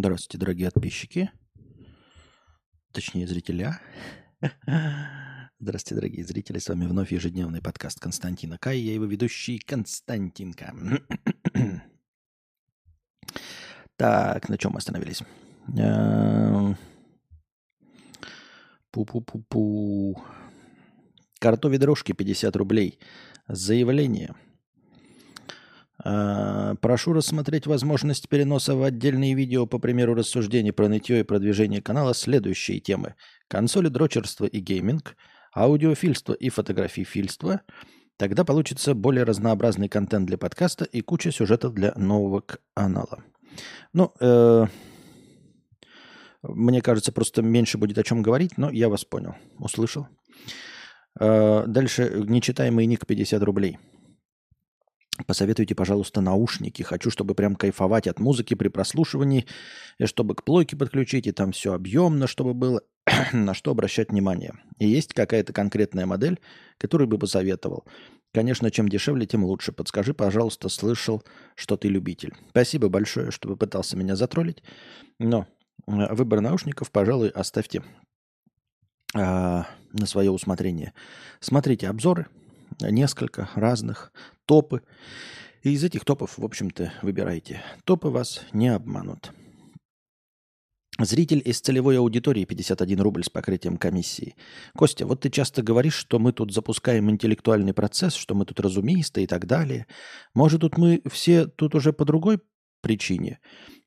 Здравствуйте, дорогие подписчики. Точнее, зрителя. Здравствуйте, дорогие зрители. С вами вновь ежедневный подкаст Константина Кай. Я его ведущий Константинка. Так, на чем мы остановились? Эм, пу-пу-пу-пу. Картове дрожки 50 рублей. Заявление – прошу рассмотреть возможность переноса в отдельные видео, по примеру рассуждений про нытье и продвижение канала, следующие темы. Консоли дрочерства и гейминг, аудиофильство и фотографифильство. Тогда получится более разнообразный контент для подкаста и куча сюжетов для нового канала. Ну, э, мне кажется, просто меньше будет о чем говорить, но я вас понял, услышал. Э, дальше нечитаемый ник 50 рублей – Посоветуйте, пожалуйста, наушники. Хочу, чтобы прям кайфовать от музыки при прослушивании, и чтобы к плойке подключить, и там все объемно, чтобы было, на что обращать внимание. И есть какая-то конкретная модель, которую бы посоветовал. Конечно, чем дешевле, тем лучше. Подскажи, пожалуйста, слышал, что ты любитель. Спасибо большое, что попытался меня затроллить. Но э, выбор наушников, пожалуй, оставьте а, на свое усмотрение. Смотрите обзоры, несколько разных, топы. И из этих топов, в общем-то, выбирайте. Топы вас не обманут. Зритель из целевой аудитории 51 рубль с покрытием комиссии. Костя, вот ты часто говоришь, что мы тут запускаем интеллектуальный процесс, что мы тут разумисты и так далее. Может, тут мы все тут уже по другой причине?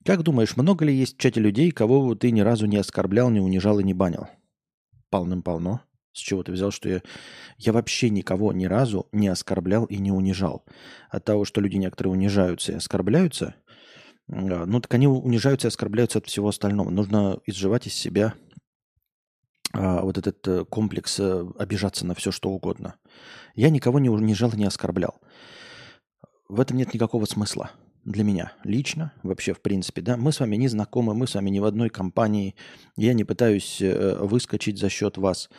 Как думаешь, много ли есть в чате людей, кого ты ни разу не оскорблял, не унижал и не банил? Полным-полно. С чего ты взял, что я, я вообще никого ни разу не оскорблял и не унижал? От того, что люди некоторые унижаются и оскорбляются, а, ну так они унижаются и оскорбляются от всего остального. Нужно изживать из себя а, вот этот э, комплекс а, обижаться на все, что угодно. Я никого не унижал и не оскорблял. В этом нет никакого смысла для меня лично, вообще в принципе, да, мы с вами не знакомы, мы с вами не в одной компании, я не пытаюсь э, выскочить за счет вас.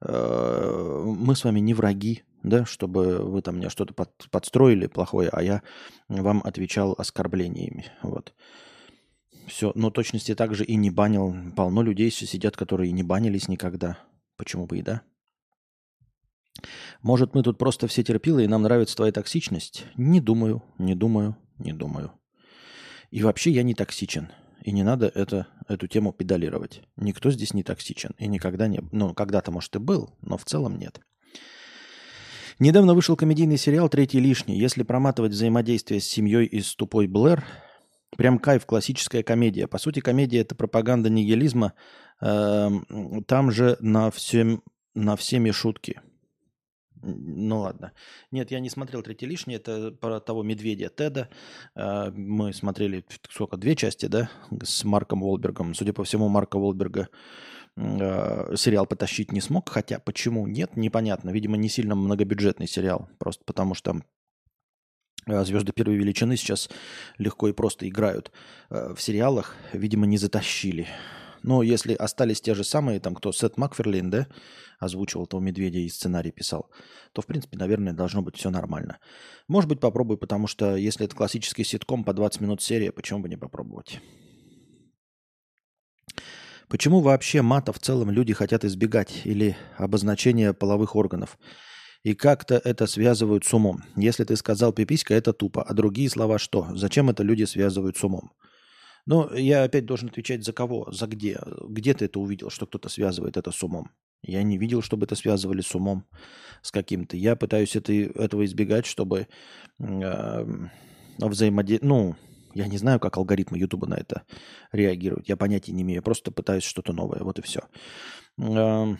Э, мы с вами не враги, да, чтобы вы там мне что-то под, подстроили плохое, а я вам отвечал оскорблениями. Вот. Все, но точности также и не банил. Полно людей сидят, которые не банились никогда. Почему бы и да? Может, мы тут просто все терпилы, и нам нравится твоя токсичность? Не думаю, не думаю, не думаю. И вообще я не токсичен. И не надо это, эту тему педалировать. Никто здесь не токсичен. И никогда не... Ну, когда-то, может, и был, но в целом нет. Недавно вышел комедийный сериал «Третий лишний». Если проматывать взаимодействие с семьей из «Тупой Блэр», прям кайф, классическая комедия. По сути, комедия – это пропаганда нигилизма. Эм, там же на, всем, на всеми шутки – ну ладно. Нет, я не смотрел «Третий лишний». Это про того медведя Теда. А, мы смотрели, сколько, две части, да, с Марком Волбергом. Судя по всему, Марка Волберга а, сериал потащить не смог. Хотя почему нет, непонятно. Видимо, не сильно многобюджетный сериал. Просто потому что а, звезды первой величины сейчас легко и просто играют в сериалах. Видимо, не затащили. Но если остались те же самые, там кто, Сет Макферлин, да, озвучивал того медведя и сценарий писал, то, в принципе, наверное, должно быть все нормально. Может быть, попробую, потому что если это классический ситком по 20 минут серия, почему бы не попробовать? Почему вообще мата в целом люди хотят избегать или обозначения половых органов? И как-то это связывают с умом. Если ты сказал пиписька, это тупо. А другие слова что? Зачем это люди связывают с умом? Но я опять должен отвечать за кого, за где. Где ты это увидел, что кто-то связывает это с умом? Я не видел, чтобы это связывали с умом, с каким-то. Я пытаюсь это, этого избегать, чтобы э, взаимодействовать. Ну, я не знаю, как алгоритмы Ютуба на это реагируют. Я понятия не имею. Я просто пытаюсь что-то новое. Вот и все. Э,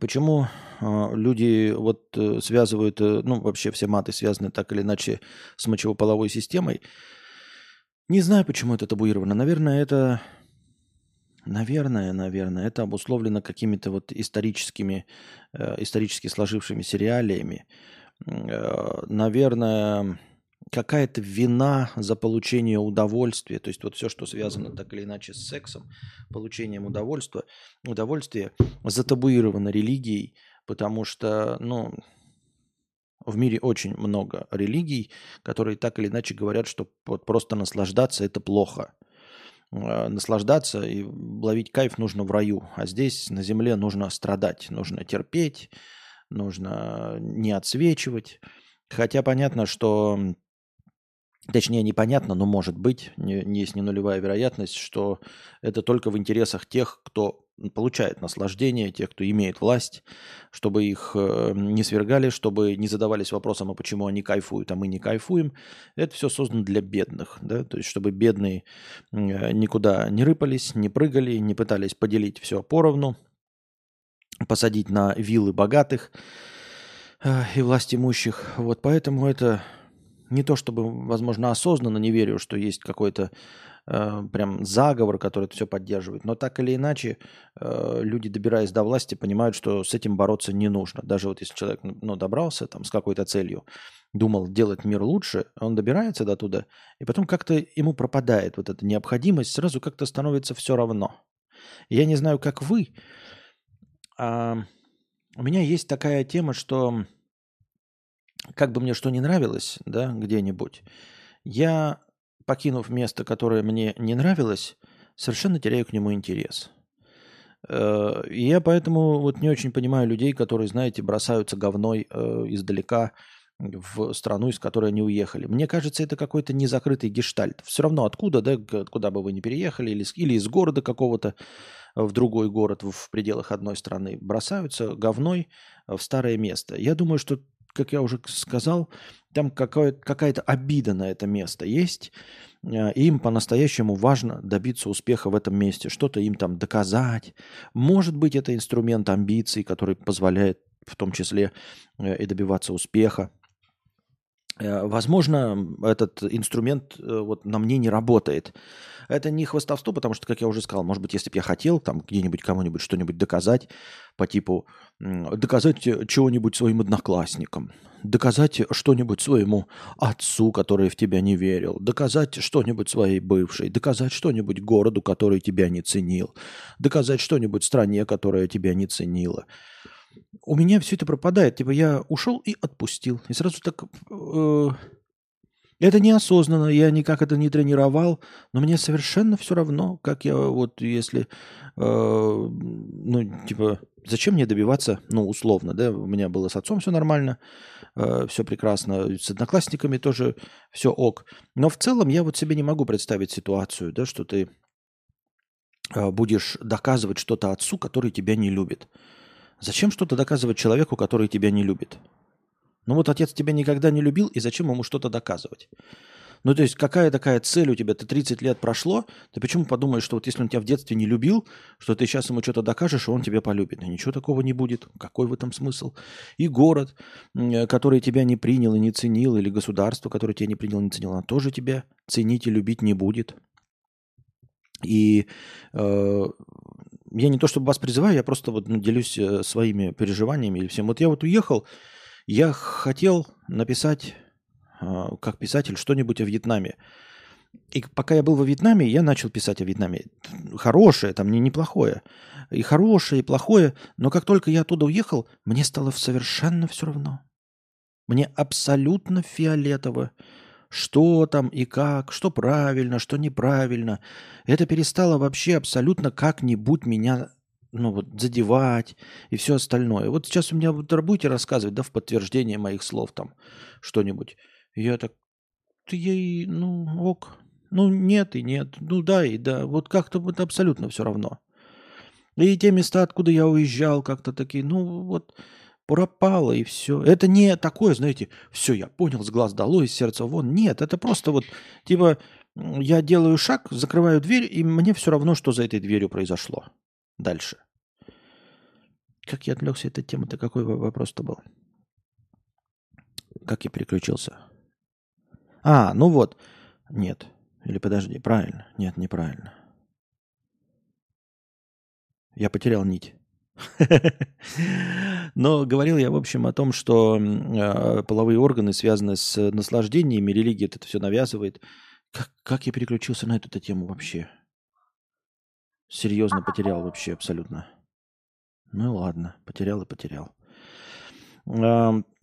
почему э, люди вот э, связывают, э, ну, вообще все маты связаны так или иначе с мочевополовой системой? Не знаю, почему это табуировано. Наверное, это... Наверное, наверное, это обусловлено какими-то вот историческими, э, исторически сложившимися реалиями. Э, наверное, какая-то вина за получение удовольствия, то есть вот все, что связано так или иначе с сексом, получением удовольствия, удовольствия затабуировано религией, потому что, ну, в мире очень много религий, которые так или иначе говорят, что вот просто наслаждаться это плохо. э, наслаждаться и ловить кайф нужно в раю. А здесь на земле нужно страдать, нужно терпеть, нужно не отсвечивать. Хотя понятно, что Точнее, непонятно, но может быть, не, есть не нулевая вероятность, что это только в интересах тех, кто получает наслаждение, тех, кто имеет власть, чтобы их э, не свергали, чтобы не задавались вопросом, а почему они кайфуют, а мы не кайфуем. Это все создано для бедных, да, то есть чтобы бедные э, никуда не рыпались, не прыгали, не пытались поделить все поровну, посадить на виллы богатых э, и власть имущих. Вот поэтому это не то чтобы, возможно, осознанно не верю, что есть какой-то э, прям заговор, который это все поддерживает, но так или иначе э, люди, добираясь до власти, понимают, что с этим бороться не нужно. Даже вот если человек ну, добрался там с какой-то целью, думал делать мир лучше, он добирается до туда, и потом как-то ему пропадает вот эта необходимость, сразу как-то становится все равно. Я не знаю, как вы, а у меня есть такая тема, что как бы мне что ни нравилось, да, где-нибудь, я, покинув место, которое мне не нравилось, совершенно теряю к нему интерес. Э, я поэтому вот не очень понимаю людей, которые, знаете, бросаются говной э, издалека в страну, из которой они уехали. Мне кажется, это какой-то незакрытый гештальт. Все равно откуда, да, куда бы вы ни переехали, или, или из города какого-то в другой город в пределах одной страны, бросаются говной в старое место. Я думаю, что как я уже сказал, там какая-то обида на это место есть. Э, им по-настоящему важно добиться успеха в этом месте, что-то им там доказать. Может быть, это инструмент амбиций, который позволяет в том числе э, и добиваться успеха. Э, возможно, этот инструмент вот на мне не работает. Это не хвастовство, потому что, как я уже сказал, может быть, если бы я хотел там где-нибудь кому-нибудь что-нибудь доказать, по типу доказать э, чего-нибудь своим одноклассникам, доказать что-нибудь своему отцу, который в тебя не верил, доказать что-нибудь своей бывшей, доказать что-нибудь городу, который тебя не ценил, доказать что-нибудь стране, которая тебя не ценила. У меня все это пропадает. Типа я ушел и отпустил. И сразу так э, это неосознанно, я никак это не тренировал, но мне совершенно все равно, как я вот если, э, ну, типа, зачем мне добиваться, ну, условно, да, у меня было с отцом все нормально, э, все прекрасно, с одноклассниками тоже все ок. Но в целом я вот себе не могу представить ситуацию, да, что ты э, будешь доказывать что-то отцу, который тебя не любит. Зачем что-то доказывать человеку, который тебя не любит? Ну вот отец тебя никогда не любил, и зачем ему что-то доказывать? Ну, то есть, какая такая цель у тебя? Ты 30 лет прошло, ты почему подумаешь, что вот если он тебя в детстве не любил, что ты сейчас ему что-то докажешь, и он тебя полюбит? Ну, ничего такого не будет. Какой в этом смысл? И город, который тебя не принял и не ценил, или государство, которое тебя не принял и не ценил, оно тоже тебя ценить и любить не будет. И э, я не то чтобы вас призываю, я просто вот делюсь э, своими переживаниями или всем. Вот я вот уехал, я хотел написать, а, как писатель, что-нибудь о Вьетнаме. И пока я был во Вьетнаме, я начал писать о Вьетнаме. Хорошее, там не неплохое. И хорошее, и плохое. Но как только я оттуда уехал, мне стало совершенно все равно. Мне абсолютно фиолетово, что там и как, что правильно, что неправильно. Это перестало вообще абсолютно как-нибудь меня ну вот задевать и все остальное. Вот сейчас у меня вот будете рассказывать, да, в подтверждение моих слов там что-нибудь. Я так, ты ей, ну ок, ну нет и нет, ну да и да, вот как-то вот абсолютно все равно. И те места, откуда я уезжал, как-то такие, ну вот пропало и все. Это не такое, знаете, все, я понял, с глаз долой, из сердца вон. Нет, это просто вот, типа, я делаю шаг, закрываю дверь, и мне все равно, что за этой дверью произошло дальше. Как я отвлекся этой темы-то? Какой вопрос-то был? Как я переключился? А, ну вот. Нет. Или подожди, правильно. Нет, неправильно. Я потерял нить. Но говорил я, в общем, о том, что э, половые органы связаны с наслаждениями, религия это все навязывает. Как, как я переключился на эту тему вообще? Серьезно потерял вообще абсолютно. Ну ладно, потерял и потерял.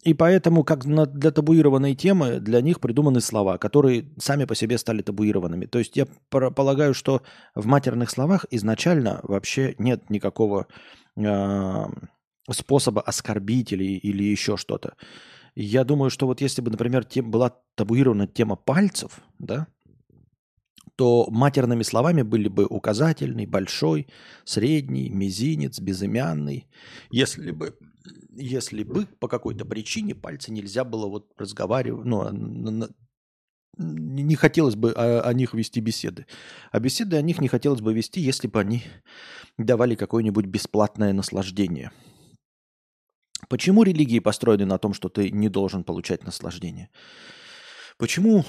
И поэтому, как для табуированной темы, для них придуманы слова, которые сами по себе стали табуированными. То есть я полагаю, что в матерных словах изначально вообще нет никакого способа оскорбить или, или еще что-то. Я думаю, что вот если бы, например, тем, была табуирована тема пальцев, да, то матерными словами были бы указательный, большой, средний, мизинец, безымянный. Если бы если бы по какой-то причине пальцы нельзя было вот разговаривать, ну, не хотелось бы о, о них вести беседы. А беседы о них не хотелось бы вести, если бы они давали какое-нибудь бесплатное наслаждение. Почему религии построены на том, что ты не должен получать наслаждение? Почему,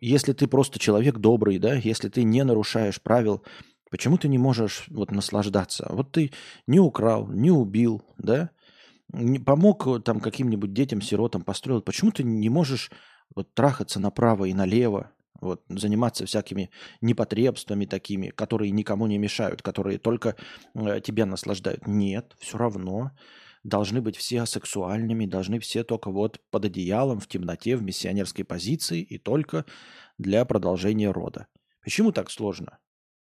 если ты просто человек добрый, да, если ты не нарушаешь правил Почему ты не можешь вот наслаждаться? Вот ты не украл, не убил, да? Не помог э, там каким-нибудь детям, сиротам, построил. Почему ты не можешь вот трахаться направо и налево, вот, заниматься всякими непотребствами такими, которые никому не мешают, которые только э, тебя наслаждают? Нет, все равно должны быть все асексуальными, должны все только вот под одеялом, в темноте, в миссионерской позиции и только для продолжения рода. Почему так сложно?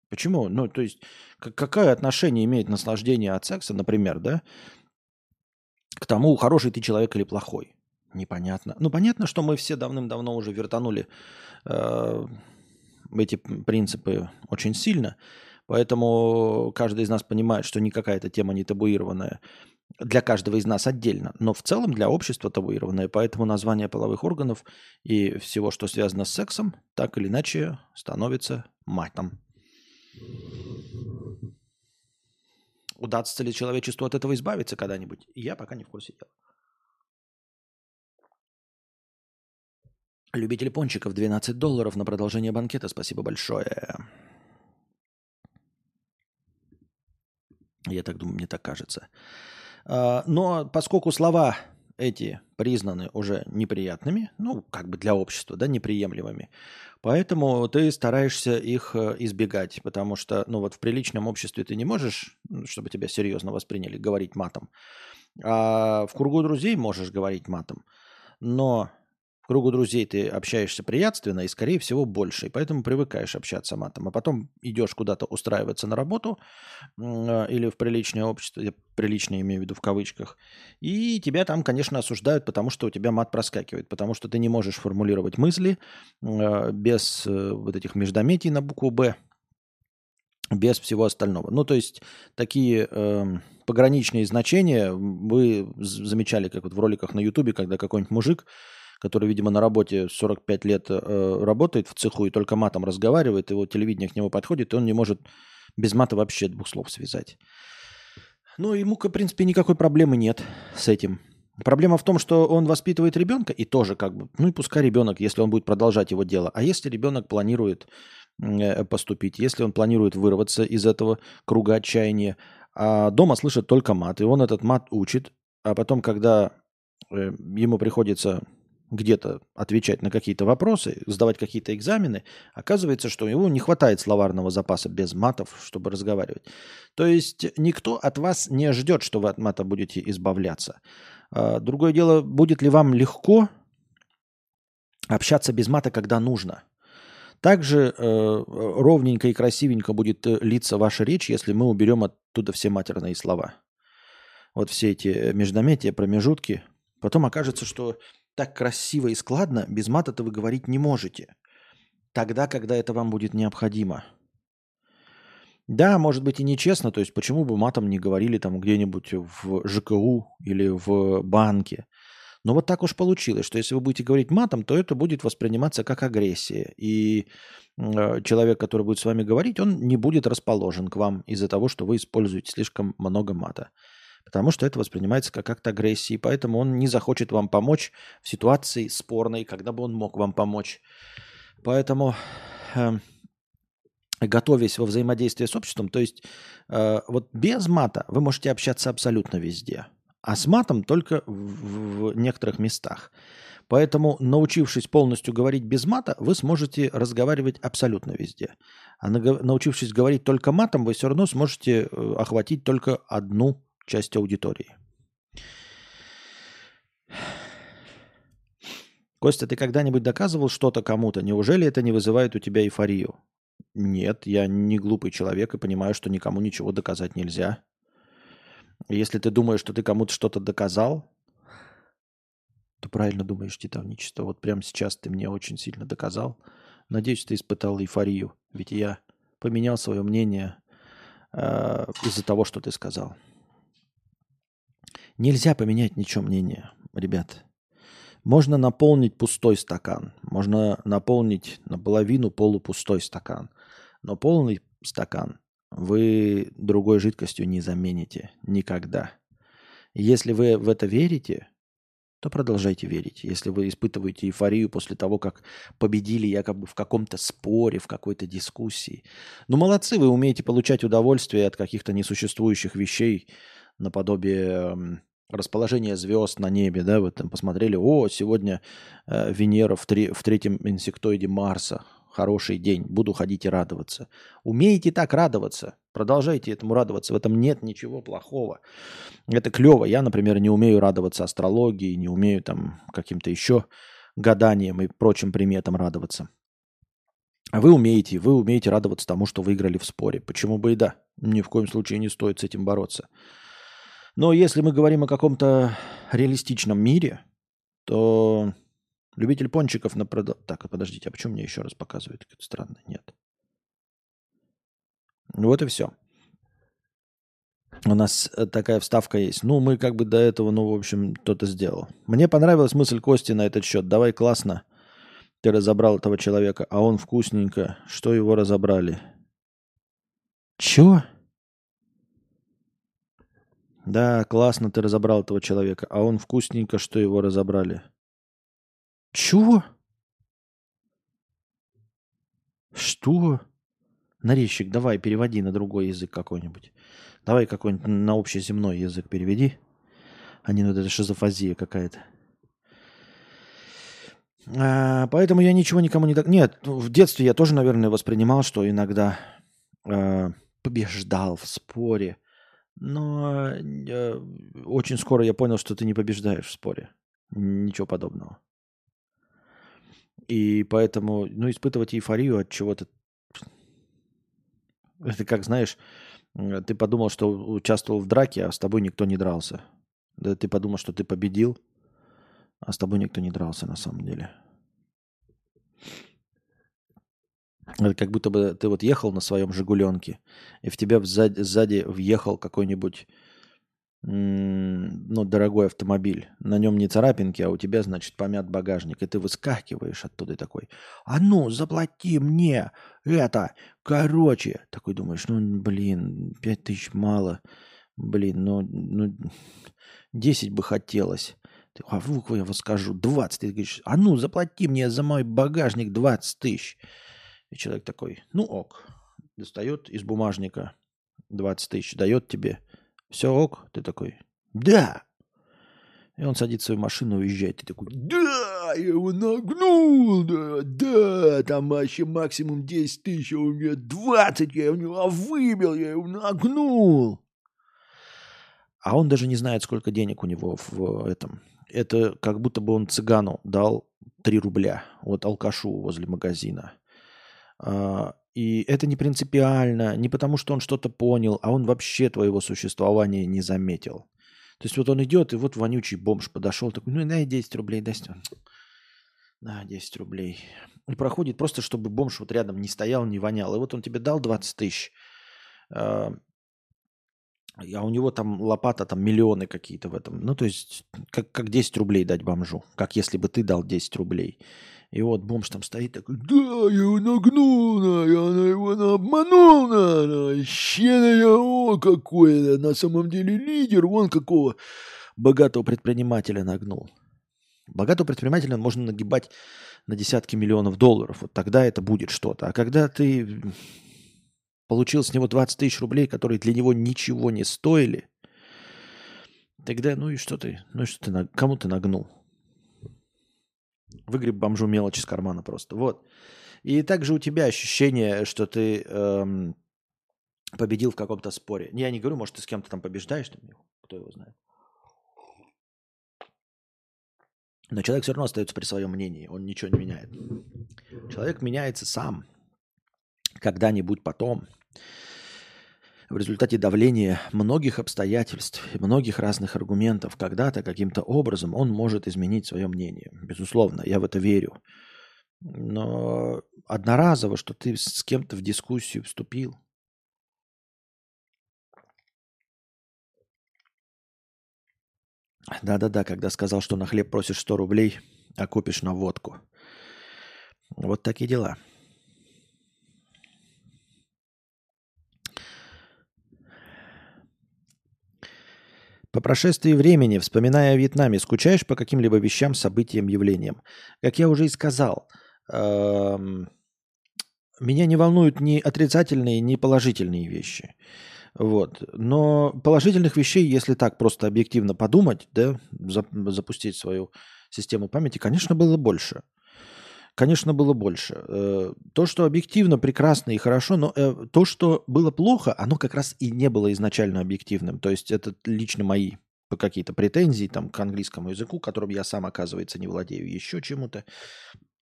Почему? Ну, то есть, какое отношение имеет наслаждение от секса, например, да, к тому, хороший ты человек или плохой? Непонятно. Ну, понятно, что мы все давным-давно уже вертанули э, эти принципы очень сильно, поэтому каждый из нас понимает, что никакая эта тема не табуированная для каждого из нас отдельно, но в целом для общества табуированная, поэтому название половых органов и всего, что связано с сексом, так или иначе становится матом. Удастся ли человечеству от этого избавиться когда-нибудь? Я пока не в курсе дела. Любитель пончиков 12 долларов на продолжение банкета. Спасибо большое. Я так думаю, мне так кажется. А, но поскольку слова эти признаны уже неприятными, ну, как бы для общества, да, неприемлемыми, Поэтому ты стараешься их э, избегать, потому что, ну вот в приличном обществе ты не можешь, чтобы тебя серьезно восприняли, говорить матом. А в кругу друзей можешь говорить матом. Но кругу друзей ты общаешься приятственно и, скорее всего, больше. И поэтому привыкаешь общаться матом. А потом идешь куда-то устраиваться на работу э, или в приличное общество, я приличное имею в виду в кавычках, и тебя там, конечно, осуждают, потому что у тебя мат проскакивает, потому что ты не можешь формулировать мысли э, без э, вот этих междометий на букву «Б», без всего остального. Ну, то есть такие э, пограничные значения вы замечали, как вот в роликах на Ютубе, когда какой-нибудь мужик который, видимо, на работе 45 лет э, работает в цеху и только матом разговаривает, его телевидение к нему подходит, и он не может без мата вообще двух слов связать. Ну, ему, в принципе, никакой проблемы нет с этим. Проблема в том, что он воспитывает ребенка, и тоже как бы, ну и пускай ребенок, если он будет продолжать его дело. А если ребенок планирует э, поступить, если он планирует вырваться из этого круга отчаяния, а дома слышит только мат, и он этот мат учит, а потом, когда э, ему приходится где-то отвечать на какие-то вопросы, сдавать какие-то экзамены, оказывается, что у него не хватает словарного запаса без матов, чтобы разговаривать. То есть никто от вас не ждет, что вы от мата будете избавляться. А, другое дело, будет ли вам легко общаться без мата, когда нужно. Также э, ровненько и красивенько будет э, литься ваша речь, если мы уберем оттуда все матерные слова. Вот все эти междометия, промежутки. Потом окажется, что так красиво и складно, без мата-то вы говорить не можете. Тогда, когда это вам будет необходимо. Да, может быть и нечестно, то есть почему бы матом не говорили там где-нибудь в ЖКУ или в банке. Но вот так уж получилось, что если вы будете говорить матом, то это будет восприниматься как агрессия. И э, человек, который будет с вами говорить, он не будет расположен к вам из-за того, что вы используете слишком много мата потому что это воспринимается как акт агрессии, поэтому он не захочет вам помочь в ситуации спорной, когда бы он мог вам помочь. Поэтому, э, готовясь во взаимодействии с обществом, то есть э, вот без мата вы можете общаться абсолютно везде, а с матом только в, в некоторых местах. Поэтому, научившись полностью говорить без мата, вы сможете разговаривать абсолютно везде. А научившись говорить только матом, вы все равно сможете э, охватить только одну часть аудитории. Костя, ты когда-нибудь доказывал что-то кому-то? Неужели это не вызывает у тебя эйфорию? Нет, я не глупый человек и понимаю, что никому ничего доказать нельзя. Если ты думаешь, что ты кому-то что-то доказал, то правильно думаешь, титаничество. Вот прямо сейчас ты мне очень сильно доказал. Надеюсь, ты испытал эйфорию. Ведь я поменял свое мнение э, из-за того, что ты сказал. Нельзя поменять ничего мнение, ребят. Можно наполнить пустой стакан. Можно наполнить наполовину полупустой стакан. Но полный стакан вы другой жидкостью не замените никогда. Если вы в это верите, то продолжайте верить. Если вы испытываете эйфорию после того, как победили якобы в каком-то споре, в какой-то дискуссии. Ну, молодцы, вы умеете получать удовольствие от каких-то несуществующих вещей наподобие расположения звезд на небе, да, вы там посмотрели, о, сегодня э, Венера в, три, в третьем инсектоиде Марса, хороший день, буду ходить и радоваться. Умеете так радоваться, продолжайте этому радоваться, в этом нет ничего плохого. Это клево. Я, например, не умею радоваться астрологии, не умею там каким-то еще гаданиям и прочим приметам радоваться. А вы умеете, вы умеете радоваться тому, что выиграли в споре. Почему бы и да? Ни в коем случае не стоит с этим бороться. Но если мы говорим о каком-то реалистичном мире, то Любитель пончиков на продал... Так, подождите, а почему мне еще раз показывают? Это странно. Нет. Вот и все. У нас э, такая вставка есть. Ну, мы как бы до этого, ну, в общем, кто-то сделал. Мне понравилась мысль Кости на этот счет. Давай, классно. Ты разобрал этого человека, а он вкусненько. Что его разобрали? Чего? Да, классно ты разобрал этого человека, а он вкусненько, что его разобрали. Чего? Что? Нарезчик, давай переводи на другой язык какой-нибудь. Давай какой-нибудь на общеземной язык переведи. А не, ну это шизофазия какая-то. А, поэтому я ничего никому не... Нет, в детстве я тоже, наверное, воспринимал, что иногда а, побеждал в споре. Но а, очень скоро я понял, что ты не побеждаешь в споре. Ничего подобного. И поэтому, ну, испытывать эйфорию от чего-то... Это как, знаешь, ты подумал, что участвовал в драке, а с тобой никто не дрался. Да ты подумал, что ты победил, а с тобой никто не дрался на самом деле. Это как будто бы ты вот ехал на своем «Жигуленке», и в тебя сзади, сзади въехал какой-нибудь ну, дорогой автомобиль, на нем не царапинки, а у тебя, значит, помят багажник, и ты выскакиваешь оттуда и такой, а ну, заплати мне это, короче. Такой думаешь, ну, блин, пять тысяч мало, блин, ну, ну, 10 бы хотелось. Ты, а вдруг я вот скажу, 20, ты говоришь, а ну, заплати мне за мой багажник 20 тысяч. И человек такой, ну ок, достает из бумажника 20 тысяч, дает тебе – все ок? Ты такой, да. И он садится в машину уезжает. Ты такой, да, я его нагнул, да, да, там вообще максимум 10 тысяч, а у меня 20, я у него выбил, я его нагнул. А он даже не знает, сколько денег у него в этом. Это как будто бы он цыгану дал 3 рубля, вот алкашу возле магазина. А, и это не принципиально, не потому что он что-то понял, а он вообще твоего существования не заметил. То есть вот он идет, и вот вонючий бомж подошел, такой, ну дай 10 рублей, дай на 10 рублей. И проходит просто, чтобы бомж вот рядом не стоял, не вонял. И вот он тебе дал 20 тысяч, а, а у него там лопата, там миллионы какие-то в этом. Ну, то есть, как, как 10 рублей дать бомжу. Как если бы ты дал 10 рублей. И вот бомж там стоит такой, да, я его на, я на его на, обманул, на, на, щена я, о, какой, на самом деле лидер, вон какого богатого предпринимателя нагнул. Богатого предпринимателя можно нагибать на десятки миллионов долларов. Вот тогда это будет что-то. А когда ты получил с него 20 тысяч рублей, которые для него ничего не стоили, тогда, ну и что ты, ну и что ты, кому ты нагнул? Выгреб бомжу мелочь из кармана просто. Вот. И также у тебя ощущение, что ты эм, победил в каком-то споре. Я не говорю, может, ты с кем-то там побеждаешь, там, кто его знает. Но человек все равно остается при своем мнении, он ничего не меняет. Человек меняется сам. Когда-нибудь потом, в результате давления многих обстоятельств, многих разных аргументов, когда-то каким-то образом он может изменить свое мнение. Безусловно, я в это верю. Но одноразово, что ты с кем-то в дискуссию вступил, Да-да-да, когда сказал, что на хлеб просишь 100 рублей, а купишь на водку. Вот такие дела. По прошествии времени, вспоминая о Вьетнаме, скучаешь по каким-либо вещам, событиям, явлениям? Как я уже и сказал, эм, меня не волнуют ни отрицательные, ни положительные вещи. Вот. Но положительных вещей, если так просто объективно подумать, да, запустить свою систему памяти, конечно, было больше. Конечно, было больше. Э, то, что объективно прекрасно и хорошо, но э, то, что было плохо, оно как раз и не было изначально объективным. То есть это лично мои какие-то претензии там, к английскому языку, которым я сам, оказывается, не владею, еще чему-то,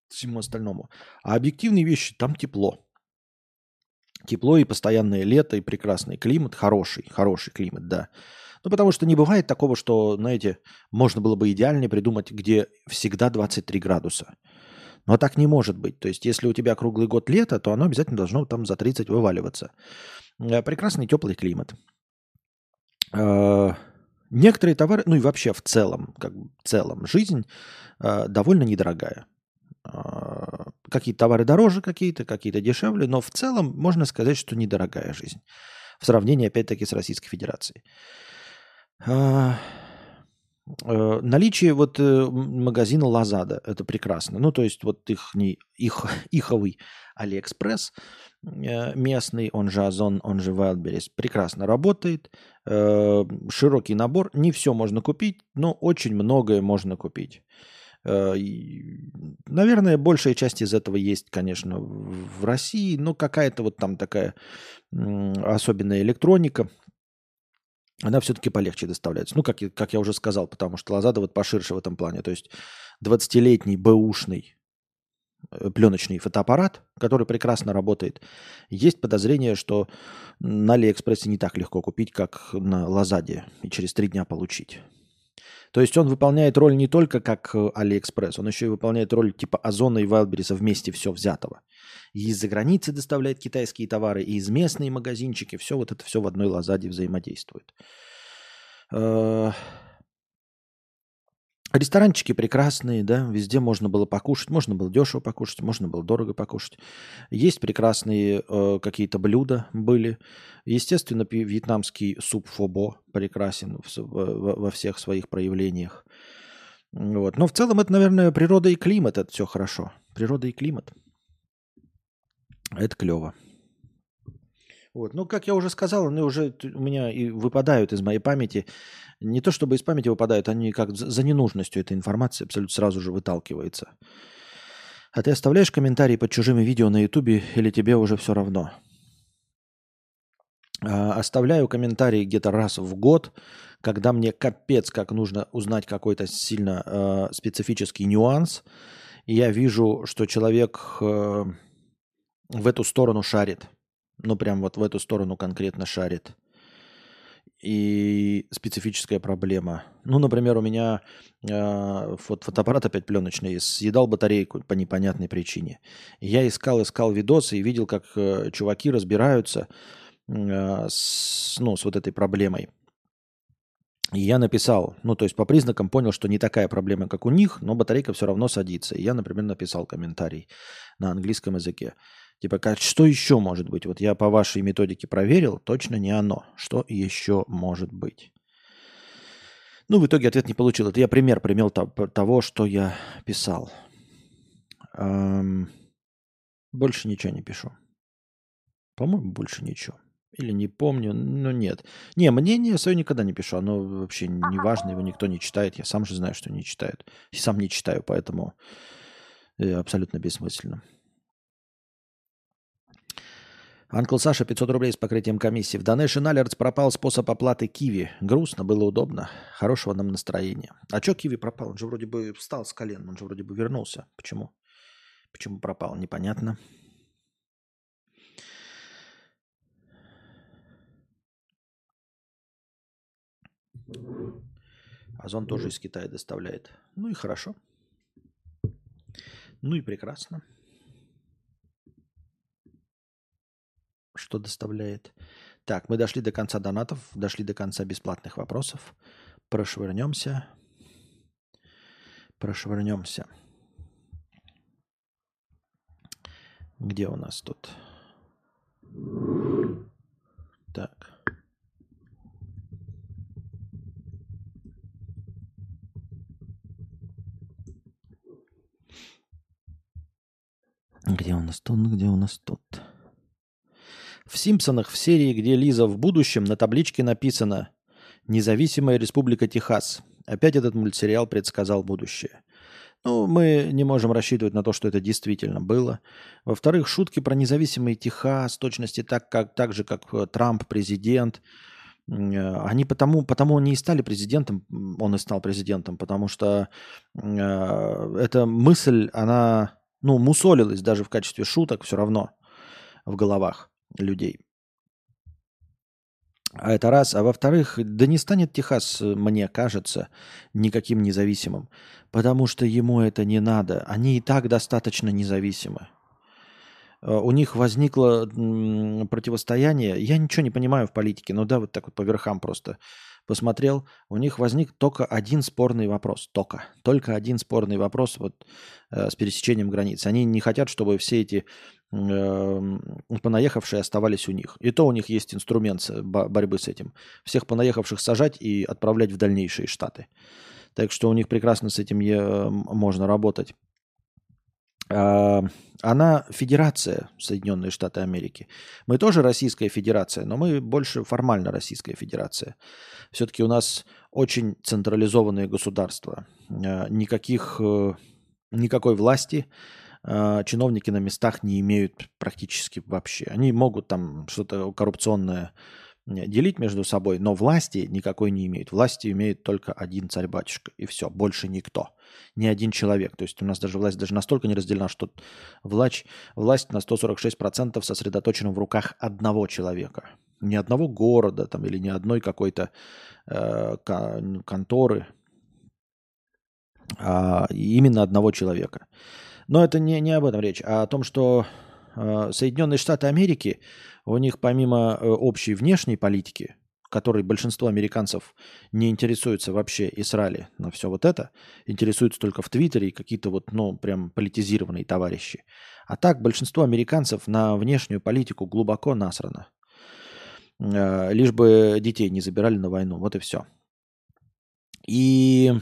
всему остальному. А объективные вещи, там тепло. Тепло и постоянное лето, и прекрасный климат, хороший, хороший климат, да. Ну, потому что не бывает такого, что, знаете, можно было бы идеальнее придумать, где всегда 23 градуса. Но так не может быть. То есть, если у тебя круглый год лето, то оно обязательно должно там за 30 вываливаться. Э, прекрасный теплый климат. Э, некоторые товары, ну и вообще в целом, как в целом, жизнь э, довольно недорогая. Какие-то товары дороже, какие-то, какие-то дешевле, но в целом можно сказать, что недорогая жизнь в сравнении, опять-таки, с Российской Федерацией. Э, наличие вот э, магазина Лазада, это прекрасно. Ну, то есть вот их, их, иховый Алиэкспресс э, местный, он же Озон, он же Wildberries, прекрасно работает. Широкий набор, не все можно купить, но очень многое можно купить. Наверное, большая часть из этого есть, конечно, в России, но какая-то вот там такая особенная электроника, она все-таки полегче доставляется. Ну, как, как я уже сказал, потому что Лазада вот поширше в этом плане. То есть 20-летний бэушный э, пленочный фотоаппарат, который прекрасно работает. Есть подозрение, что на Алиэкспрессе не так легко купить, как на Лазаде, и через три дня получить. То есть он выполняет роль не только как э, Алиэкспресс, он еще и выполняет роль типа Озона и Вайлдберриса вместе все взятого. И из-за границы доставляет китайские товары, и из местные магазинчики. Все вот это все в одной лазаде взаимодействует. Э, Ресторанчики прекрасные, да, везде можно было покушать, можно было дешево покушать, можно было дорого покушать. Есть прекрасные э, какие-то блюда были. Естественно, вьетнамский суп фобо прекрасен в, в, во всех своих проявлениях. Вот. Но в целом это, наверное, природа и климат, это все хорошо. Природа и климат. Это клево. Вот. Ну, как я уже сказал, они уже у меня и выпадают из моей памяти не то чтобы из памяти выпадают, они как за ненужностью этой информации абсолютно сразу же выталкивается. А ты оставляешь комментарии под чужими видео на ютубе или тебе уже все равно? А, оставляю комментарии где-то раз в год, когда мне капец как нужно узнать какой-то сильно э, специфический нюанс. И я вижу, что человек э, в эту сторону шарит. Ну, прям вот в эту сторону конкретно шарит и специфическая проблема. Ну, например, у меня э, фот фотоаппарат опять пленочный съедал батарейку по непонятной причине. Я искал, искал видосы и видел, как э, чуваки разбираются э, с, ну, с вот этой проблемой. И я написал, ну, то есть по признакам понял, что не такая проблема, как у них, но батарейка все равно садится. И я, например, написал комментарий на английском языке. Типа, как, что еще может быть? Вот я по вашей методике проверил, точно не оно. Что еще может быть? Ну, в итоге ответ не получил. Это я пример примел того, что я писал. Эм, больше ничего не пишу. По-моему, больше ничего. Или не помню, но нет. Не, мнение свое никогда не пишу. Оно вообще не важно, его никто не читает. Я сам же знаю, что не читают. И сам не читаю, поэтому э, абсолютно бессмысленно. Анкл Саша 500 рублей с покрытием комиссии. В Donation Alerts пропал способ оплаты Киви. Грустно, было удобно. Хорошего нам настроения. А что Киви пропал? Он же вроде бы встал с колен, он же вроде бы вернулся. Почему? Почему пропал? Непонятно. Озон тоже из Китая доставляет. Ну и хорошо. Ну и прекрасно. Что доставляет. Так, мы дошли до конца донатов, дошли до конца бесплатных вопросов. Прошвырнемся. Прошвырнемся. Где у нас тут? Так. Где у нас тут? Где у нас тут? В «Симпсонах» в серии, где Лиза в будущем, на табличке написано «Независимая республика Техас». Опять этот мультсериал предсказал будущее. Ну, мы не можем рассчитывать на то, что это действительно было. Во-вторых, шутки про независимый Техас, точности так, как, так же, как э, Трамп президент, э, они потому, потому он и стали президентом, он и стал президентом, потому что э, эта мысль, она, ну, мусолилась даже в качестве шуток все равно в головах людей. А это раз. А во-вторых, да не станет Техас, мне кажется, никаким независимым, потому что ему это не надо. Они и так достаточно независимы. А, у них возникло противостояние. Я ничего не понимаю в политике, но да, вот так вот по верхам просто посмотрел. У них возник только один спорный вопрос. Только. Только один спорный вопрос вот, э, с пересечением границ. Они не хотят, чтобы все эти понаехавшие оставались у них. И то у них есть инструмент борьбы с этим. Всех понаехавших сажать и отправлять в дальнейшие штаты. Так что у них прекрасно с этим можно работать. А, она федерация Соединенные Штаты Америки. Мы тоже Российская Федерация, но мы больше формально Российская Федерация. Все-таки у нас очень централизованное государство. Э, никаких, э, никакой власти а, чиновники на местах не имеют практически вообще. Они могут там что-то коррупционное делить между собой, но власти никакой не имеют. Власти имеет только один царь-батюшка, и все, больше никто. Ни один человек. То есть у нас даже власть даже настолько не разделена, что власть, власть на 146% сосредоточена в руках одного человека. Ни одного города там, или ни одной какой-то э, конторы, а именно одного человека. Но это не, не об этом речь, а о том, что э, Соединенные Штаты Америки, у них помимо э, общей внешней политики, которой большинство американцев не интересуются вообще и на все вот это, интересуются только в Твиттере и какие-то вот, ну, прям политизированные товарищи. А так большинство американцев на внешнюю политику глубоко насрано. Э, лишь бы детей не забирали на войну. Вот и все. И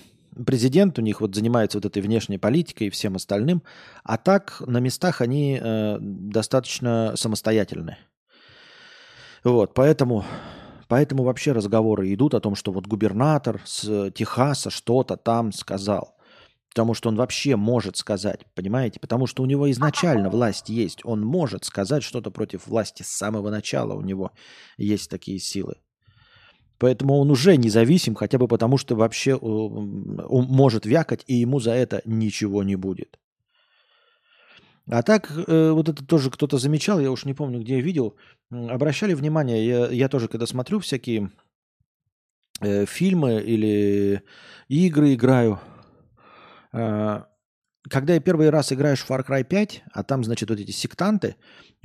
президент у них вот занимается вот этой внешней политикой и всем остальным, а так на местах они э, достаточно самостоятельны. Вот, поэтому, поэтому вообще разговоры идут о том, что вот губернатор с Техаса что-то там сказал. Потому что он вообще может сказать, понимаете? Потому что у него изначально власть есть. Он может сказать что-то против власти с самого начала. У него есть такие силы. Поэтому он уже независим, хотя бы потому, что вообще э, он может вякать, и ему за это ничего не будет. А так, э, вот это тоже кто-то замечал, я уж не помню, где я видел. Обращали внимание, я, я тоже, когда смотрю всякие э, фильмы или игры играю, э, когда я первый раз играешь в Far Cry 5, а там, значит, вот эти сектанты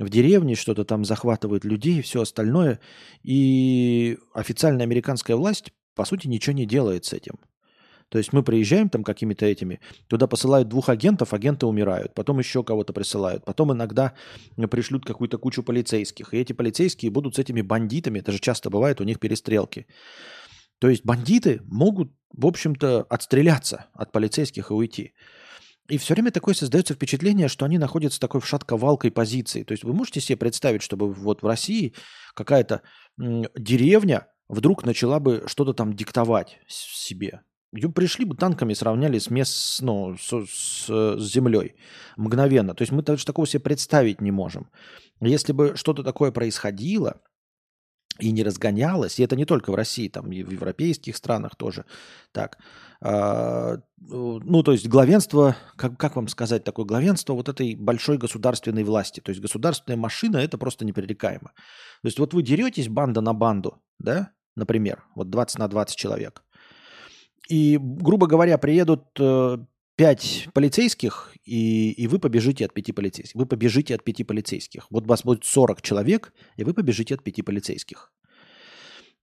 в деревне что-то там захватывают людей и все остальное, и официальная американская власть, по сути, ничего не делает с этим. То есть мы приезжаем там какими-то этими, туда посылают двух агентов, агенты умирают, потом еще кого-то присылают, потом иногда пришлют какую-то кучу полицейских, и эти полицейские будут с этими бандитами, это же часто бывает, у них перестрелки. То есть бандиты могут, в общем-то, отстреляться от полицейских и уйти. И все время такое создается впечатление, что они находятся такой в шатковалкой позиции. То есть вы можете себе представить, чтобы вот в России какая-то деревня вдруг начала бы что-то там диктовать себе. Ее пришли бы танками, сравняли с, мест, ну, с, с, с землей мгновенно. То есть мы даже такого себе представить не можем. Если бы что-то такое происходило и не разгонялось, и это не только в России, там и в европейских странах тоже так, а, ну, то есть главенство, как, как вам сказать, такое главенство вот этой большой государственной власти. То есть государственная машина – это просто непререкаемо. То есть вот вы деретесь банда на банду, да, например, вот 20 на 20 человек – и, грубо говоря, приедут э, пять полицейских, и, и вы побежите от пяти полицейских. Вы побежите от пяти полицейских. Вот у вас будет 40 человек, и вы побежите от пяти полицейских.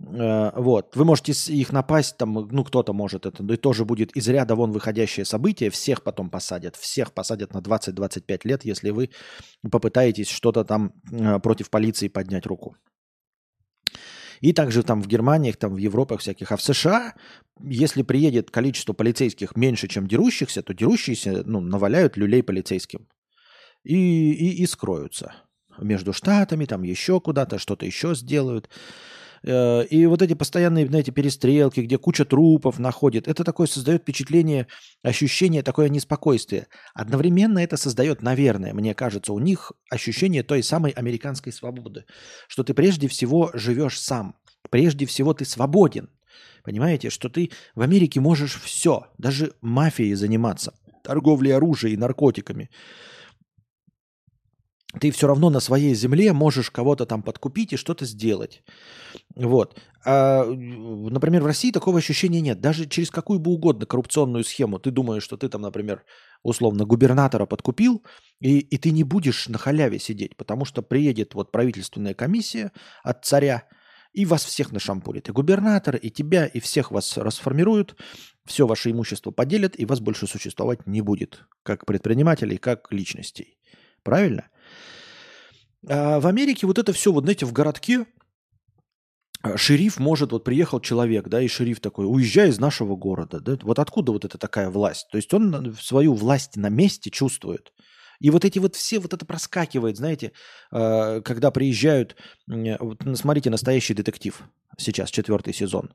Э, вот. Вы можете их напасть, там, ну, кто-то может это, и тоже будет из ряда вон выходящее событие, всех потом посадят, всех посадят на 20-25 лет, если вы попытаетесь что-то там э, против полиции поднять руку. И также там в Германии, там в Европе всяких. А в США, если приедет количество полицейских меньше, чем дерущихся, то дерущиеся ну, наваляют люлей полицейским. И, и, и скроются. Между штатами, там еще куда-то, что-то еще сделают. Э, и вот эти постоянные, знаете, перестрелки, где куча трупов находит, это такое создает впечатление, ощущение такое неспокойствие. Одновременно это создает, наверное, мне кажется, у них ощущение той самой американской свободы, что ты прежде всего живешь сам, прежде всего ты свободен. Понимаете, что ты в Америке можешь все, даже мафией заниматься, торговлей оружием и наркотиками ты все равно на своей земле можешь кого-то там подкупить и что-то сделать. Вот. А, например, в России такого ощущения нет. Даже через какую бы угодно коррупционную схему ты думаешь, что ты там, например, условно губернатора подкупил, и, и ты не будешь на халяве сидеть, потому что приедет вот правительственная комиссия от царя, и вас всех нашампурит. И губернатор, и тебя, и всех вас расформируют, все ваше имущество поделят, и вас больше существовать не будет, как предпринимателей, как личностей. Правильно? А в Америке вот это все, вот знаете, в городке а, шериф может, вот приехал человек, да, и шериф такой, уезжай из нашего города, да, вот откуда вот эта такая власть? То есть он свою власть на месте чувствует. И вот эти вот все, вот это проскакивает, знаете, а, когда приезжают, вот, смотрите, настоящий детектив, сейчас четвертый сезон.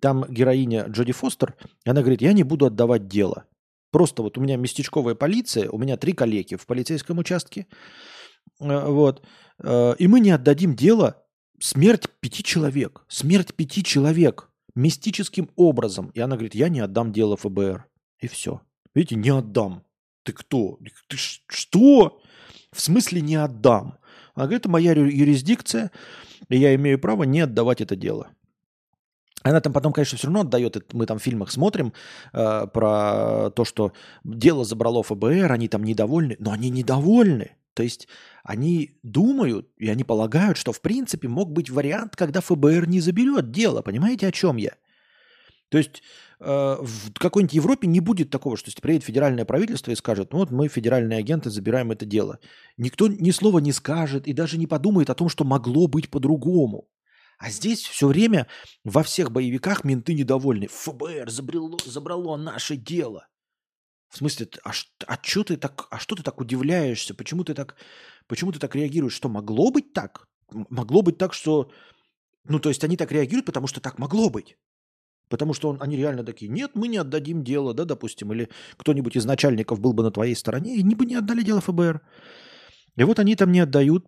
Там героиня Джоди Фостер, она говорит, я не буду отдавать дело. Просто вот у меня местечковая полиция, у меня три коллеги в полицейском участке, Э, вот. Э, и мы не отдадим дело смерть пяти человек. Смерть пяти человек мистическим образом. И она говорит, я не отдам дело ФБР. И все. Видите, не отдам. Ты кто? Ты что? В смысле не отдам? Она говорит, это моя юрисдикция, и я имею право не отдавать это дело. Она там потом, конечно, все равно отдает, мы там в фильмах смотрим э, про то, что дело забрало ФБР, они там недовольны, но они недовольны. То есть они думают и они полагают, что в принципе мог быть вариант, когда ФБР не заберет дело. Понимаете, о чем я? То есть э, в какой-нибудь Европе не будет такого, что если приедет федеральное правительство и скажет, ну вот мы, федеральные агенты, забираем это дело. Никто ни слова не скажет и даже не подумает о том, что могло быть по-другому. А здесь все время во всех боевиках менты недовольны. ФБР забрало, забрало наше дело. В смысле, а, а, что ты так, а что ты так удивляешься? Почему ты так, почему ты так реагируешь? Что могло быть так? Могло быть так, что... Ну, то есть они так реагируют, потому что так могло быть. Потому что он, они реально такие, нет, мы не отдадим дело, да, допустим, или кто-нибудь из начальников был бы на твоей стороне, и они бы не отдали дело ФБР. И вот они там не отдают.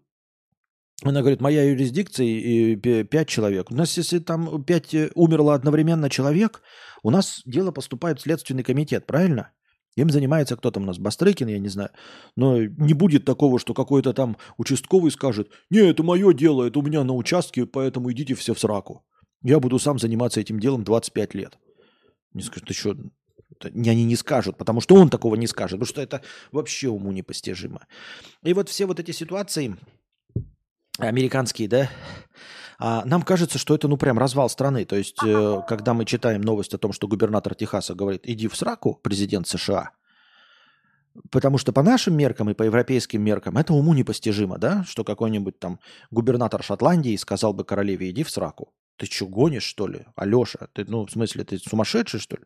Она говорит, моя юрисдикция и пять человек. У нас, если там пять э, умерло одновременно человек, у нас дело поступает в Следственный комитет, правильно? Им занимается кто там у нас, Бастрыкин, я не знаю. Но не будет такого, что какой-то там участковый скажет, не, это мое дело, это у меня на участке, поэтому идите все в сраку. Я буду сам заниматься этим делом 25 лет. Не скажут, ты что, они не скажут, потому что он такого не скажет, потому что это вообще уму непостижимо. И вот все вот эти ситуации американские, да, а нам кажется, что это ну прям развал страны. То есть, э, когда мы читаем новость о том, что губернатор Техаса говорит, иди в сраку, президент США, Потому что по нашим меркам и по европейским меркам это уму непостижимо, да? Что какой-нибудь там губернатор Шотландии сказал бы королеве, иди в сраку. Ты что, гонишь, что ли? Алеша, ты, ну, в смысле, ты сумасшедший, что ли?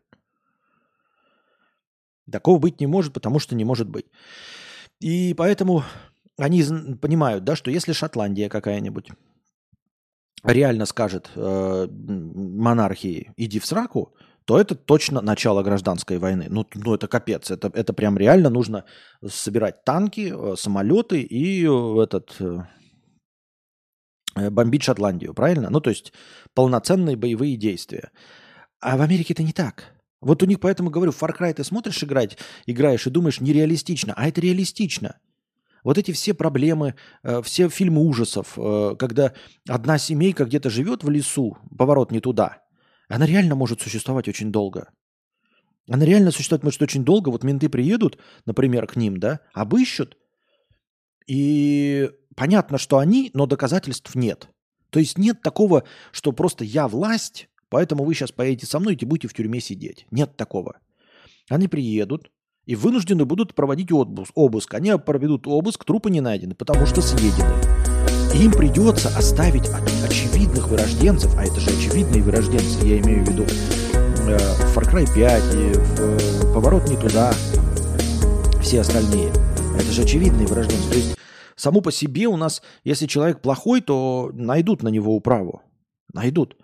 Такого быть не может, потому что не может быть. И поэтому они понимают, да, что если Шотландия какая-нибудь реально скажет э, монархии, иди в сраку, то это точно начало гражданской войны. Ну, ну это капец. Это, это прям реально нужно собирать танки, э, самолеты и э, этот э, бомбить Шотландию, правильно? Ну, то есть полноценные боевые действия. А в Америке это не так. Вот у них поэтому говорю, Far Cry ты смотришь играть, играешь и думаешь, нереалистично, а это реалистично. Вот эти все проблемы, все фильмы ужасов, когда одна семейка где-то живет в лесу, поворот не туда – она реально может существовать очень долго. Она реально существовать может очень долго. Вот менты приедут, например, к ним, да, обыщут, и понятно, что они, но доказательств нет. То есть нет такого, что просто я власть, поэтому вы сейчас поедете со мной и будете в тюрьме сидеть. Нет такого. Они приедут и вынуждены будут проводить обыск. обыск. Они проведут обыск, трупы не найдены, потому что съедены. Им придется оставить очевидных вырожденцев, а это же очевидные вырожденцы, я имею в виду э, Far Cry 5 и э, Поворот не туда, все остальные. Это же очевидные вырожденцы. То есть само по себе у нас, если человек плохой, то найдут на него управу. Найдут.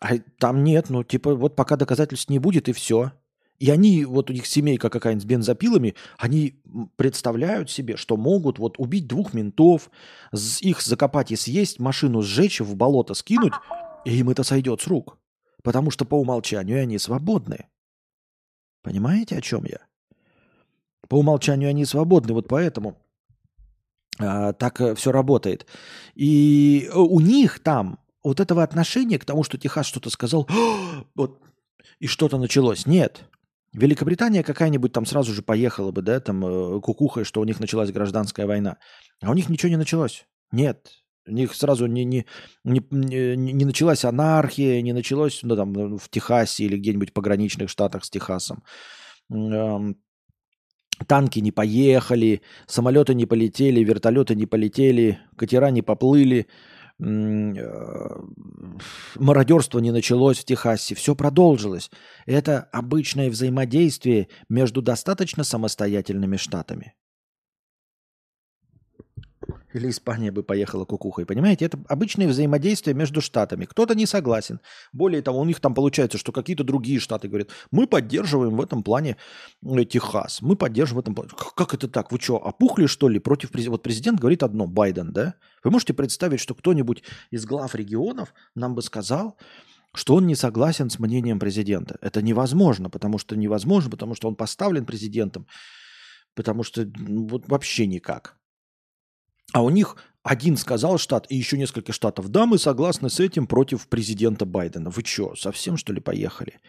А там нет, ну типа вот пока доказательств не будет и все. И они, вот у них семейка какая-нибудь с бензопилами, они представляют себе, что могут вот убить двух ментов, их закопать и съесть, машину сжечь, в болото скинуть, и им это сойдет с рук. Потому что по умолчанию они свободны. Понимаете, о чем я? По умолчанию они свободны, вот поэтому а, так э, все работает. И э, у них там вот этого отношения к тому, что Техас что-то сказал, вот, и что-то началось. Нет. Великобритания какая-нибудь там сразу же поехала бы, да, там э, кукухой, что у них началась гражданская война. А у них ничего не началось. Нет. У них сразу не, не, не, не, началась анархия, не началось ну, там, в Техасе или где-нибудь в пограничных штатах с Техасом. Танки не поехали, самолеты не полетели, вертолеты не полетели, катера не поплыли. Э, мародерство не началось в Техасе, все продолжилось. Это обычное взаимодействие между достаточно самостоятельными штатами. Или Испания бы поехала кукухой. Понимаете, это обычное взаимодействие между штатами. Кто-то не согласен. Более того, у них там получается, что какие-то другие штаты говорят, мы поддерживаем в этом плане э, Техас. Мы поддерживаем в этом плане. Как это так? Вы что, опухли что ли против президента? Вот президент говорит одно, Байден, да? Вы можете представить, что кто-нибудь из глав регионов нам бы сказал, что он не согласен с мнением президента. Это невозможно, потому что невозможно, потому что он поставлен президентом, потому что ну, вот вообще никак. А у них один сказал штат и еще несколько штатов, да, мы согласны с этим против президента Байдена. Вы что, совсем что ли поехали?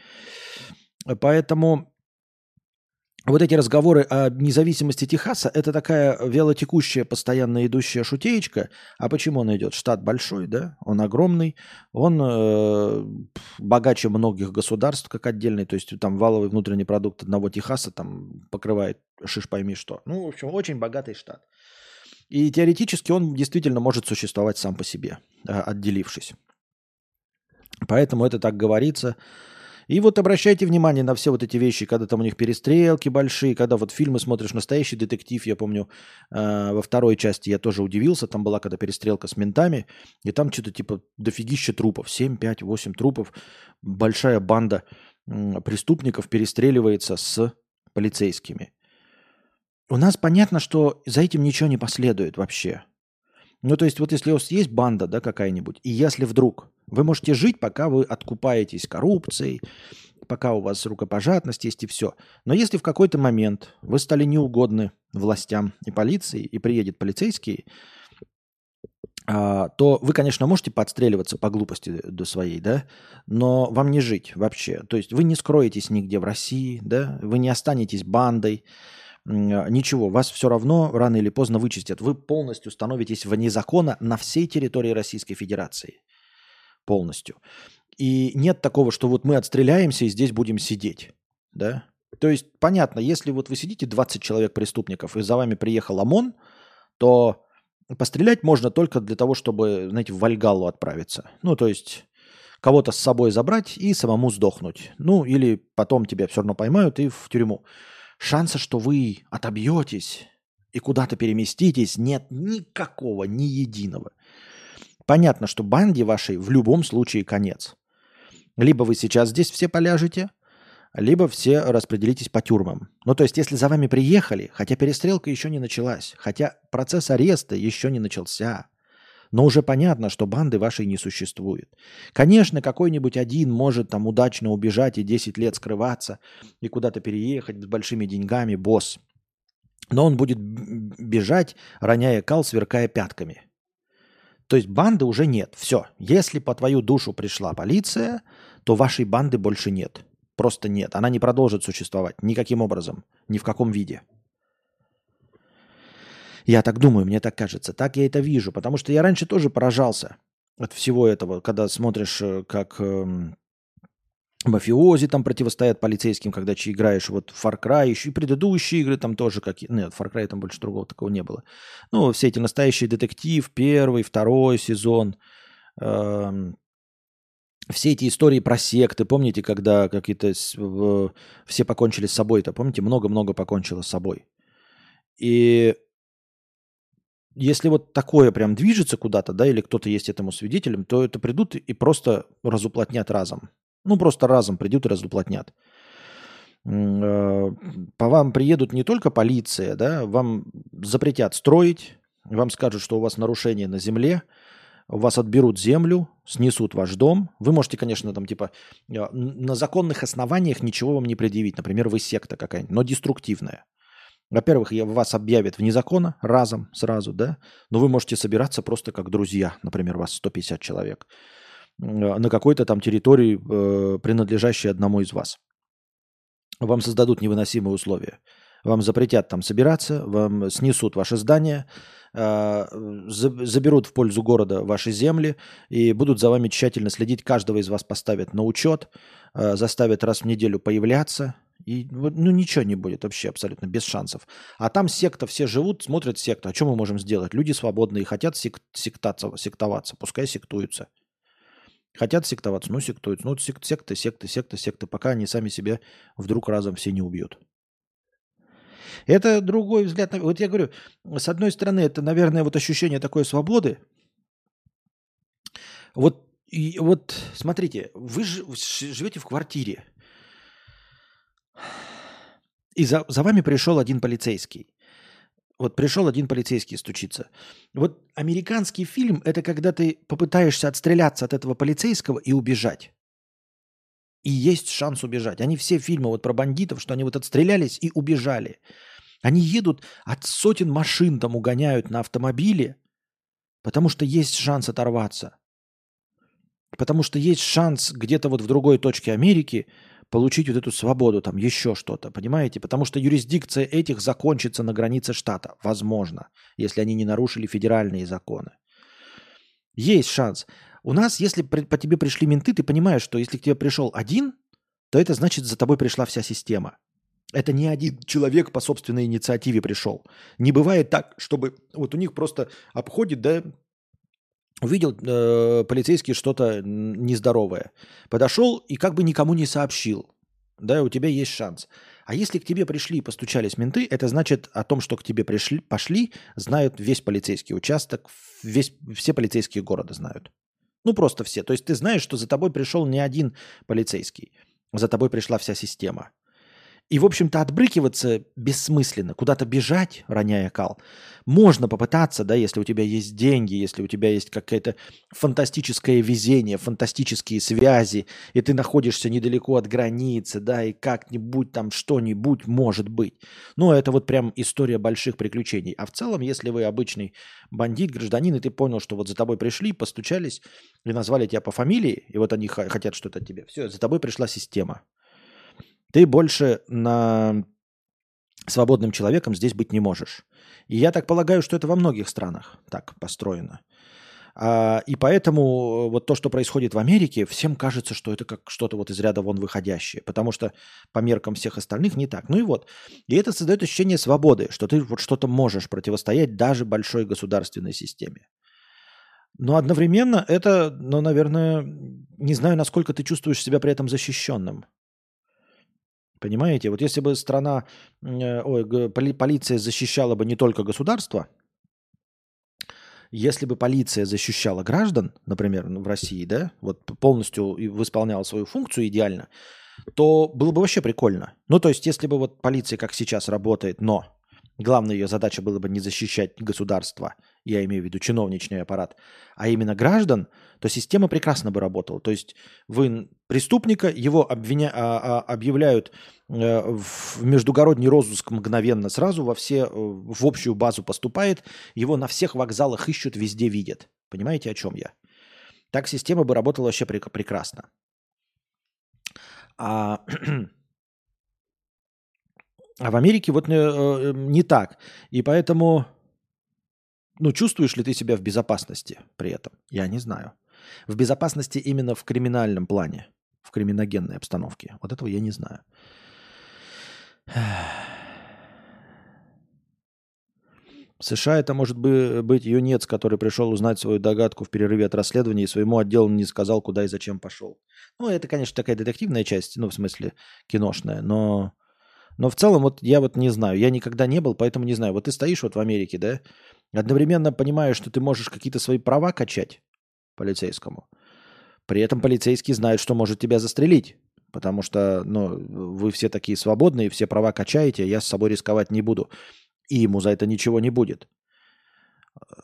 Поэтому вот эти разговоры о независимости Техаса – это такая вялотекущая, постоянно идущая шутеечка. А почему он идет? Штат большой, да? Он огромный, он э, богаче многих государств, как отдельный. То есть там валовый внутренний продукт одного Техаса там покрывает шиш пойми что. Ну, в общем, очень богатый штат. И теоретически он действительно может существовать сам по себе, а, отделившись. Поэтому это так говорится. И вот обращайте внимание на все вот эти вещи, когда там у них перестрелки большие, когда вот фильмы смотришь «Настоящий детектив», я помню, э, во второй части я тоже удивился, там была когда перестрелка с ментами, и там что-то типа дофигища трупов, 7, 5, 8 трупов, большая банда э, преступников перестреливается с полицейскими. У нас понятно, что за этим ничего не последует вообще. Ну, то есть, вот если у вас есть банда, да, какая-нибудь, и если вдруг вы можете жить, пока вы откупаетесь коррупцией, пока у вас рукопожатность есть и все. Но если в какой-то момент вы стали неугодны властям и полиции, и приедет полицейский, а, то вы, конечно, можете подстреливаться по глупости до своей, да, но вам не жить вообще. То есть вы не скроетесь нигде в России, да, вы не останетесь бандой, ничего, вас все равно рано или поздно вычистят. Вы полностью становитесь вне закона на всей территории Российской Федерации. Полностью. И нет такого, что вот мы отстреляемся и здесь будем сидеть. Да? То есть, понятно, если вот вы сидите 20 человек преступников, и за вами приехал ОМОН, то пострелять можно только для того, чтобы, знаете, в Вальгалу отправиться. Ну, то есть кого-то с собой забрать и самому сдохнуть. Ну, или потом тебя все равно поймают и в тюрьму. Шанса, что вы отобьетесь и куда-то переместитесь, нет никакого, ни единого. Понятно, что банде вашей в любом случае конец. Либо вы сейчас здесь все поляжете, либо все распределитесь по тюрьмам. Ну, то есть, если за вами приехали, хотя перестрелка еще не началась, хотя процесс ареста еще не начался, но уже понятно, что банды вашей не существует. Конечно, какой-нибудь один может там удачно убежать и 10 лет скрываться и куда-то переехать с большими деньгами, босс. Но он будет бежать, роняя кал, сверкая пятками. То есть банды уже нет. Все. Если по твою душу пришла полиция, то вашей банды больше нет. Просто нет. Она не продолжит существовать никаким образом, ни в каком виде. Я так думаю, мне так кажется. Так я это вижу. Потому что я раньше тоже поражался от всего этого, когда смотришь, э, как эм, мафиози там противостоят полицейским, когда че играешь вот Far Cry, еще и предыдущие игры там тоже как... Нет, в Far Cry там больше другого такого не было. Ну, все эти настоящие детектив, первый, второй сезон, эм, все эти истории про секты, помните, когда какие-то все покончили с собой-то, помните, много-много покончило с собой. И если вот такое прям движется куда-то, да, или кто-то есть этому свидетелем, то это придут и просто разуплотнят разом. Ну, просто разом придут и разуплотнят. Э, по вам приедут не только полиция, да, вам запретят строить, вам скажут, что у вас нарушение на земле, у вас отберут землю, снесут ваш дом. Вы можете, конечно, там типа э, на законных основаниях ничего вам не предъявить. Например, вы секта какая-нибудь, но деструктивная. Во-первых, вас объявят вне закона разом, сразу, да, но вы можете собираться просто как друзья, например, вас 150 человек, э, на какой-то там территории, э, принадлежащей одному из вас. Вам создадут невыносимые условия. Вам запретят там собираться, вам снесут ваше здание, э, заберут в пользу города ваши земли и будут за вами тщательно следить. Каждого из вас поставят на учет, заставят раз в неделю появляться – и ну ничего не будет вообще абсолютно, без шансов. А там секта, все живут, смотрят секту. А что мы можем сделать? Люди свободные, хотят сек- сектаться, сектоваться, пускай сектуются. Хотят сектоваться, ну сектуются. Ну сект, секты, секты, секты, секты, пока они сами себя вдруг разом все не убьют. Это другой взгляд. Вот я говорю, с одной стороны, это, наверное, вот ощущение такой свободы. Вот, и, вот смотрите, вы живете в квартире, и за, за вами пришел один полицейский. Вот пришел один полицейский стучиться. Вот американский фильм – это когда ты попытаешься отстреляться от этого полицейского и убежать. И есть шанс убежать. Они все фильмы вот про бандитов, что они вот отстрелялись и убежали. Они едут от сотен машин там угоняют на автомобиле, потому что есть шанс оторваться. Потому что есть шанс где-то вот в другой точке Америки – получить вот эту свободу, там еще что-то, понимаете? Потому что юрисдикция этих закончится на границе штата, возможно, если они не нарушили федеральные законы. Есть шанс. У нас, если по тебе пришли менты, ты понимаешь, что если к тебе пришел один, то это значит, за тобой пришла вся система. Это не один человек по собственной инициативе пришел. Не бывает так, чтобы вот у них просто обходит, да, увидел э, полицейский что-то нездоровое, подошел и как бы никому не сообщил, да, у тебя есть шанс. А если к тебе пришли и постучались менты, это значит о том, что к тебе пришли, пошли, знают весь полицейский участок, весь, все полицейские города знают. Ну, просто все. То есть ты знаешь, что за тобой пришел не один полицейский, за тобой пришла вся система. И, в общем-то, отбрыкиваться бессмысленно, куда-то бежать, роняя кал. Можно попытаться, да, если у тебя есть деньги, если у тебя есть какое-то фантастическое везение, фантастические связи, и ты находишься недалеко от границы, да, и как-нибудь там что-нибудь может быть. Но это вот прям история больших приключений. А в целом, если вы обычный бандит, гражданин, и ты понял, что вот за тобой пришли, постучались и назвали тебя по фамилии, и вот они хотят что-то от тебя, все, за тобой пришла система. Ты больше на свободным человеком здесь быть не можешь. И я так полагаю, что это во многих странах так построено. А, и поэтому вот то, что происходит в Америке, всем кажется, что это как что-то вот из ряда вон выходящее, потому что по меркам всех остальных не так. Ну и вот. И это создает ощущение свободы, что ты вот что-то можешь противостоять даже большой государственной системе. Но одновременно это, ну, наверное, не знаю, насколько ты чувствуешь себя при этом защищенным. Понимаете? Вот если бы страна, э, ой, полиция защищала бы не только государство, если бы полиция защищала граждан, например, в России, да, вот полностью выполняла свою функцию идеально, то было бы вообще прикольно. Ну, то есть, если бы вот полиция как сейчас работает, но главная ее задача была бы не защищать государство, я имею в виду чиновничный аппарат, а именно граждан, то система прекрасно бы работала. То есть вы преступника, его обвиня... а, а, объявляют э, в междугородний розыск мгновенно сразу, во все, э, в общую базу поступает, его на всех вокзалах ищут, везде видят. Понимаете, о чем я? Так система бы работала вообще прекрасно. А, а в Америке вот не, э, не так. И поэтому, ну, чувствуешь ли ты себя в безопасности при этом? Я не знаю. В безопасности именно в криминальном плане, в криминогенной обстановке. Вот этого я не знаю. В США это может быть юнец, который пришел узнать свою догадку в перерыве от расследования и своему отделу не сказал, куда и зачем пошел. Ну, это, конечно, такая детективная часть, ну, в смысле, киношная, но, но в целом вот я вот не знаю, я никогда не был, поэтому не знаю. Вот ты стоишь вот в Америке, да, одновременно понимаешь, что ты можешь какие-то свои права качать полицейскому. При этом полицейский знает, что может тебя застрелить, потому что, ну, вы все такие свободные, все права качаете, я с собой рисковать не буду и ему за это ничего не будет.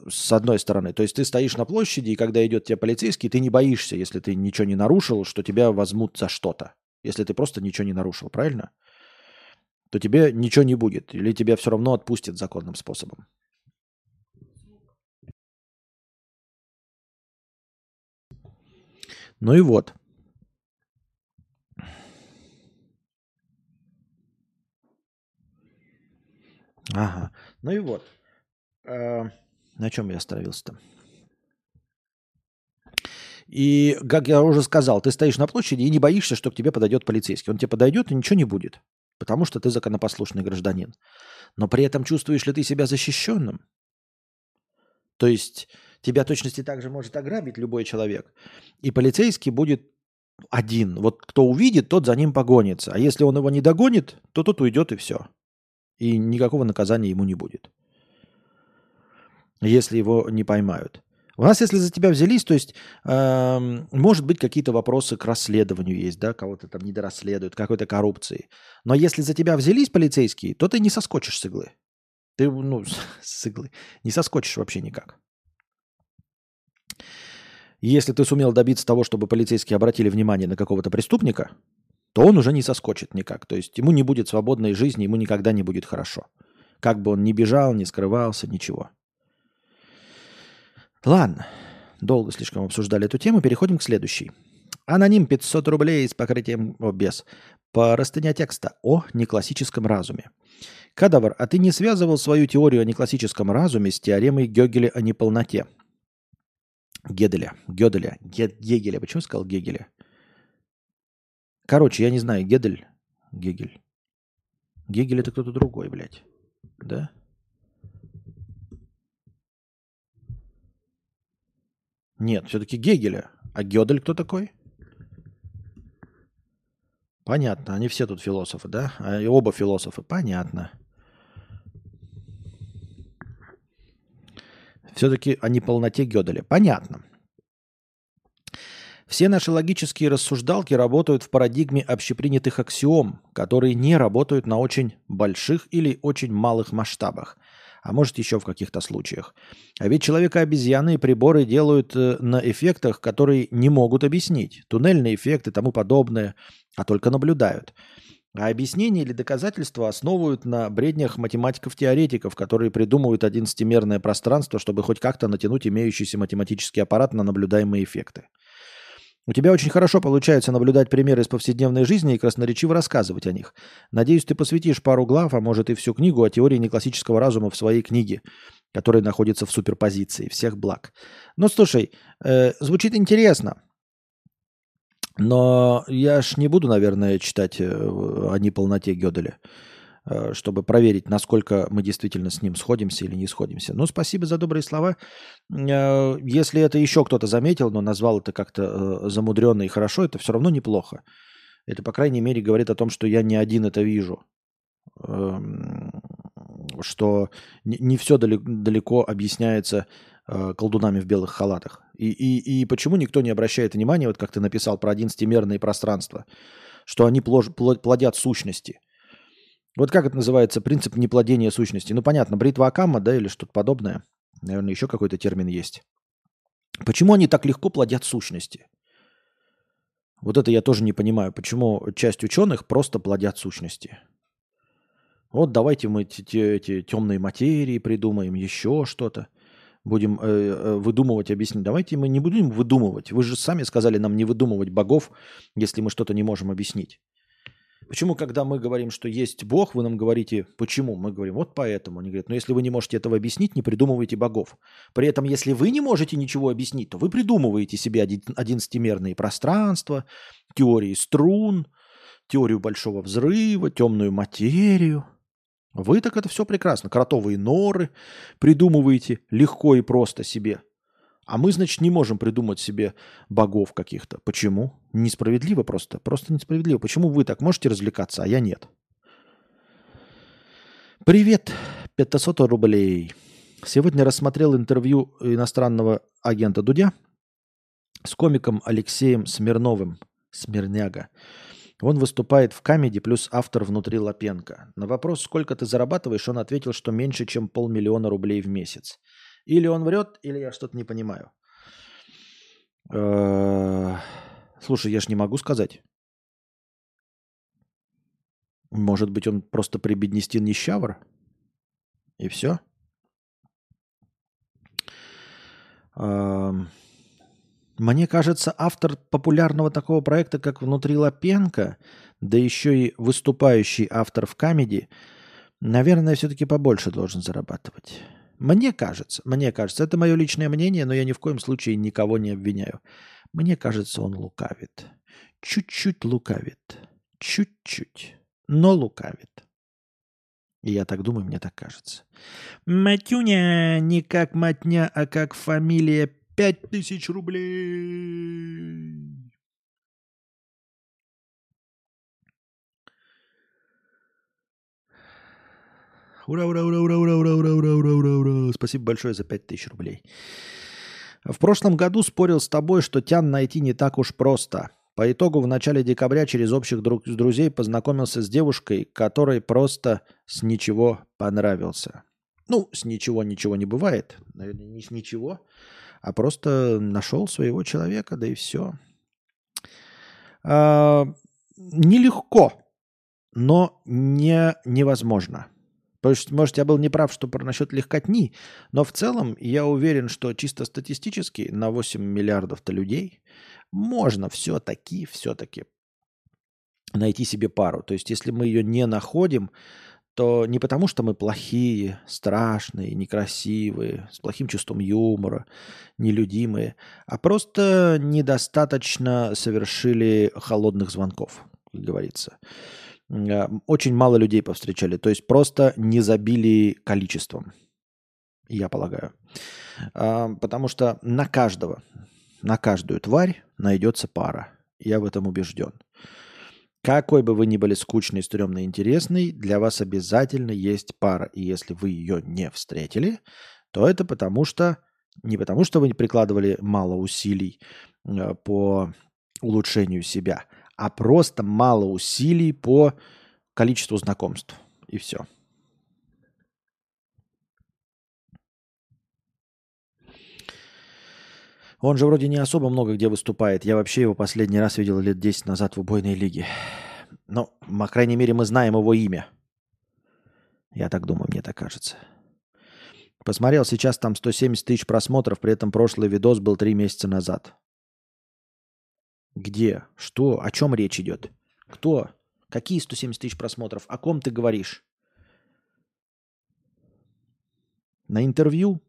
С одной стороны. То есть ты стоишь на площади, и когда идет тебе полицейский, ты не боишься, если ты ничего не нарушил, что тебя возьмут за что-то. Если ты просто ничего не нарушил, правильно? То тебе ничего не будет. Или тебя все равно отпустят законным способом. Ну и вот. Ага. Ну и вот. А, на чем я остановился-то? И, как я уже сказал, ты стоишь на площади и не боишься, что к тебе подойдет полицейский. Он тебе подойдет и ничего не будет, потому что ты законопослушный гражданин. Но при этом чувствуешь ли ты себя защищенным? То есть тебя точности также может ограбить любой человек. И полицейский будет один. Вот кто увидит, тот за ним погонится. А если он его не догонит, то тот уйдет и все. И никакого наказания ему не будет. Если его не поймают. У нас, если за тебя взялись, то есть, э, может быть, какие-то вопросы к расследованию есть, да, кого-то там недорасследуют, какой-то коррупции. Но если за тебя взялись полицейские, то ты не соскочишь с иглы. Ты, ну, с иглы. Не соскочишь вообще никак. Если ты сумел добиться того, чтобы полицейские обратили внимание на какого-то преступника, то он уже не соскочит никак. То есть ему не будет свободной жизни, ему никогда не будет хорошо. Как бы он ни бежал, ни скрывался, ничего. Ладно, долго слишком обсуждали эту тему, переходим к следующей. Аноним 500 рублей с покрытием о, без. Простыня текста о неклассическом разуме. Кадавр, а ты не связывал свою теорию о неклассическом разуме с теоремой Гёгеля о неполноте? Геделя. Гёделя. Гегеля. Почему сказал Гегеля? Короче, я не знаю, Гедель, Гегель. Гегель это кто-то другой, блядь. Да? Нет, все-таки Гегеля. А Гёдель кто такой? Понятно, они все тут философы, да? А оба философы, понятно. Все-таки о неполноте Гёделя. Понятно. Все наши логические рассуждалки работают в парадигме общепринятых аксиом, которые не работают на очень больших или очень малых масштабах, а может еще в каких-то случаях. А ведь человека-обезьяны и приборы делают э, на эффектах, которые не могут объяснить. Туннельные эффекты и тому подобное, а только наблюдают. А объяснения или доказательства основывают на бреднях математиков-теоретиков, которые придумывают одиннадцатимерное пространство, чтобы хоть как-то натянуть имеющийся математический аппарат на наблюдаемые эффекты. У тебя очень хорошо получается наблюдать примеры из повседневной жизни и красноречиво рассказывать о них. Надеюсь, ты посвятишь пару глав, а может и всю книгу о теории неклассического разума в своей книге, которая находится в суперпозиции. Всех благ. Ну, слушай, э, звучит интересно. Но я ж не буду, наверное, читать э, о неполноте Гёделя. Э, чтобы проверить, насколько мы действительно с ним сходимся или не сходимся. Ну, спасибо за добрые слова. Э, если это еще кто-то заметил, но назвал это как-то замудренно и хорошо, это все равно неплохо. Это, по крайней мере, говорит о том, что я не один это вижу. Эм, что не все далеко объясняется колдунами в белых халатах. И, и, и почему никто не обращает внимания, вот как ты написал про одиннадцатимерные пространства, что они плож, плодят сущности. Вот как это называется, принцип неплодения сущности? Ну, понятно, бритва Акама, да, или что-то подобное. Наверное, еще какой-то термин есть. Почему они так легко плодят сущности? Вот это я тоже не понимаю, почему часть ученых просто плодят сущности. Вот давайте мы эти, эти темные материи придумаем, еще что-то. Будем э, э, выдумывать, объяснить. Давайте мы не будем выдумывать. Вы же сами сказали нам не выдумывать богов, если мы что-то не можем объяснить. Почему, когда мы говорим, что есть Бог, вы нам говорите, почему? Мы говорим, вот поэтому. Они говорят, ну если вы не можете этого объяснить, не придумывайте богов. При этом, если вы не можете ничего объяснить, то вы придумываете себе одиннадцатимерные пространства, теории струн, теорию большого взрыва, темную материю. Вы так это все прекрасно. Кротовые норы придумываете легко и просто себе. А мы, значит, не можем придумать себе богов каких-то. Почему? Несправедливо просто. Просто несправедливо. Почему вы так можете развлекаться, а я нет? Привет, 500 рублей. Сегодня рассмотрел интервью иностранного агента Дудя с комиком Алексеем Смирновым. Смирняга. Он выступает в камеди плюс автор внутри Лапенко. На вопрос, сколько ты зарабатываешь, он ответил, что меньше, чем полмиллиона рублей в месяц. Или он врет, или я что-то не понимаю. Э, слушай, я ж не могу сказать. Может быть, он просто прибеднестин нищавр? И все? Эм, мне кажется, автор популярного такого проекта, как «Внутри Лапенко», да еще и выступающий автор в камеди, наверное, все-таки побольше должен зарабатывать. Мне кажется, мне кажется, это мое личное мнение, но я ни в коем случае никого не обвиняю. Мне кажется, он лукавит. Чуть-чуть лукавит. Чуть-чуть. Но лукавит. И я так думаю, мне так кажется. Матюня не как матня, а как фамилия. Пять тысяч рублей. Ура, ура, ура, ура, ура, ура, ура, ура, ура, ура, ура. Спасибо большое за 5000 рублей. В прошлом году спорил с тобой, что Тян найти не так уж просто. По итогу в начале декабря через общих друг друзей познакомился с девушкой, которой просто с ничего понравился. Ну, с ничего ничего не бывает. Наверное, не с ничего, а просто нашел своего человека, да и все. А, нелегко, но не невозможно. То есть, может, я был неправ, что про насчет легкотни, но в целом я уверен, что чисто статистически на 8 миллиардов-то людей можно все-таки, все-таки найти себе пару. То есть, если мы ее не находим, то не потому, что мы плохие, страшные, некрасивые, с плохим чувством юмора, нелюдимые, а просто недостаточно совершили холодных звонков, как говорится. Э, очень мало людей повстречали. То есть просто не забили количеством, я полагаю. А, потому что на каждого, на каждую тварь найдется пара. Я в этом убежден. Какой бы вы ни были скучный, стрёмный, интересный, для вас обязательно есть пара. И если вы ее не встретили, то это потому что не потому что вы не прикладывали мало усилий э, по улучшению себя, а просто мало усилий по количеству знакомств. И все. Он же вроде не особо много где выступает. Я вообще его последний раз видел лет 10 назад в убойной лиге. Ну, по крайней мере, мы знаем его имя. Я так думаю, мне так кажется. Посмотрел, сейчас там 170 тысяч просмотров, при этом прошлый видос был три месяца назад. Где? Что? О чем речь идет? Кто? Какие 170 тысяч просмотров? О ком ты говоришь? На интервью?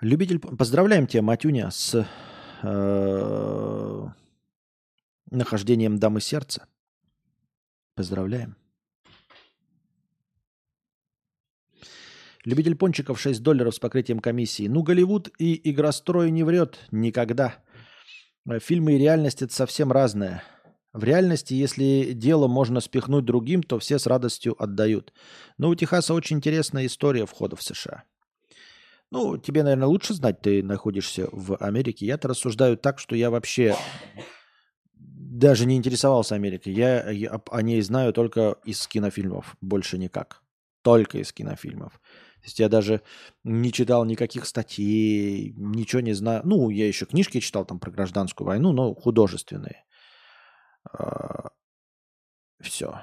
Любитель... Поздравляем тебя, Матюня, с э, нахождением дамы сердца. Поздравляем. Любитель пончиков 6 долларов с покрытием комиссии. Ну, Голливуд и игрострой не врет никогда. Фильмы и реальность это совсем разное. В реальности, если дело можно спихнуть другим, то все с радостью отдают. Но у Техаса очень интересная история входа в США. Ну, тебе, наверное, лучше знать, ты находишься в Америке. Я-то рассуждаю так, что я вообще даже не интересовался Америкой. Я, о ней знаю только из кинофильмов, больше никак. Только из кинофильмов. То есть я даже не читал никаких статей, ничего не знаю. Ну, я еще книжки читал там про гражданскую войну, но художественные. А, Все.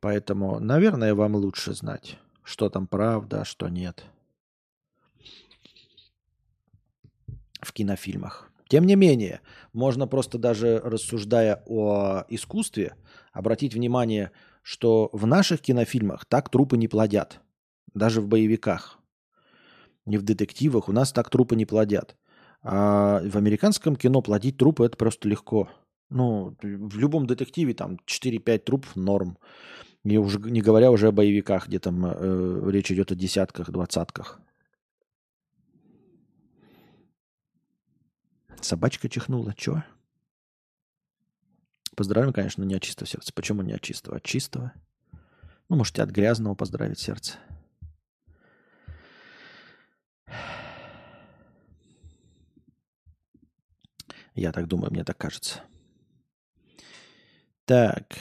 Поэтому, наверное, вам лучше знать, что там правда, а что нет. В кинофильмах. Тем не менее, можно просто даже рассуждая о искусстве, обратить внимание, что в наших кинофильмах так трупы не плодят. Даже в боевиках. Не в детективах у нас так трупы не плодят. А в американском кино плодить трупы это просто легко. Ну, в любом детективе там 4-5 трупов норм. И уже, не говоря уже о боевиках, где там э, речь идет о десятках, двадцатках. Собачка чихнула. Чё? Поздравим, конечно, не от чистого сердца. Почему не от чистого? От чистого. Ну, можете от грязного поздравить сердце. Я так думаю, мне так кажется. Так.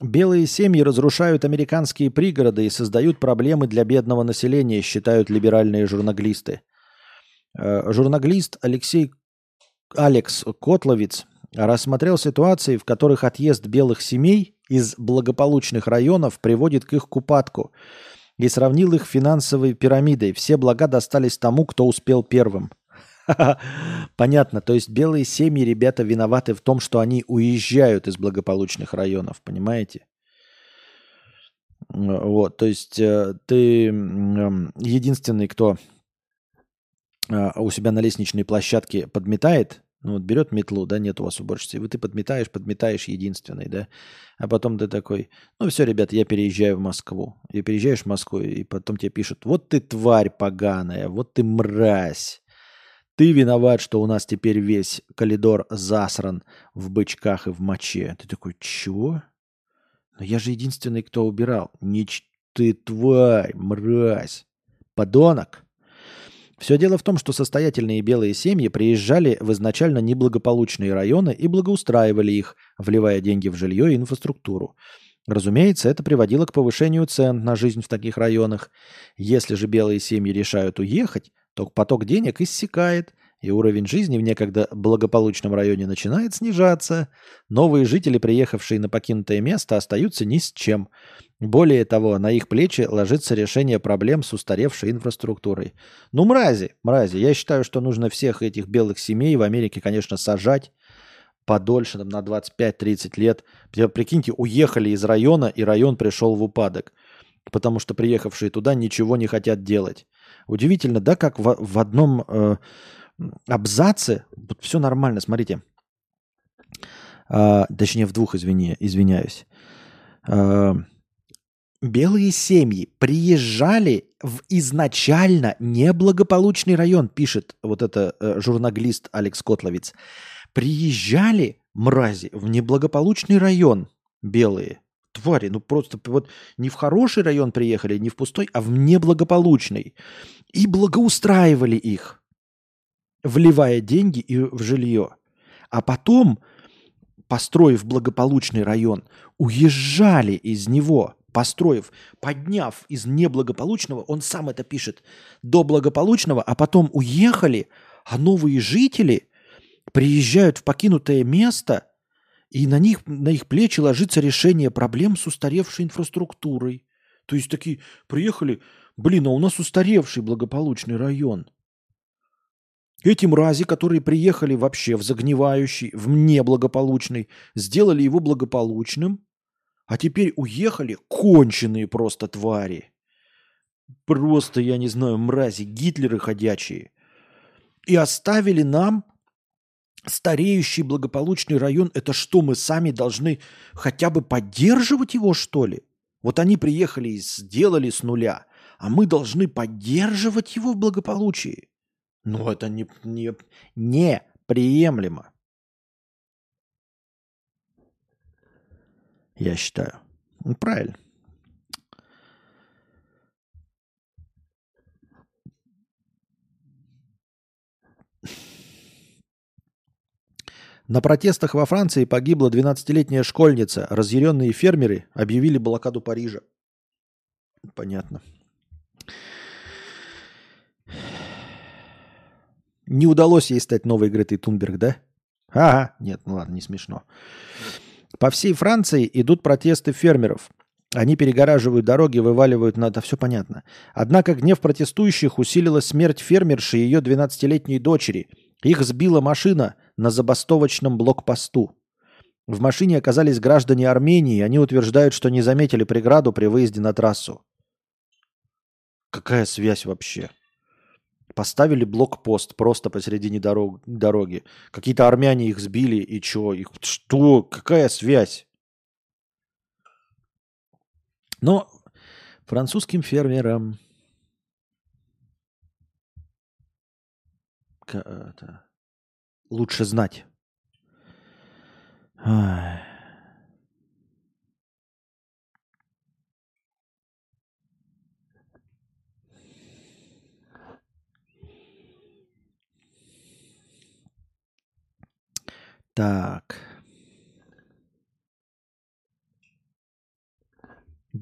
Белые семьи разрушают американские пригороды и создают проблемы для бедного населения, считают либеральные журналисты. Э, журналист Алексей Алекс Котловец рассмотрел ситуации, в которых отъезд белых семей из благополучных районов приводит к их купатку и сравнил их финансовой пирамидой. Все блага достались тому, кто успел первым. Понятно. То есть белые семьи, ребята, виноваты в том, что они уезжают из благополучных районов, понимаете? Вот, то есть э, ты единственный, кто э, у себя на лестничной площадке подметает, ну вот берет метлу, да, нет у вас уборщицы, вот ты подметаешь, подметаешь единственный, да, а потом ты такой, ну все, ребята, я переезжаю в Москву. И переезжаешь в Москву, и потом тебе пишут, вот ты тварь поганая, вот ты мразь. Ты виноват, что у нас теперь весь коридор засран в бычках и в моче. Ты такой, чего? Но я же единственный, кто убирал. Не ты тварь, мразь, подонок. Все дело в том, что состоятельные белые семьи приезжали в изначально неблагополучные районы и благоустраивали их, вливая деньги в жилье и инфраструктуру. Разумеется, это приводило к повышению цен на жизнь в таких районах. Если же белые семьи решают уехать, то поток денег иссякает, и уровень жизни в некогда благополучном районе начинает снижаться. Новые жители, приехавшие на покинутое место, остаются ни с чем. Более того, на их плечи ложится решение проблем с устаревшей инфраструктурой. Ну, мрази, мрази. Я считаю, что нужно всех этих белых семей в Америке, конечно, сажать подольше, там, на 25-30 лет. Прикиньте, уехали из района, и район пришел в упадок. Потому что приехавшие туда ничего не хотят делать. Удивительно, да, как в, в одном э, абзаце вот все нормально, смотрите. Э, точнее, в двух, извини, извиняюсь. Э, белые семьи приезжали в изначально неблагополучный район, пишет вот это э, журналист Алекс Котловец. Приезжали, мрази, в неблагополучный район белые твари, ну просто вот не в хороший район приехали, не в пустой, а в неблагополучный. И благоустраивали их, вливая деньги и в жилье. А потом, построив благополучный район, уезжали из него, построив, подняв из неблагополучного, он сам это пишет, до благополучного, а потом уехали, а новые жители приезжают в покинутое место – и на них, на их плечи ложится решение проблем с устаревшей инфраструктурой. То есть такие приехали, блин, а у нас устаревший благополучный район. Эти мрази, которые приехали вообще в загнивающий, в неблагополучный, сделали его благополучным, а теперь уехали конченые просто твари. Просто, я не знаю, мрази, гитлеры ходячие. И оставили нам стареющий благополучный район, это что, мы сами должны хотя бы поддерживать его, что ли? Вот они приехали и сделали с нуля, а мы должны поддерживать его в благополучии. Ну, это не, не, не приемлемо. Я считаю. Ну, правильно. На протестах во Франции погибла 12-летняя школьница. Разъяренные фермеры объявили блокаду Парижа. Понятно. Не удалось ей стать новой Гретой Тунберг, да? Ага, нет, ну ладно, не смешно. По всей Франции идут протесты фермеров. Они перегораживают дороги, вываливают на... Да все понятно. Однако гнев протестующих усилила смерть фермерши и ее 12-летней дочери. Их сбила машина на забастовочном блокпосту. В машине оказались граждане Армении, они утверждают, что не заметили преграду при выезде на трассу. Какая связь вообще? Поставили блокпост просто посередине дорог, дороги. Какие-то армяне их сбили, и что? Их, что? Какая связь? Но французским фермерам это, лучше знать. Ай. Так.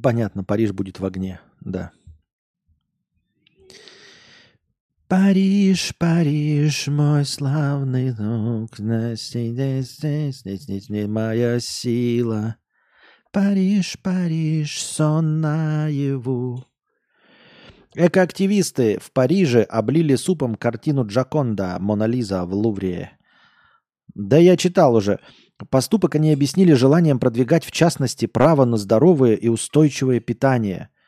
Понятно, Париж будет в огне, да. Париж, Париж, мой славный друг, здесь, здесь, здесь, здесь, моя сила. Париж, Париж, сон наяву. Экоактивисты в Париже облили супом картину Джаконда «Мона Лиза» в Лувре. Да я читал уже. Поступок они объяснили желанием продвигать, в частности, право на здоровое и устойчивое питание –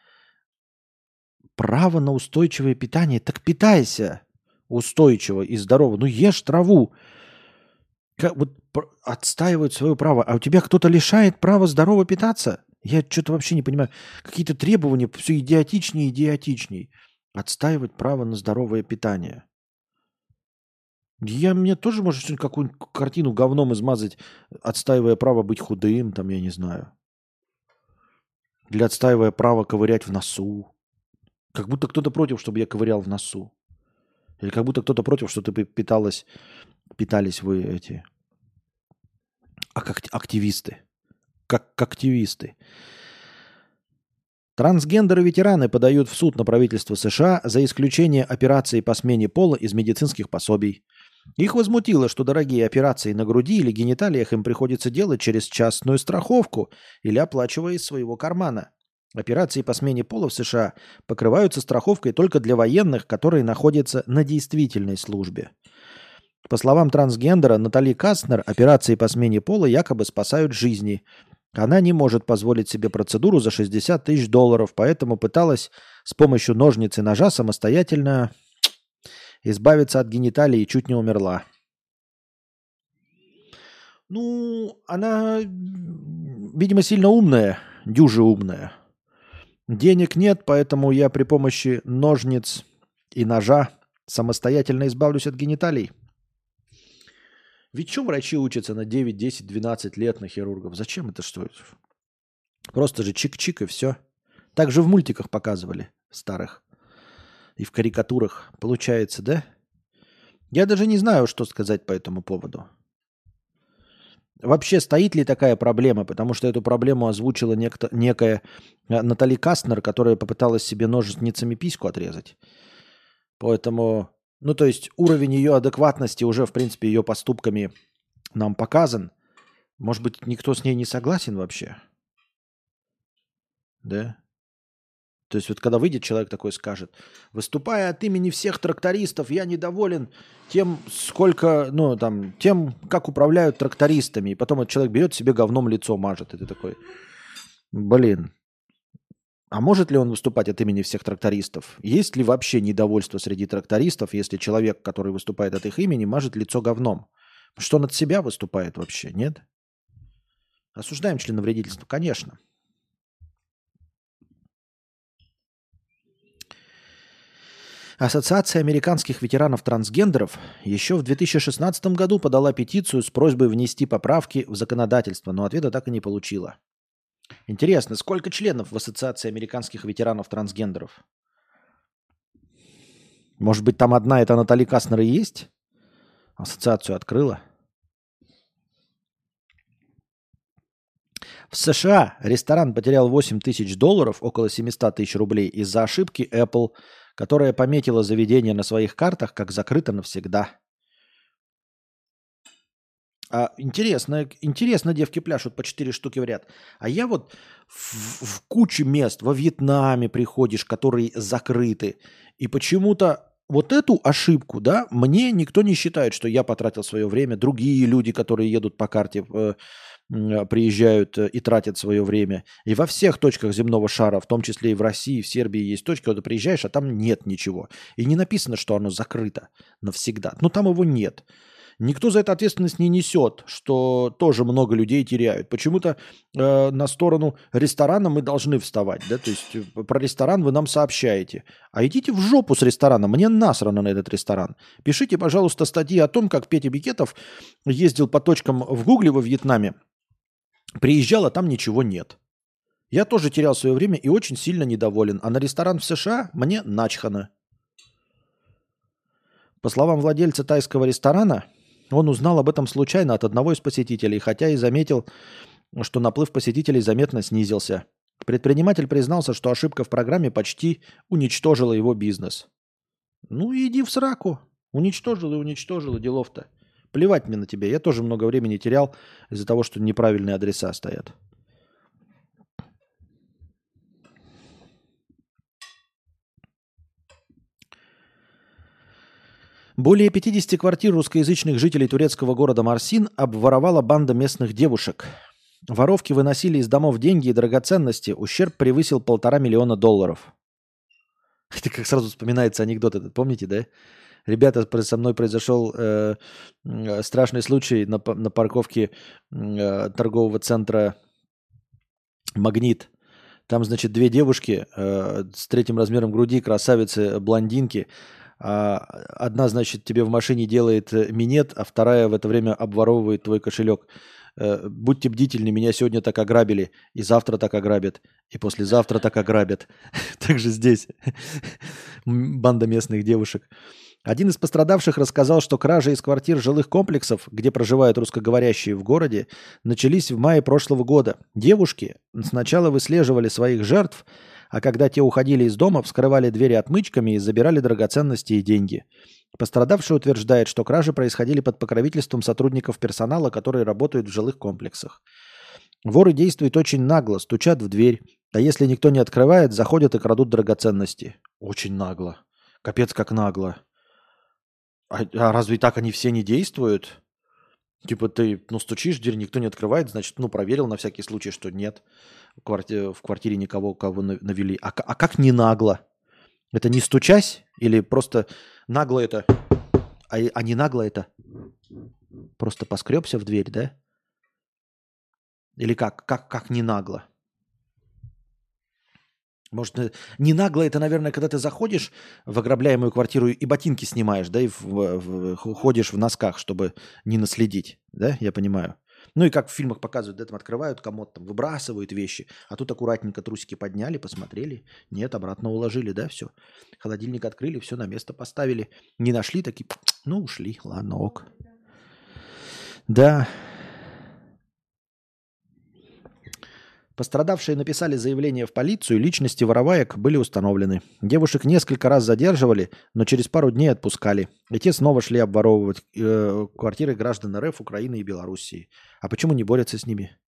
право на устойчивое питание. Так питайся устойчиво и здорово. Ну ешь траву. Как, вот отстаивают свое право. А у тебя кто-то лишает права здорово питаться? Я что-то вообще не понимаю. Какие-то требования все идиотичнее и идиотичнее. Отстаивать право на здоровое питание. Я мне тоже, может, какую-нибудь картину говном измазать, отстаивая право быть худым, там, я не знаю. Или отстаивая право ковырять в носу. Как будто кто-то против, чтобы я ковырял в носу. Или как будто кто-то против, что ты питалась, питались вы эти а как активисты. Как, как активисты. Трансгендеры-ветераны подают в суд на правительство США за исключение операций по смене пола из медицинских пособий. Их возмутило, что дорогие операции на груди или гениталиях им приходится делать через частную страховку или оплачивая из своего кармана. Операции по смене пола в США покрываются страховкой только для военных, которые находятся на действительной службе. По словам трансгендера Натали Кастнер, операции по смене пола якобы спасают жизни. Она не может позволить себе процедуру за 60 тысяч долларов, поэтому пыталась с помощью ножниц и ножа самостоятельно избавиться от гениталий и чуть не умерла. Ну, она, видимо, сильно умная, дюже умная. Денег нет, поэтому я при помощи ножниц и ножа самостоятельно избавлюсь от гениталий. Ведь что врачи учатся на 9, 10, 12 лет на хирургов? Зачем это что? Просто же чик-чик и все. Так же в мультиках показывали старых. И в карикатурах. Получается, да? Я даже не знаю, что сказать по этому поводу. Вообще стоит ли такая проблема? Потому что эту проблему озвучила некто, некая э, Натали Кастнер, которая попыталась себе ножницами письку отрезать. Поэтому, ну то есть уровень ее адекватности уже, в принципе, ее поступками нам показан. Может быть, никто с ней не согласен вообще? Да? То есть вот когда выйдет человек такой скажет, выступая от имени всех трактористов, я недоволен тем, сколько, ну там, тем, как управляют трактористами. И потом этот человек берет себе говном лицо мажет. И ты такой, блин, а может ли он выступать от имени всех трактористов? Есть ли вообще недовольство среди трактористов, если человек, который выступает от их имени, мажет лицо говном? Что он от себя выступает вообще, нет? Осуждаем членовредительство? Конечно. Ассоциация американских ветеранов-трансгендеров еще в 2016 году подала петицию с просьбой внести поправки в законодательство, но ответа так и не получила. Интересно, сколько членов в Ассоциации американских ветеранов-трансгендеров? Может быть, там одна это Натали Каснер и есть? Ассоциацию открыла? В США ресторан потерял 8 тысяч долларов, около 700 тысяч рублей, из-за ошибки Apple, которая пометила заведение на своих картах как закрыто навсегда. А интересно, интересно, девки пляшут по 4 штуки в ряд. А я вот в, в куче мест во Вьетнаме приходишь, которые закрыты. И почему-то вот эту ошибку, да, мне никто не считает, что я потратил свое время. Другие люди, которые едут по карте, э, приезжают э, и тратят свое время. И во всех точках земного шара, в том числе и в России, в Сербии, есть точки, куда ты приезжаешь, а там нет ничего. И не написано, что оно закрыто навсегда. Но там его нет. Никто за это ответственность не несет, что тоже много людей теряют. Почему-то э, на сторону ресторана мы должны вставать, да, то есть э, про ресторан вы нам сообщаете. А идите в жопу с ресторана, мне насрано на этот ресторан. Пишите, пожалуйста, статьи о том, как Петя Бикетов ездил по точкам в Гугле во Вьетнаме, приезжал, а там ничего нет. Я тоже терял свое время и очень сильно недоволен. А на ресторан в США мне начхано. По словам владельца тайского ресторана, он узнал об этом случайно от одного из посетителей, хотя и заметил, что наплыв посетителей заметно снизился. Предприниматель признался, что ошибка в программе почти уничтожила его бизнес. Ну иди в сраку. Уничтожил и уничтожил, и делов-то. Плевать мне на тебя. Я тоже много времени терял из-за того, что неправильные адреса стоят. Более 50 квартир русскоязычных жителей турецкого города Марсин обворовала банда местных девушек. Воровки выносили из домов деньги и драгоценности. Ущерб превысил полтора миллиона долларов. Это как сразу вспоминается анекдот этот, помните, да? Ребята, со мной произошел э, страшный случай на, на парковке э, торгового центра «Магнит». Там, значит, две девушки э, с третьим размером груди, красавицы, блондинки – а, одна, значит, тебе в машине делает э, минет, а вторая в это время обворовывает твой кошелек. Э, будьте бдительны, меня сегодня так ограбили, и завтра так ограбят, и послезавтра так ограбят. Также здесь банда местных девушек. Один из пострадавших рассказал, что кражи из квартир жилых комплексов, где проживают русскоговорящие в городе, начались в мае прошлого года. Девушки сначала выслеживали своих жертв, а когда те уходили из дома, вскрывали двери отмычками и забирали драгоценности и деньги. Пострадавший утверждает, что кражи происходили под покровительством сотрудников персонала, которые работают в жилых комплексах. Воры действуют очень нагло, стучат в дверь, а если никто не открывает, заходят и крадут драгоценности. Очень нагло. Капец как нагло. А, а разве так они все не действуют? Типа ты, ну, стучишь в дверь, никто не открывает, значит, ну, проверил на всякий случай, что нет в квартире, в квартире никого, кого навели. А, а как не нагло? Это не стучась или просто нагло это? А, а не нагло это? Просто поскребся в дверь, да? Или как? Как, как не нагло? Может, э, не нагло это, наверное, когда ты заходишь в ограбляемую квартиру и ботинки снимаешь, да, и в, в, ходишь в носках, чтобы не наследить, да, я понимаю. Ну и как в фильмах показывают, да, там открывают комод, там выбрасывают вещи, а тут аккуратненько трусики подняли, посмотрели, нет, обратно уложили, да, все. Холодильник открыли, все на место поставили. Не нашли, такие, ну ушли, ладно, ок. Да, Пострадавшие написали заявление в полицию, личности вороваек были установлены. Девушек несколько раз задерживали, но через пару дней отпускали. И те снова шли обворовывать э, квартиры граждан РФ, Украины и Белоруссии. А почему не борются с ними?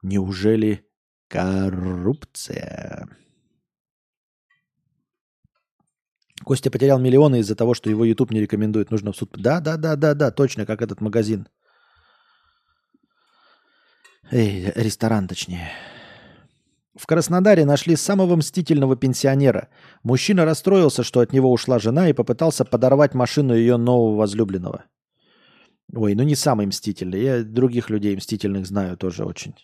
Неужели коррупция? Костя потерял миллионы из-за того, что его YouTube не рекомендует. Нужно в суд. Да, да, да, да, да, точно, как этот магазин. Эй, ресторан точнее. В Краснодаре нашли самого мстительного пенсионера. Мужчина расстроился, что от него ушла жена и попытался подорвать машину ее нового возлюбленного. Ой, ну не самый мстительный. Я других людей мстительных знаю тоже очень.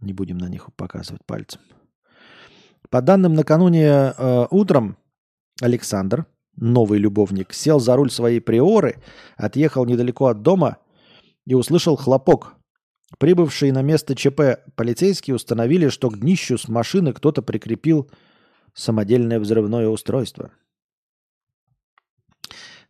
Не будем на них показывать пальцем. По данным накануне э, утром, Александр, новый любовник, сел за руль своей приоры, отъехал недалеко от дома и услышал хлопок Прибывшие на место ЧП полицейские установили, что к днищу с машины кто-то прикрепил самодельное взрывное устройство.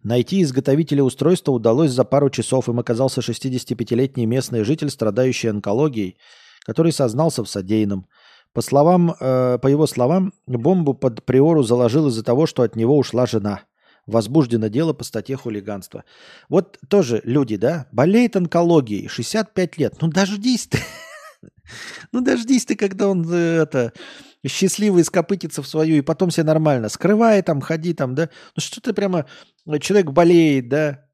Найти изготовителя устройства удалось за пару часов. Им оказался 65-летний местный житель, страдающий онкологией, который сознался в содеянном. По, словам, э, по его словам, бомбу под приору заложил из-за того, что от него ушла жена. Возбуждено дело по статье хулиганства. Вот тоже люди, да, болеет онкологией, 65 лет. Ну дождись ты. Ну дождись ты, когда он э, это счастливый скопытится в свою, и потом все нормально. Скрывай там, ходи там, да. Ну что ты прямо, э, человек болеет, да.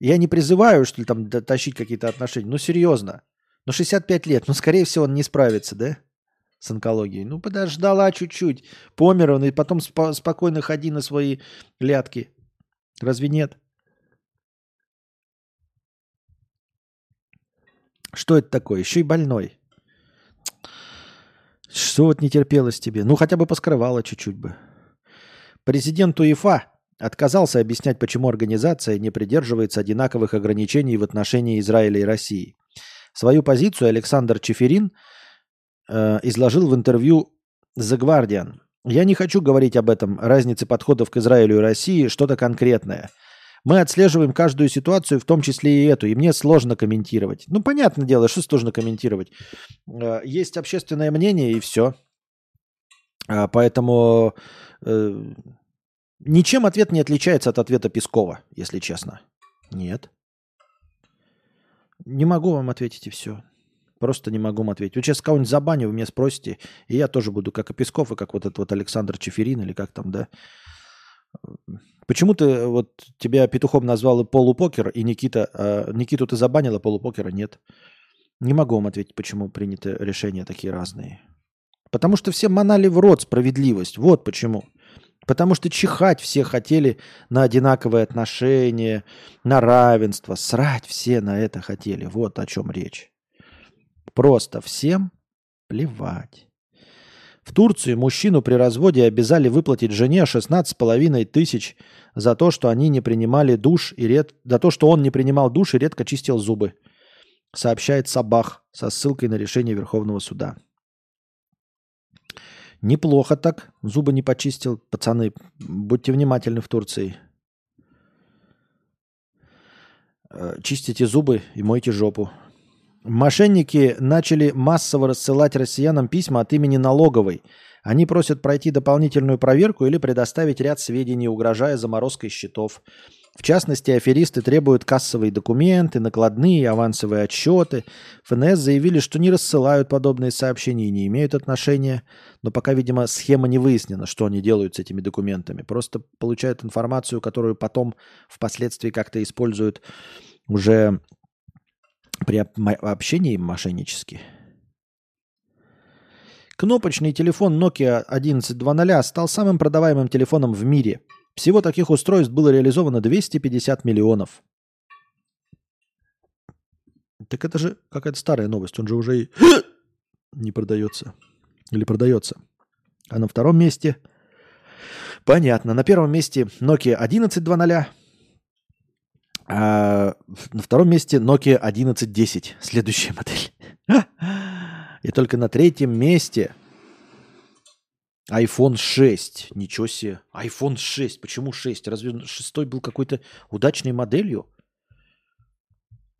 Я не призываю, что ли, там тащить какие-то отношения. Ну серьезно. Ну 65 лет, ну скорее всего он не справится, да с онкологией. Ну, подождала чуть-чуть. Помер он, и потом спо- спокойно ходи на свои лятки. Разве нет? Что это такое? Еще и больной. Что вот не терпелось тебе? Ну, хотя бы поскрывала чуть-чуть бы. Президент УЕФА отказался объяснять, почему организация не придерживается одинаковых ограничений в отношении Израиля и России. Свою позицию Александр Чеферин – э, изложил в интервью The Guardian. Я не хочу говорить об этом, разнице подходов к Израилю и России, что-то конкретное. Мы отслеживаем каждую ситуацию, в том числе и эту, и мне сложно комментировать. Ну, понятное дело, что сложно комментировать. Э, есть общественное мнение, и все. А, поэтому э, ничем ответ не отличается от ответа Пескова, если честно. Нет. Не могу вам ответить, и все. Просто не могу вам ответить. Вот сейчас кого-нибудь забаню, вы меня спросите, и я тоже буду как и Песков, и как вот этот вот Александр Чеферин, или как там, да. Почему ты вот тебя петухом назвал и полупокер, и Никита, а Никиту ты забанила, полупокера нет? Не могу вам ответить, почему приняты решения такие разные. Потому что все манали в рот справедливость. Вот почему. Потому что чихать все хотели на одинаковые отношения, на равенство. Срать все на это хотели. Вот о чем речь. Просто всем плевать. В Турции мужчину при разводе обязали выплатить жене 16,5 тысяч за то, что они не принимали душ и ред... за то, что он не принимал душ и редко чистил зубы, сообщает Сабах со ссылкой на решение Верховного суда. Неплохо так. Зубы не почистил. Пацаны, будьте внимательны в Турции. Э, чистите зубы и мойте жопу. Мошенники начали массово рассылать россиянам письма от имени налоговой. Они просят пройти дополнительную проверку или предоставить ряд сведений, угрожая заморозкой счетов. В частности, аферисты требуют кассовые документы, накладные, авансовые отчеты. ФНС заявили, что не рассылают подобные сообщения и не имеют отношения. Но пока, видимо, схема не выяснена, что они делают с этими документами. Просто получают информацию, которую потом впоследствии как-то используют уже при общении мошеннически. Кнопочный телефон Nokia 1120 стал самым продаваемым телефоном в мире. Всего таких устройств было реализовано 250 миллионов. Так это же какая-то старая новость. Он же уже и не продается. Или продается. А на втором месте... Понятно. На первом месте Nokia 1120. А на втором месте Nokia 1110, следующая модель. И только на третьем месте iPhone 6. Ничего себе. iPhone 6. Почему 6? Разве шестой был какой-то удачной моделью?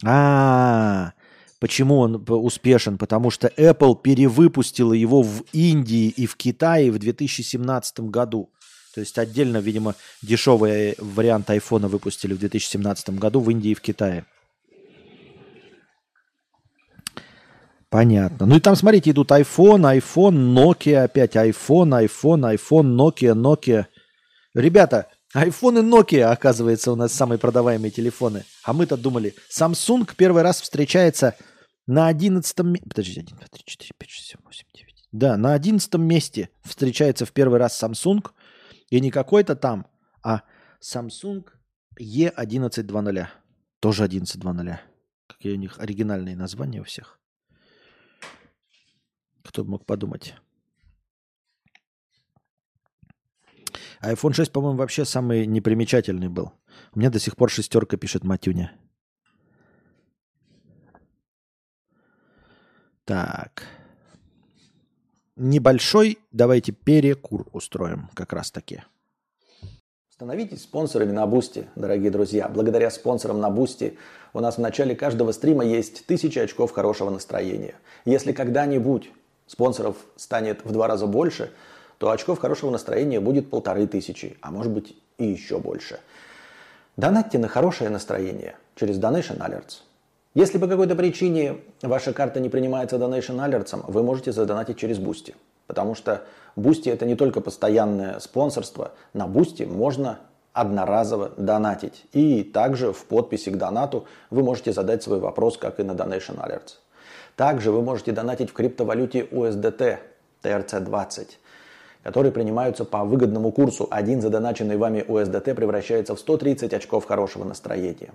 А, почему он успешен? Потому что Apple перевыпустила его в Индии и в Китае в 2017 году. То есть отдельно, видимо, дешевый вариант айфона выпустили в 2017 году в Индии и в Китае. Понятно. Ну и там, смотрите, идут iPhone, iPhone, Nokia опять, iPhone, iPhone, iPhone, Nokia, Nokia. Ребята, iPhone и Nokia, оказывается, у нас самые продаваемые телефоны. А мы-то думали, Samsung первый раз встречается на 11 месте. Подождите, 1, 2, 3, 4, 5, 6, 7, 8, 9. Да, на 11 месте встречается в первый раз Samsung – и не какой-то там, а Samsung E1120. Тоже 1120. Какие у них оригинальные названия у всех. Кто бы мог подумать. iPhone 6, по-моему, вообще самый непримечательный был. У меня до сих пор шестерка пишет Матюня. Так небольшой, давайте перекур устроим как раз таки. Становитесь спонсорами на Бусти, дорогие друзья. Благодаря спонсорам на Бусти у нас в начале каждого стрима есть тысячи очков хорошего настроения. Если когда-нибудь спонсоров станет в два раза больше, то очков хорошего настроения будет полторы тысячи, а может быть и еще больше. Донатьте на хорошее настроение через Donation Alerts. Если по какой-то причине ваша карта не принимается Donation Alerts, вы можете задонатить через Бусти. Потому что Boosty это не только постоянное спонсорство. На Boosty можно одноразово донатить. И также в подписи к донату вы можете задать свой вопрос, как и на Donation Alerts. Также вы можете донатить в криптовалюте USDT TRC20, которые принимаются по выгодному курсу. Один задоначенный вами USDT превращается в 130 очков хорошего настроения.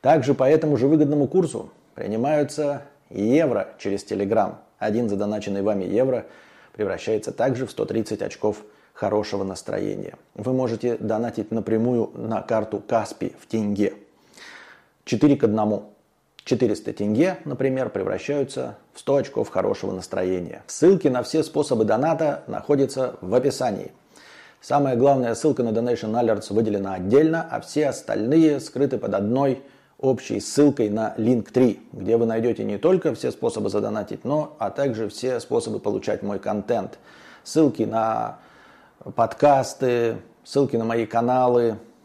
Также по этому же выгодному курсу принимаются евро через Telegram. Один задоначенный вами евро – превращается также в 130 очков хорошего настроения. Вы можете донатить напрямую на карту Каспи в тенге. 4 к 1. 400 тенге, например, превращаются в 100 очков хорошего настроения. Ссылки на все способы доната находятся в описании. Самая главная ссылка на Donation Alerts выделена отдельно, а все остальные скрыты под одной общей ссылкой на Link3, где вы найдете не только все способы задонатить, но а также все способы получать мой контент. Ссылки на подкасты, ссылки на мои каналы,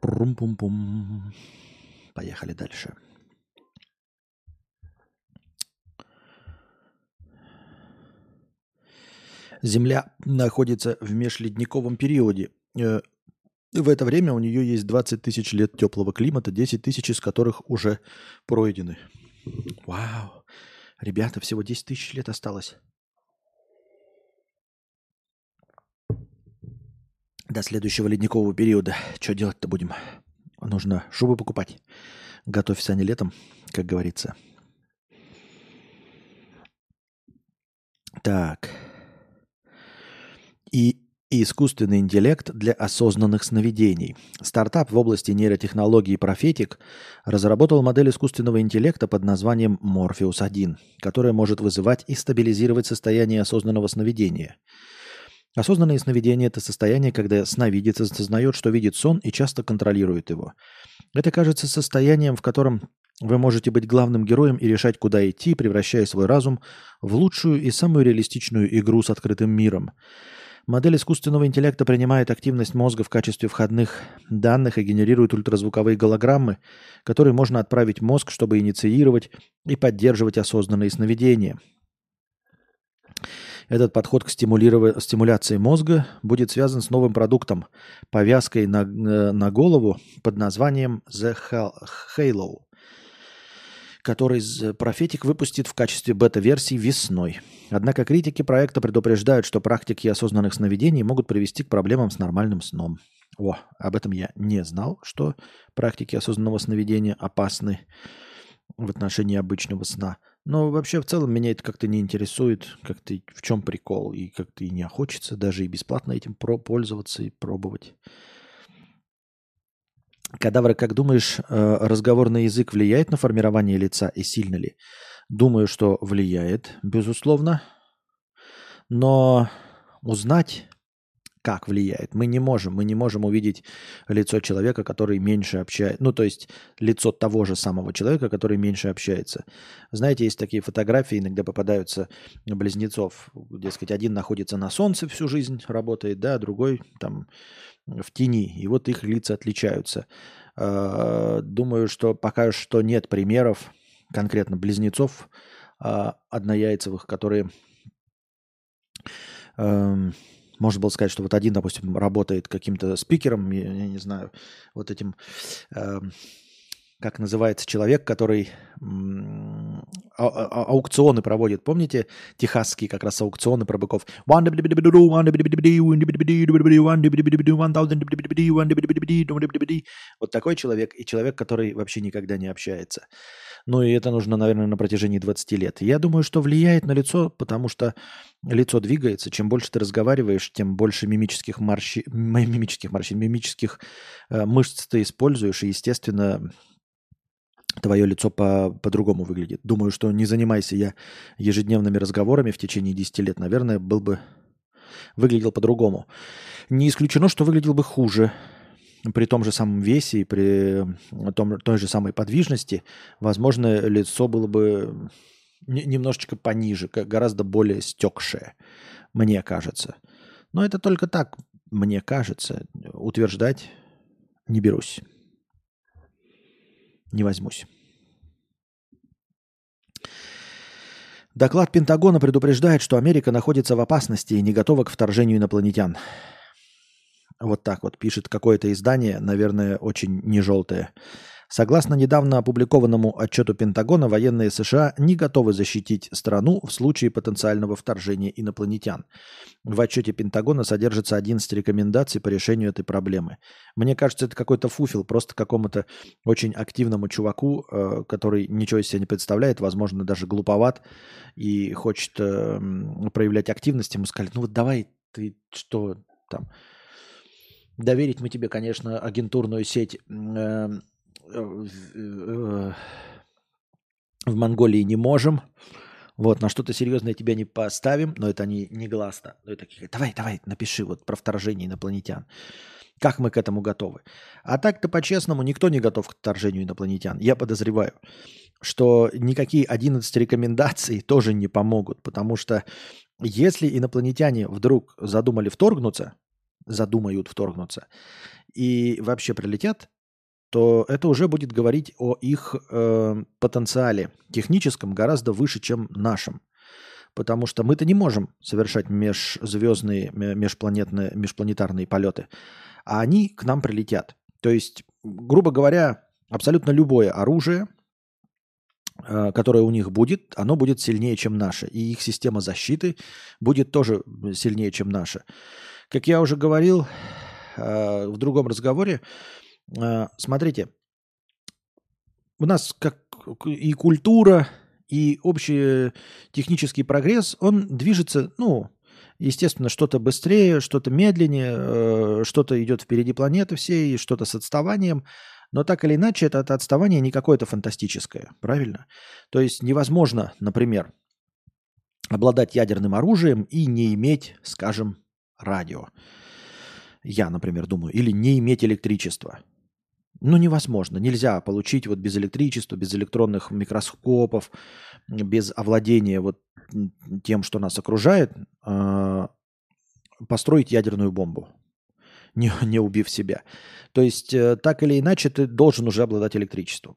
Прум-пум-пум. Поехали дальше. Земля находится в межледниковом периоде. Э, в это время у нее есть 20 тысяч лет теплого климата, 10 тысяч из которых уже пройдены. Вау! Ребята, всего 10 тысяч лет осталось. До следующего ледникового периода. Что делать-то будем? Нужно шубы покупать. Готовься они летом, как говорится. Так. И искусственный интеллект для осознанных сновидений. Стартап в области нейротехнологии Prophetic разработал модель искусственного интеллекта под названием Morpheus-1, которая может вызывать и стабилизировать состояние осознанного сновидения – Осознанное сновидение – это состояние, когда сновидец осознает, что видит сон и часто контролирует его. Это кажется состоянием, в котором вы можете быть главным героем и решать, куда идти, превращая свой разум в лучшую и самую реалистичную игру с открытым миром. Модель искусственного интеллекта принимает активность мозга в качестве входных данных и генерирует ультразвуковые голограммы, которые можно отправить в мозг, чтобы инициировать и поддерживать осознанные сновидения – этот подход к стимуляции мозга будет связан с новым продуктом, повязкой на, э, на голову под названием The Halo, который Prophetic выпустит в качестве бета-версии весной. Однако критики проекта предупреждают, что практики осознанных сновидений могут привести к проблемам с нормальным сном. О, об этом я не знал, что практики осознанного сновидения опасны в отношении обычного сна – но вообще в целом меня это как-то не интересует, как-то в чем прикол, и как-то и не хочется даже и бесплатно этим про пользоваться и пробовать. Кадавр, как думаешь, э, разговорный язык влияет на формирование лица и сильно ли? Думаю, что влияет, безусловно. Но узнать, как влияет, мы не можем. Мы не можем увидеть лицо человека, который меньше общается. Ну, то есть лицо того же самого человека, который меньше общается. Знаете, есть такие фотографии, иногда попадаются близнецов. Дескать, один находится на солнце всю жизнь, работает, да, другой там в тени. И вот их лица отличаются. А, думаю, что пока что нет примеров конкретно близнецов а, однояйцевых, которые эм, можно было сказать, что вот один, допустим, работает каким-то спикером, я, я не знаю, вот этим э, как называется человек, который а, а, аукционы проводит. Помните техасские как раз аукционы про быков? Вот такой человек и человек, который вообще никогда не общается. Ну и это нужно, наверное, на протяжении 20 лет. Я думаю, что влияет на лицо, потому что лицо двигается. Чем больше ты разговариваешь, тем больше мимических морщин, мимических морщин, мимических э, мышц ты используешь. И, естественно, твое лицо по, по-другому выглядит. Думаю, что не занимайся я ежедневными разговорами в течение 10 лет, наверное, был бы выглядел по-другому. Не исключено, что выглядел бы хуже. При том же самом весе и при том, той же самой подвижности, возможно, лицо было бы немножечко пониже, гораздо более стекшее, мне кажется. Но это только так, мне кажется. Утверждать не берусь не возьмусь. Доклад Пентагона предупреждает, что Америка находится в опасности и не готова к вторжению инопланетян. Вот так вот пишет какое-то издание, наверное, очень не желтое. Согласно недавно опубликованному отчету Пентагона, военные США не готовы защитить страну в случае потенциального вторжения инопланетян. В отчете Пентагона содержится 11 рекомендаций по решению этой проблемы. Мне кажется, это какой-то фуфел, просто какому-то очень активному чуваку, э, который ничего из себя не представляет, возможно, даже глуповат и хочет э, проявлять активность. Ему сказали, ну вот давай ты что там... Доверить мы тебе, конечно, агентурную сеть э, в Монголии не можем. Вот, на что-то серьезное тебя не поставим, но это не, не гласно. Но это такие, давай, давай, напиши вот про вторжение инопланетян. Как мы к этому готовы? А так-то по-честному никто не готов к вторжению инопланетян. Я подозреваю, что никакие 11 рекомендаций тоже не помогут, потому что если инопланетяне вдруг задумали вторгнуться, задумают вторгнуться и вообще прилетят, то это уже будет говорить о их э, потенциале техническом гораздо выше, чем нашем. Потому что мы-то не можем совершать межзвездные, межпланетные, межпланетарные полеты, а они к нам прилетят. То есть, грубо говоря, абсолютно любое оружие, э, которое у них будет, оно будет сильнее, чем наше. И их система защиты будет тоже сильнее, чем наша. Как я уже говорил э, в другом разговоре, а, смотрите, у нас как и культура, и общий технический прогресс, он движется, ну, естественно, что-то быстрее, что-то медленнее, э, что-то идет впереди планеты всей, что-то с отставанием. Но так или иначе, это, это отставание не какое-то фантастическое, правильно? То есть невозможно, например, обладать ядерным оружием и не иметь, скажем, радио. Я, например, думаю, или не иметь электричества. Ну, невозможно. Нельзя получить вот без электричества, без электронных микроскопов, без овладения вот тем, что нас окружает, а, построить ядерную бомбу, не, не убив себя. То есть, э, так или иначе, ты должен уже обладать электричеством.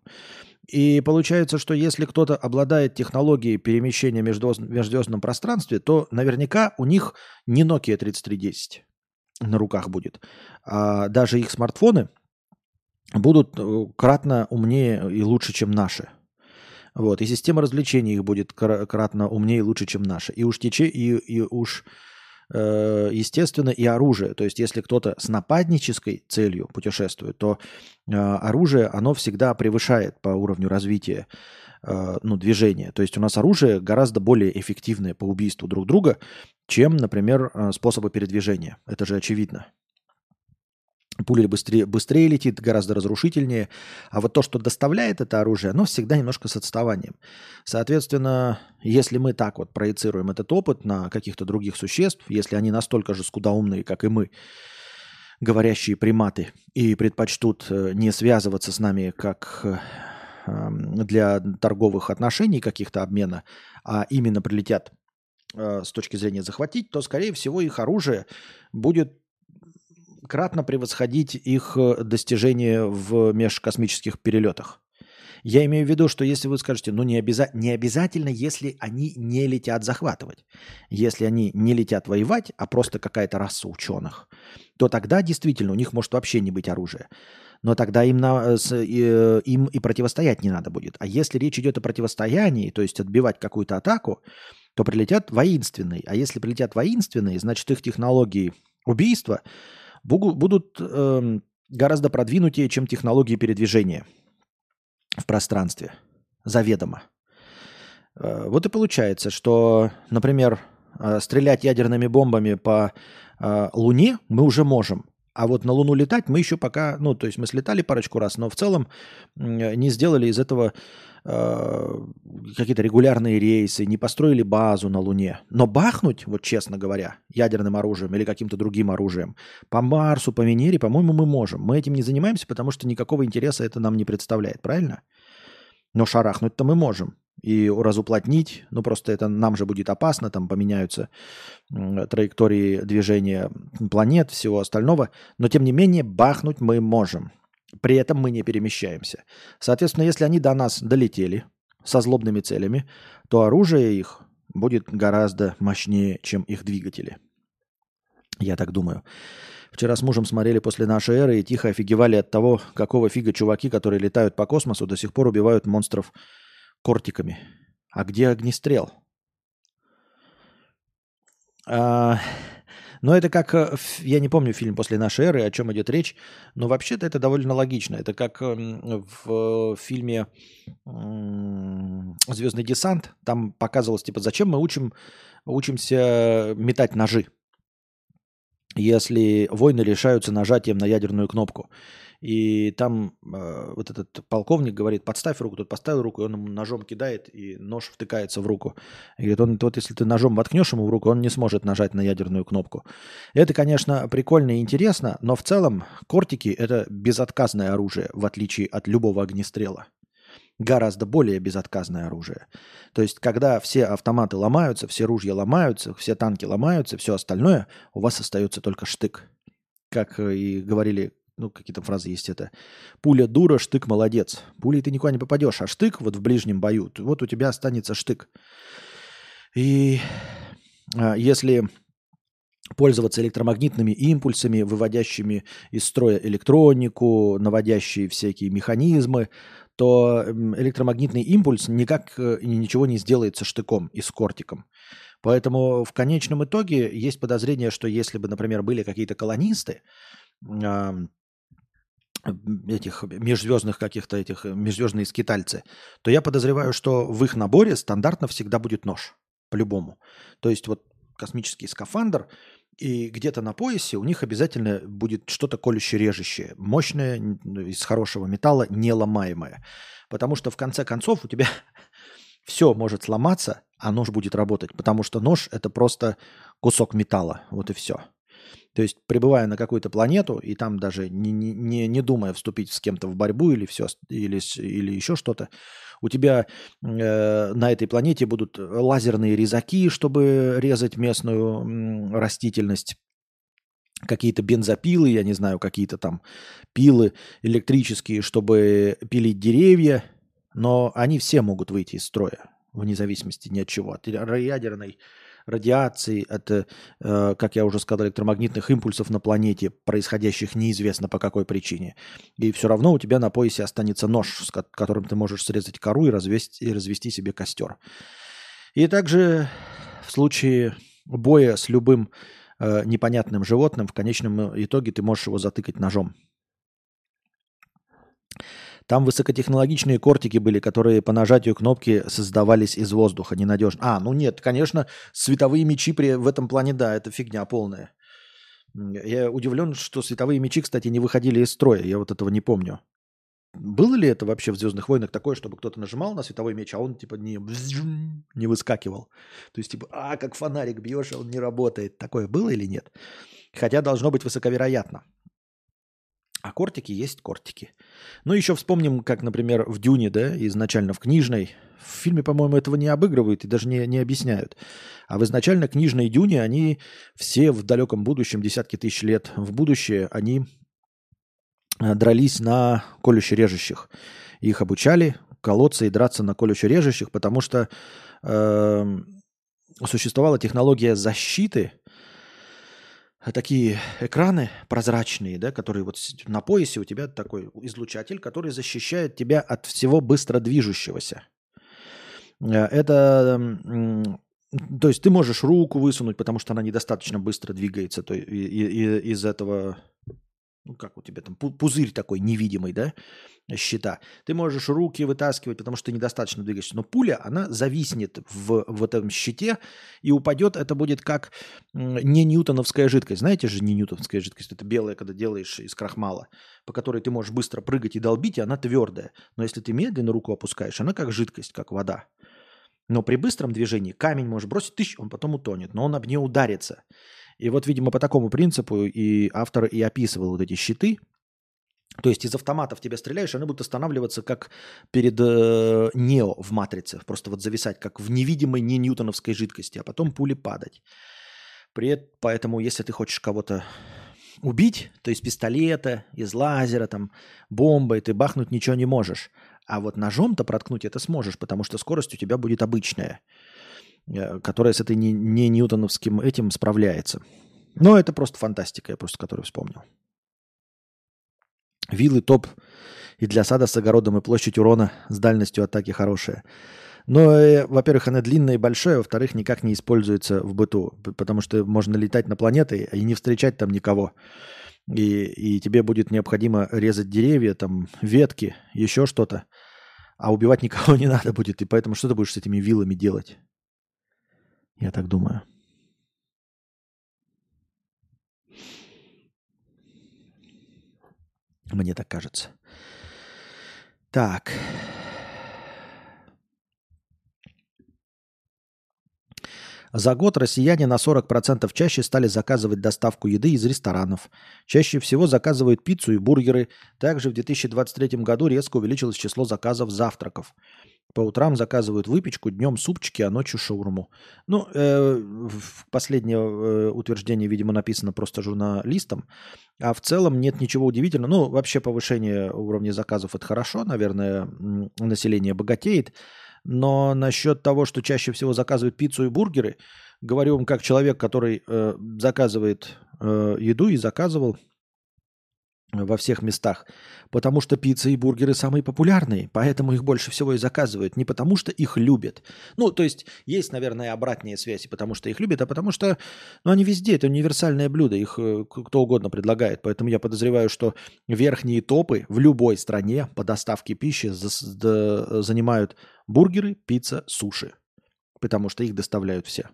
И получается, что если кто-то обладает технологией перемещения в межзвездном пространстве, то наверняка у них не Nokia 3310 на руках будет. А даже их смартфоны – будут э, кратно умнее и лучше, чем наши. Вот. И система развлечений их будет кратно умнее и лучше, чем наши. И уж, тече, и, и уж естественно, и оружие. То есть, если кто-то с нападнической целью путешествует, то э, оружие, оно всегда превышает по уровню развития э, ну, движения. То есть, у нас оружие гораздо более эффективное по убийству друг друга, чем, например, э, способы передвижения. Это же очевидно. Пуля быстрее, быстрее летит, гораздо разрушительнее. А вот то, что доставляет это оружие, оно всегда немножко с отставанием. Соответственно, если мы так вот проецируем этот опыт на каких-то других существ, если они настолько же скудоумные, как и мы, говорящие приматы, и предпочтут э, не связываться с нами как э, эм, для торговых отношений каких-то обмена, а именно прилетят э, с точки зрения захватить, то, скорее всего, их оружие будет кратно превосходить их э, достижения в межкосмических перелетах. Я имею в виду, что если вы скажете, ну не, обяза- не обязательно, если они не летят захватывать, если они не летят воевать, а просто какая-то раса ученых, то тогда действительно у них может вообще не быть оружия. Но тогда им, на, с, э, им и противостоять не надо будет. А если речь идет о противостоянии, то есть отбивать какую-то атаку, то прилетят воинственные. А если прилетят воинственные, значит их технологии убийства будут э, гораздо продвинутее, чем технологии передвижения в пространстве. Заведомо. Э, вот и получается, что, например, э, стрелять ядерными бомбами по э, Луне мы уже можем. А вот на Луну летать мы еще пока, ну, то есть мы слетали парочку раз, но в целом не сделали из этого какие-то регулярные рейсы, не построили базу на Луне. Но бахнуть, вот честно говоря, ядерным оружием или каким-то другим оружием по Марсу, по Венере, по-моему, мы можем. Мы этим не занимаемся, потому что никакого интереса это нам не представляет, правильно? Но шарахнуть-то мы можем и разуплотнить, ну просто это нам же будет опасно, там поменяются траектории движения планет, всего остального, но тем не менее бахнуть мы можем. При этом мы не перемещаемся. Соответственно, если они до нас долетели со злобными целями, то оружие их будет гораздо мощнее, чем их двигатели. Я так думаю. Вчера с мужем смотрели после нашей эры и тихо офигевали от того, какого фига чуваки, которые летают по космосу, до сих пор убивают монстров кортиками. А где огнестрел? А, но это как, э, я не помню фильм «После нашей эры», о чем идет речь, но вообще-то это довольно логично. Это как эм, в фильме «Звездный десант», там показывалось, типа, зачем мы учим, учимся метать ножи, если войны решаются нажатием на ядерную кнопку. И там э, вот этот полковник говорит, подставь руку, тот поставил руку, и он ему ножом кидает, и нож втыкается в руку. И говорит, он, вот если ты ножом воткнешь ему в руку, он не сможет нажать на ядерную кнопку. Это, конечно, прикольно и интересно, но в целом кортики – это безотказное оружие, в отличие от любого огнестрела. Гораздо более безотказное оружие. То есть, когда все автоматы ломаются, все ружья ломаются, все танки ломаются, все остальное, у вас остается только штык. Как и говорили ну, какие-то фразы есть это. Пуля дура, штык молодец. Пулей ты никуда не попадешь, а штык вот в ближнем бою, вот у тебя останется штык. И а, если пользоваться электромагнитными импульсами, выводящими из строя электронику, наводящие всякие механизмы, то электромагнитный импульс никак э, ничего не сделается штыком и с кортиком. Поэтому в конечном итоге есть подозрение, что если бы, например, были какие-то колонисты, этих межзвездных каких-то этих э, межзвездные скитальцы, то я подозреваю, что в их наборе стандартно всегда будет нож. По-любому. То есть вот космический скафандр, и где-то на поясе у них обязательно будет что-то колюще-режущее, мощное, из хорошего металла, неломаемое. Потому что в конце концов у тебя все может сломаться, а нож будет работать. Потому что нож это просто кусок металла. Вот и все. То есть, прибывая на какую-то планету, и там даже не, не, не думая вступить с кем-то в борьбу или, все, или, или еще что-то, у тебя э, на этой планете будут лазерные резаки, чтобы резать местную растительность, какие-то бензопилы, я не знаю, какие-то там пилы электрические, чтобы пилить деревья, но они все могут выйти из строя, вне зависимости ни от чего, от ядерной радиации, от, э, как я уже сказал, электромагнитных импульсов на планете, происходящих неизвестно по какой причине. И все равно у тебя на поясе останется нож, с которым ты можешь срезать кору и развести, и развести себе костер. И также в случае боя с любым э, непонятным животным, в конечном итоге ты можешь его затыкать ножом. Там высокотехнологичные кортики были, которые по нажатию кнопки создавались из воздуха, ненадежно. А, ну нет, конечно, световые мечи при, в этом плане, да, это фигня полная. Я удивлен, что световые мечи, кстати, не выходили из строя. Я вот этого не помню. Было ли это вообще в Звездных войнах такое, чтобы кто-то нажимал на световой меч, а он типа не, не выскакивал? То есть, типа, а, как фонарик бьешь, он не работает. Такое было или нет? Хотя должно быть высоковероятно. А кортики есть кортики. Ну, еще вспомним, как, например, в Дюне, да, изначально в книжной. В фильме, по-моему, этого не обыгрывают и даже не, не объясняют. А в изначально книжной Дюне они все в далеком будущем, десятки тысяч лет в будущее, они Э, дрались на колюще-режущих. Их обучали колоться и драться на колюще-режущих, потому что э, существовала технология защиты, такие экраны прозрачные, да, которые вот на поясе у тебя такой излучатель, который защищает тебя от всего быстро движущегося. Э, это то есть ты можешь руку высунуть, потому что она недостаточно быстро двигается то, и, и, из этого ну как у тебя там, пузырь такой невидимый, да, щита. Ты можешь руки вытаскивать, потому что недостаточно двигаешься. Но пуля, она зависнет в, в этом щите и упадет. Это будет как не ньютоновская жидкость. Знаете же, не ньютоновская жидкость. Это белая, когда делаешь из крахмала, по которой ты можешь быстро прыгать и долбить, и она твердая. Но если ты медленно руку опускаешь, она как жидкость, как вода. Но при быстром движении камень можешь бросить, тысяч, он потом утонет, но он об нее ударится. И вот, видимо, по такому принципу и автор и описывал вот эти щиты. То есть из автоматов тебя стреляешь, они будут останавливаться как перед э, Нео в Матрице. Просто вот зависать, как в невидимой не ньютоновской жидкости, а потом пули падать. При, поэтому, если ты хочешь кого-то убить, то из пистолета, из лазера, там, бомбой ты бахнуть ничего не можешь. А вот ножом-то проткнуть это сможешь, потому что скорость у тебя будет обычная. Э, которая с этой не, не ньютоновским этим справляется. Но это просто фантастика, я просто которую вспомнил. Виллы топ и для сада с огородом, и площадь урона с дальностью атаки хорошая. Но, э, во-первых, она длинная и большая, во-вторых, никак не используется в быту, потому что можно летать на планеты и не встречать там никого. И, и тебе будет необходимо резать деревья, там, ветки, еще что-то. А убивать никого не надо будет, и поэтому что ты будешь с этими вилами делать? Я так думаю. Мне так кажется. Так. За год россияне на 40% чаще стали заказывать доставку еды из ресторанов. Чаще всего заказывают пиццу и бургеры. Также в 2023 году резко увеличилось число заказов завтраков. По утрам заказывают выпечку, днем супчики, а ночью шаурму. Ну, э, последнее э, утверждение, видимо, написано просто журналистом. А в целом нет ничего удивительного. Ну, вообще повышение уровня заказов – это хорошо. Наверное, население богатеет. Но насчет того, что чаще всего заказывают пиццу и бургеры, говорю вам как человек, который э, заказывает э, еду и заказывал во всех местах, потому что пицца и бургеры самые популярные, поэтому их больше всего и заказывают, не потому что их любят. Ну, то есть есть, наверное, обратные связи, потому что их любят, а потому что ну, они везде, это универсальное блюдо, их э, кто угодно предлагает, поэтому я подозреваю, что верхние топы в любой стране по доставке пищи занимают бургеры, пицца, суши, потому что их доставляют все.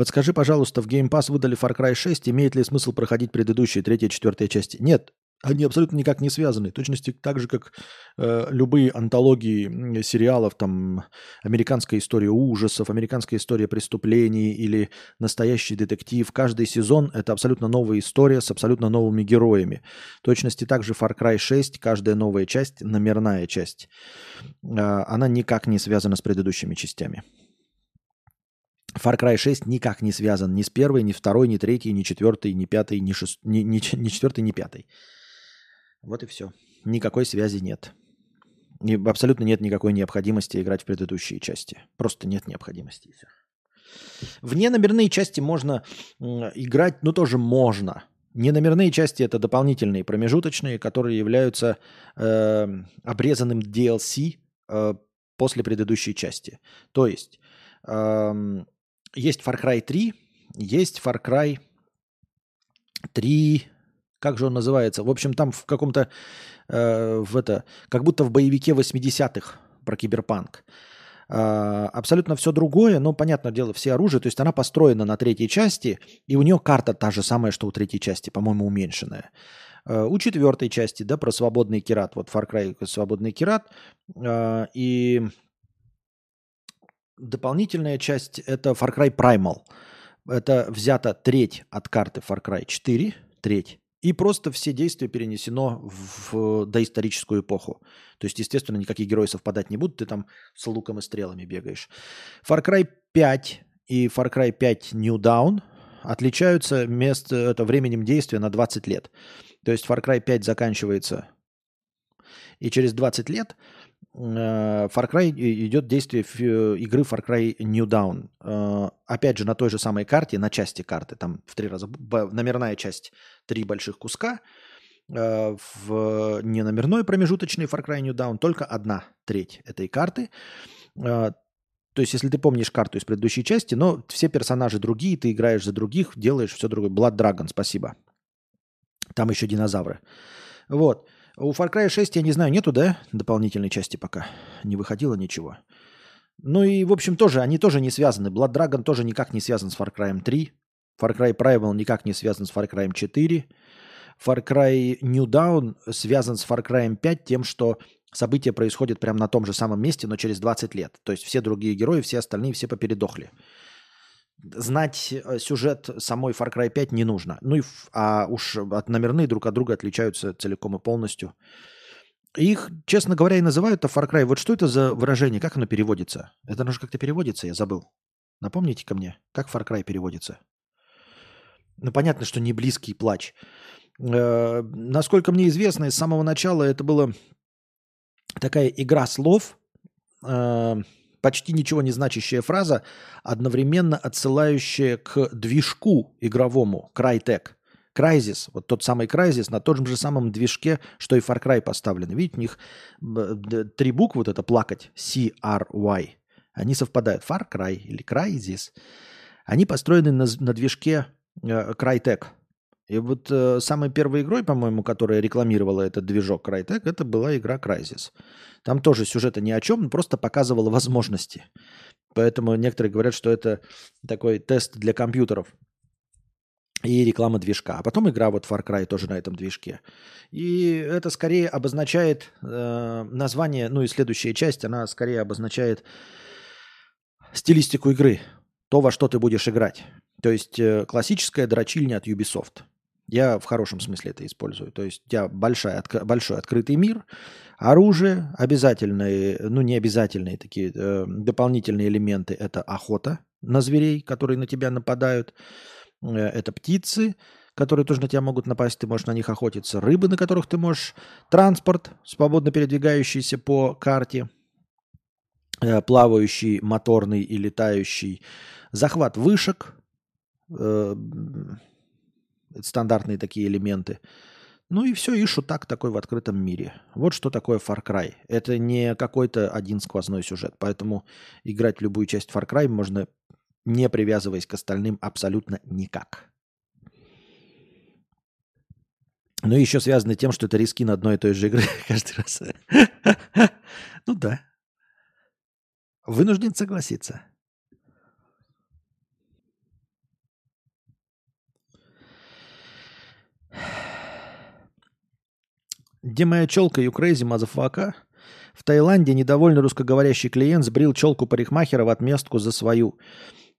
Подскажи, пожалуйста, в Game Pass выдали Far Cry 6, имеет ли смысл проходить предыдущие, третья, четвертая части? Нет, они абсолютно никак не связаны. Точности так же, как э, любые антологии сериалов, там, американская история ужасов, американская история преступлений или настоящий детектив. Каждый сезон – это абсолютно новая история с абсолютно новыми героями. Точности также Far Cry 6, каждая новая часть – номерная часть. Э, она никак не связана с предыдущими частями. Far Cry 6 никак не связан ни с первой, ни второй, ни третьей, ни четвертой, ни пятой, ни, шест... ни, ни, ни четвертой, ни пятой. Вот и все. Никакой связи нет. И абсолютно нет никакой необходимости играть в предыдущие части. Просто нет необходимости. В неномерные части можно играть, ну тоже можно. Неномерные части это дополнительные промежуточные, которые являются э, обрезанным DLC э, после предыдущей части. То есть э, есть Far Cry 3, есть Far Cry 3, как же он называется? В общем, там в каком-то, э, в это, как будто в боевике 80-х про киберпанк. А, абсолютно все другое, но, понятное дело, все оружие, то есть она построена на третьей части, и у нее карта та же самая, что у третьей части, по-моему, уменьшенная. А, у четвертой части, да, про свободный кират, вот Far Cry свободный кират, а, и дополнительная часть это Far Cry Primal. Это взята треть от карты Far Cry 4, треть, и просто все действия перенесено в доисторическую эпоху. То есть, естественно, никакие герои совпадать не будут, ты там с луком и стрелами бегаешь. Far Cry 5 и Far Cry 5 New Dawn отличаются мест, это временем действия на 20 лет. То есть Far Cry 5 заканчивается, и через 20 лет Far Cry идет действие э, игры Far Cry New Dawn. Э, опять же, на той же самой карте, на части карты, там в три раза, номерная часть, три больших куска, в неномерной промежуточный Far Cry New Dawn только одна треть этой карты. То есть, если ты помнишь карту из предыдущей части, но все персонажи другие, ты играешь за других, делаешь все другое. Blood Dragon, спасибо. Там еще динозавры. Вот. У Far Cry 6, я не знаю, нету, да, дополнительной части пока? Не выходило ничего. Ну и, в общем, тоже, они тоже не связаны. Blood Dragon тоже никак не связан с Far Cry 3. Far Cry Primal никак не связан с Far Cry 4. Far Cry New Dawn связан с Far Cry 5 тем, что события происходят прямо на том же самом месте, но через 20 лет. То есть все другие герои, все остальные, все попередохли знать э, сюжет самой Far Cry 5 не нужно. Ну и а уж от номерные друг от друга отличаются целиком и полностью. Их, честно говоря, и называют-то Far Cry. Вот что это за выражение? Как оно переводится? Это оно же как-то переводится, я забыл. Напомните ко мне, как Far Cry переводится? Ну, понятно, что не близкий плач. Э, насколько мне известно, с самого начала это была такая игра слов, э, почти ничего не значащая фраза, одновременно отсылающая к движку игровому Crytek. Crysis, вот тот самый Crysis на том же самом движке, что и Far Cry поставлен. Видите, у них три буквы, вот это плакать, C-R-Y, они совпадают. Far Cry или Crysis. Они построены на, на движке э, Crytek. И вот э, самой первой игрой, по-моему, которая рекламировала этот движок Crytek, это была игра Crysis. Там тоже сюжета ни о чем, просто показывала возможности. Поэтому некоторые говорят, что это такой тест для компьютеров и реклама движка. А потом игра вот Far Cry тоже на этом движке. И это скорее обозначает э, название, ну и следующая часть, она скорее обозначает стилистику игры, то, во что ты будешь играть. То есть э, классическая дрочильня от Ubisoft. Я в хорошем смысле это использую. То есть у тебя большая, большой открытый мир, оружие, обязательные, ну не обязательные такие э, дополнительные элементы – это охота на зверей, которые на тебя нападают, э, это птицы, которые тоже на тебя могут напасть, ты можешь на них охотиться, рыбы, на которых ты можешь, транспорт, свободно передвигающийся по карте, э, плавающий, моторный и летающий, захват вышек, э, стандартные такие элементы. Ну и все, и шутак такой в открытом мире. Вот что такое Far Cry. Это не какой-то один сквозной сюжет. Поэтому играть любую часть Far Cry можно, не привязываясь к остальным, абсолютно никак. Ну и еще связано тем, что это риски на одной и той же игры каждый раз. Ну да. Вынужден согласиться. Где моя челка, you crazy motherfucker? В Таиланде недовольный русскоговорящий клиент сбрил челку парикмахера в отместку за свою.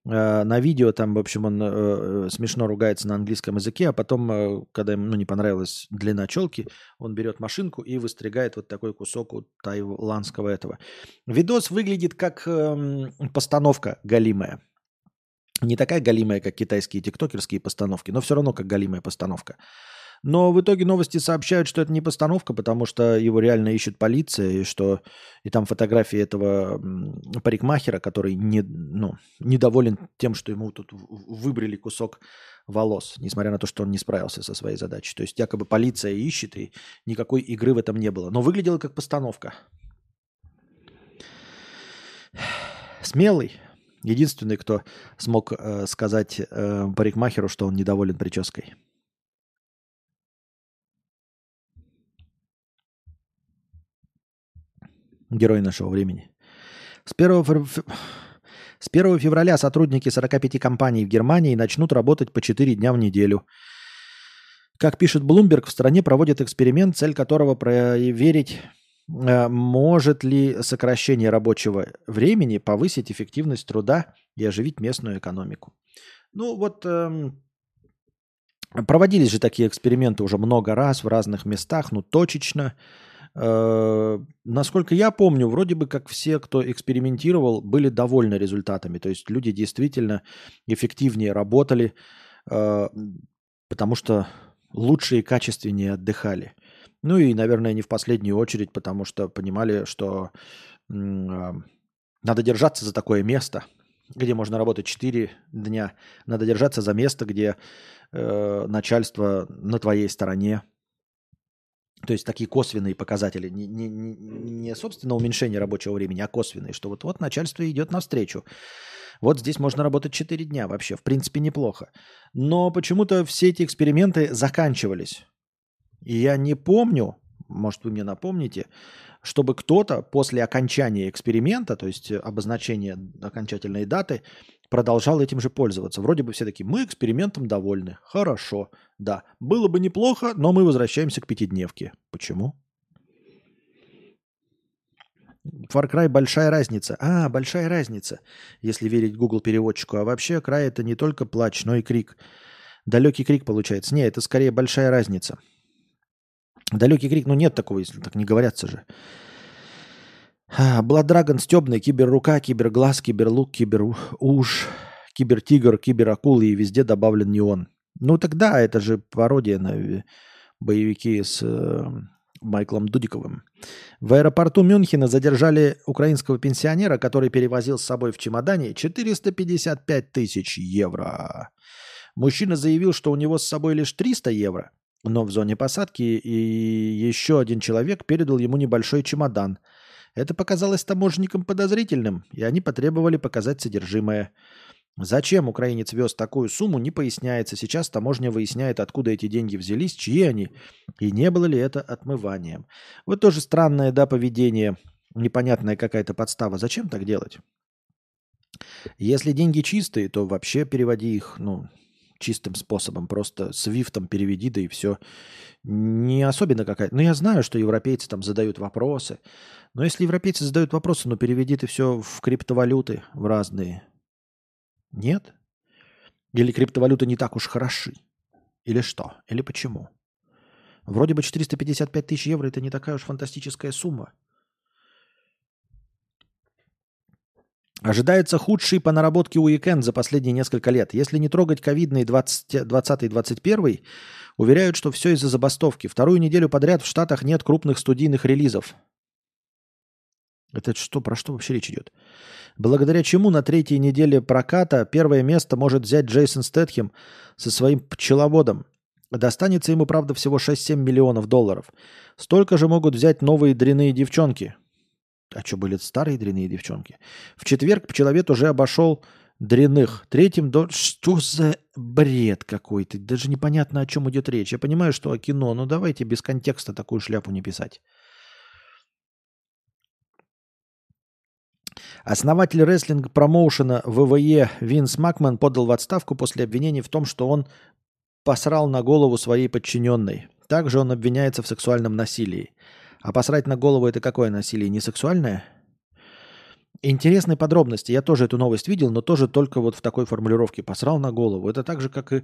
Э, на видео там, в общем, он э, смешно ругается на английском языке, а потом, э, когда ему ну, не понравилась длина челки, он берет машинку и выстригает вот такой кусок у таиландского этого. Видос выглядит как э, постановка галимая. Не такая галимая, как китайские тиктокерские постановки, но все равно как галимая постановка. Но в итоге новости сообщают, что это не постановка, потому что его реально ищет полиция, и что и там фотографии этого парикмахера, который не, ну, недоволен тем, что ему тут выбрали кусок волос, несмотря на то, что он не справился со своей задачей. То есть якобы полиция ищет, и никакой игры в этом не было. Но выглядело как постановка. Смелый. Единственный, кто смог э, сказать э, парикмахеру, что он недоволен прической. Герой нашего времени. С 1, фев- с 1 февраля сотрудники 45 компаний в Германии начнут работать по 4 дня в неделю. Как пишет Bloomberg, в стране проводят эксперимент, цель которого проверить, э, может ли сокращение рабочего времени повысить эффективность труда и оживить местную экономику. Ну вот эм, проводились же такие эксперименты уже много раз в разных местах, ну точечно. Э, насколько я помню, вроде бы как все, кто экспериментировал, были довольны результатами. То есть люди действительно эффективнее работали, э, потому что лучше и качественнее отдыхали. Ну и, наверное, не в последнюю очередь, потому что понимали, что э, надо держаться за такое место, где можно работать 4 дня. Надо держаться за место, где э, начальство на твоей стороне. То есть такие косвенные показатели, не, не, не собственно уменьшение рабочего времени, а косвенные, что вот, вот начальство идет навстречу. Вот здесь можно работать 4 дня вообще, в принципе, неплохо. Но почему-то все эти эксперименты заканчивались. И я не помню, может вы мне напомните, чтобы кто-то после окончания эксперимента, то есть обозначения окончательной даты, продолжал этим же пользоваться. Вроде бы все такие, мы экспериментом довольны. Хорошо, да. Было бы неплохо, но мы возвращаемся к пятидневке. Почему? Far Cry большая разница. А, большая разница, если верить Google переводчику. А вообще край это не только плач, но и крик. Далекий крик получается. Не, это скорее большая разница. Далекий крик, ну нет такого, если так не говорятся же. Dragon стебный, киберрука, киберглаз, киберлук, киберуш, кибертигр, киберакул и везде добавлен неон. Ну тогда это же пародия на боевики с э, Майклом Дудиковым. В аэропорту Мюнхена задержали украинского пенсионера, который перевозил с собой в чемодане 455 тысяч евро. Мужчина заявил, что у него с собой лишь 300 евро, но в зоне посадки и еще один человек передал ему небольшой чемодан. Это показалось таможенникам подозрительным, и они потребовали показать содержимое. Зачем украинец вез такую сумму, не поясняется. Сейчас таможня выясняет, откуда эти деньги взялись, чьи они, и не было ли это отмыванием. Вот тоже странное, да, поведение, непонятная какая-то подстава. Зачем так делать? Если деньги чистые, то вообще переводи их, ну, чистым способом, просто свифтом переведи, да и все. Не особенно какая-то... Ну, я знаю, что европейцы там задают вопросы, но если европейцы задают вопросы, ну, переведи ты все в криптовалюты, в разные, нет? Или криптовалюты не так уж хороши? Или что? Или почему? Вроде бы 455 тысяч евро это не такая уж фантастическая сумма. Ожидается худший по наработке уикенд за последние несколько лет. Если не трогать ковидные 20-21, уверяют, что все из-за забастовки. Вторую неделю подряд в Штатах нет крупных студийных релизов. Это что, про что вообще речь идет? Благодаря чему на третьей неделе проката первое место может взять Джейсон Стэтхем со своим пчеловодом. Достанется ему, правда, всего 6-7 миллионов долларов. Столько же могут взять новые дряные девчонки. А что, были старые дряные девчонки? В четверг пчеловед уже обошел дряных. Третьим до... Что за бред какой-то? Даже непонятно, о чем идет речь. Я понимаю, что о кино, но давайте без контекста такую шляпу не писать. Основатель рестлинг-промоушена ВВЕ Винс Макман подал в отставку после обвинений в том, что он посрал на голову своей подчиненной. Также он обвиняется в сексуальном насилии. А посрать на голову это какое насилие? Не сексуальное? Интересные подробности. Я тоже эту новость видел, но тоже только вот в такой формулировке. Посрал на голову. Это так же, как и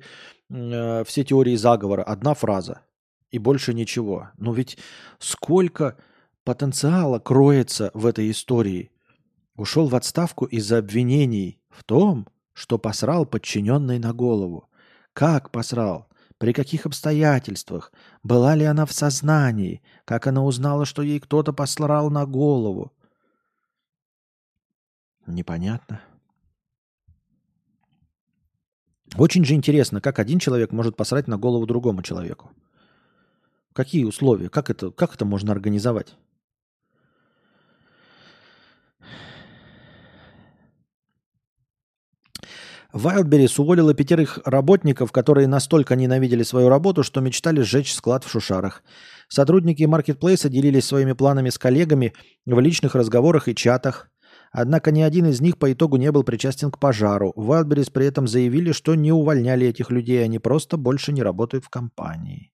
э, все теории заговора. Одна фраза. И больше ничего. Но ведь сколько потенциала кроется в этой истории ушел в отставку из-за обвинений в том, что посрал подчиненный на голову. Как посрал? При каких обстоятельствах? Была ли она в сознании? Как она узнала, что ей кто-то посрал на голову? Непонятно. Очень же интересно, как один человек может посрать на голову другому человеку. Какие условия? Как это, как это можно организовать? Wildberries уволила пятерых работников, которые настолько ненавидели свою работу, что мечтали сжечь склад в Шушарах. Сотрудники маркетплейса делились своими планами с коллегами в личных разговорах и чатах. Однако ни один из них по итогу не был причастен к пожару. Wildberries при этом заявили, что не увольняли этих людей, они просто больше не работают в компании.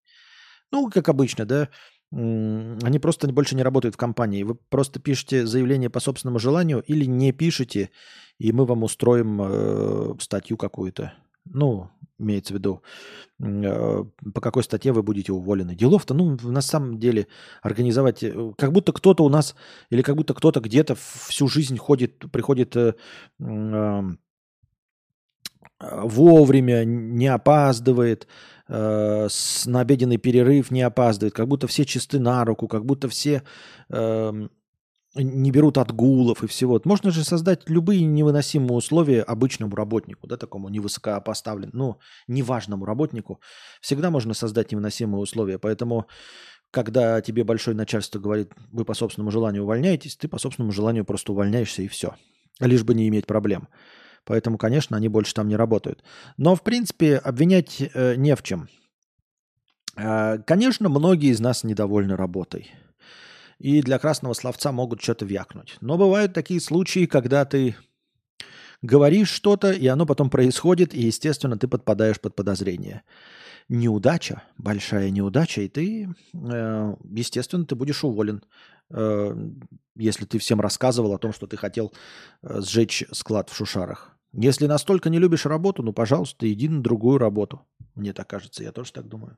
Ну, как обычно, да, они просто больше не работают в компании. Вы просто пишете заявление по собственному желанию или не пишете, и мы вам устроим э, статью какую-то. Ну, имеется в виду, э, по какой статье вы будете уволены. Делов-то, ну, на самом деле, организовать, э, как будто кто-то у нас, или как будто кто-то где-то всю жизнь ходит, приходит э, э, вовремя, не опаздывает, э, с, на обеденный перерыв не опаздывает, как будто все чисты на руку, как будто все э, не берут отгулов и всего. Можно же создать любые невыносимые условия обычному работнику, да, такому невысокопоставленному, ну, неважному работнику. Всегда можно создать невыносимые условия. Поэтому, когда тебе большое начальство говорит, вы по собственному желанию увольняетесь, ты по собственному желанию просто увольняешься и все. Лишь бы не иметь проблем. Поэтому, конечно, они больше там не работают. Но, в принципе, обвинять э, не в чем. Э, конечно, многие из нас недовольны работой. И для красного словца могут что-то вякнуть. Но бывают такие случаи, когда ты говоришь что-то, и оно потом происходит, и, естественно, ты подпадаешь под подозрение. Неудача, большая неудача, и ты, э, естественно, ты будешь уволен, если ты всем рассказывал о том, что ты хотел э, сжечь склад в Шушарах. Если настолько не любишь работу, ну, пожалуйста, иди на другую работу. Мне так кажется, я тоже так думаю.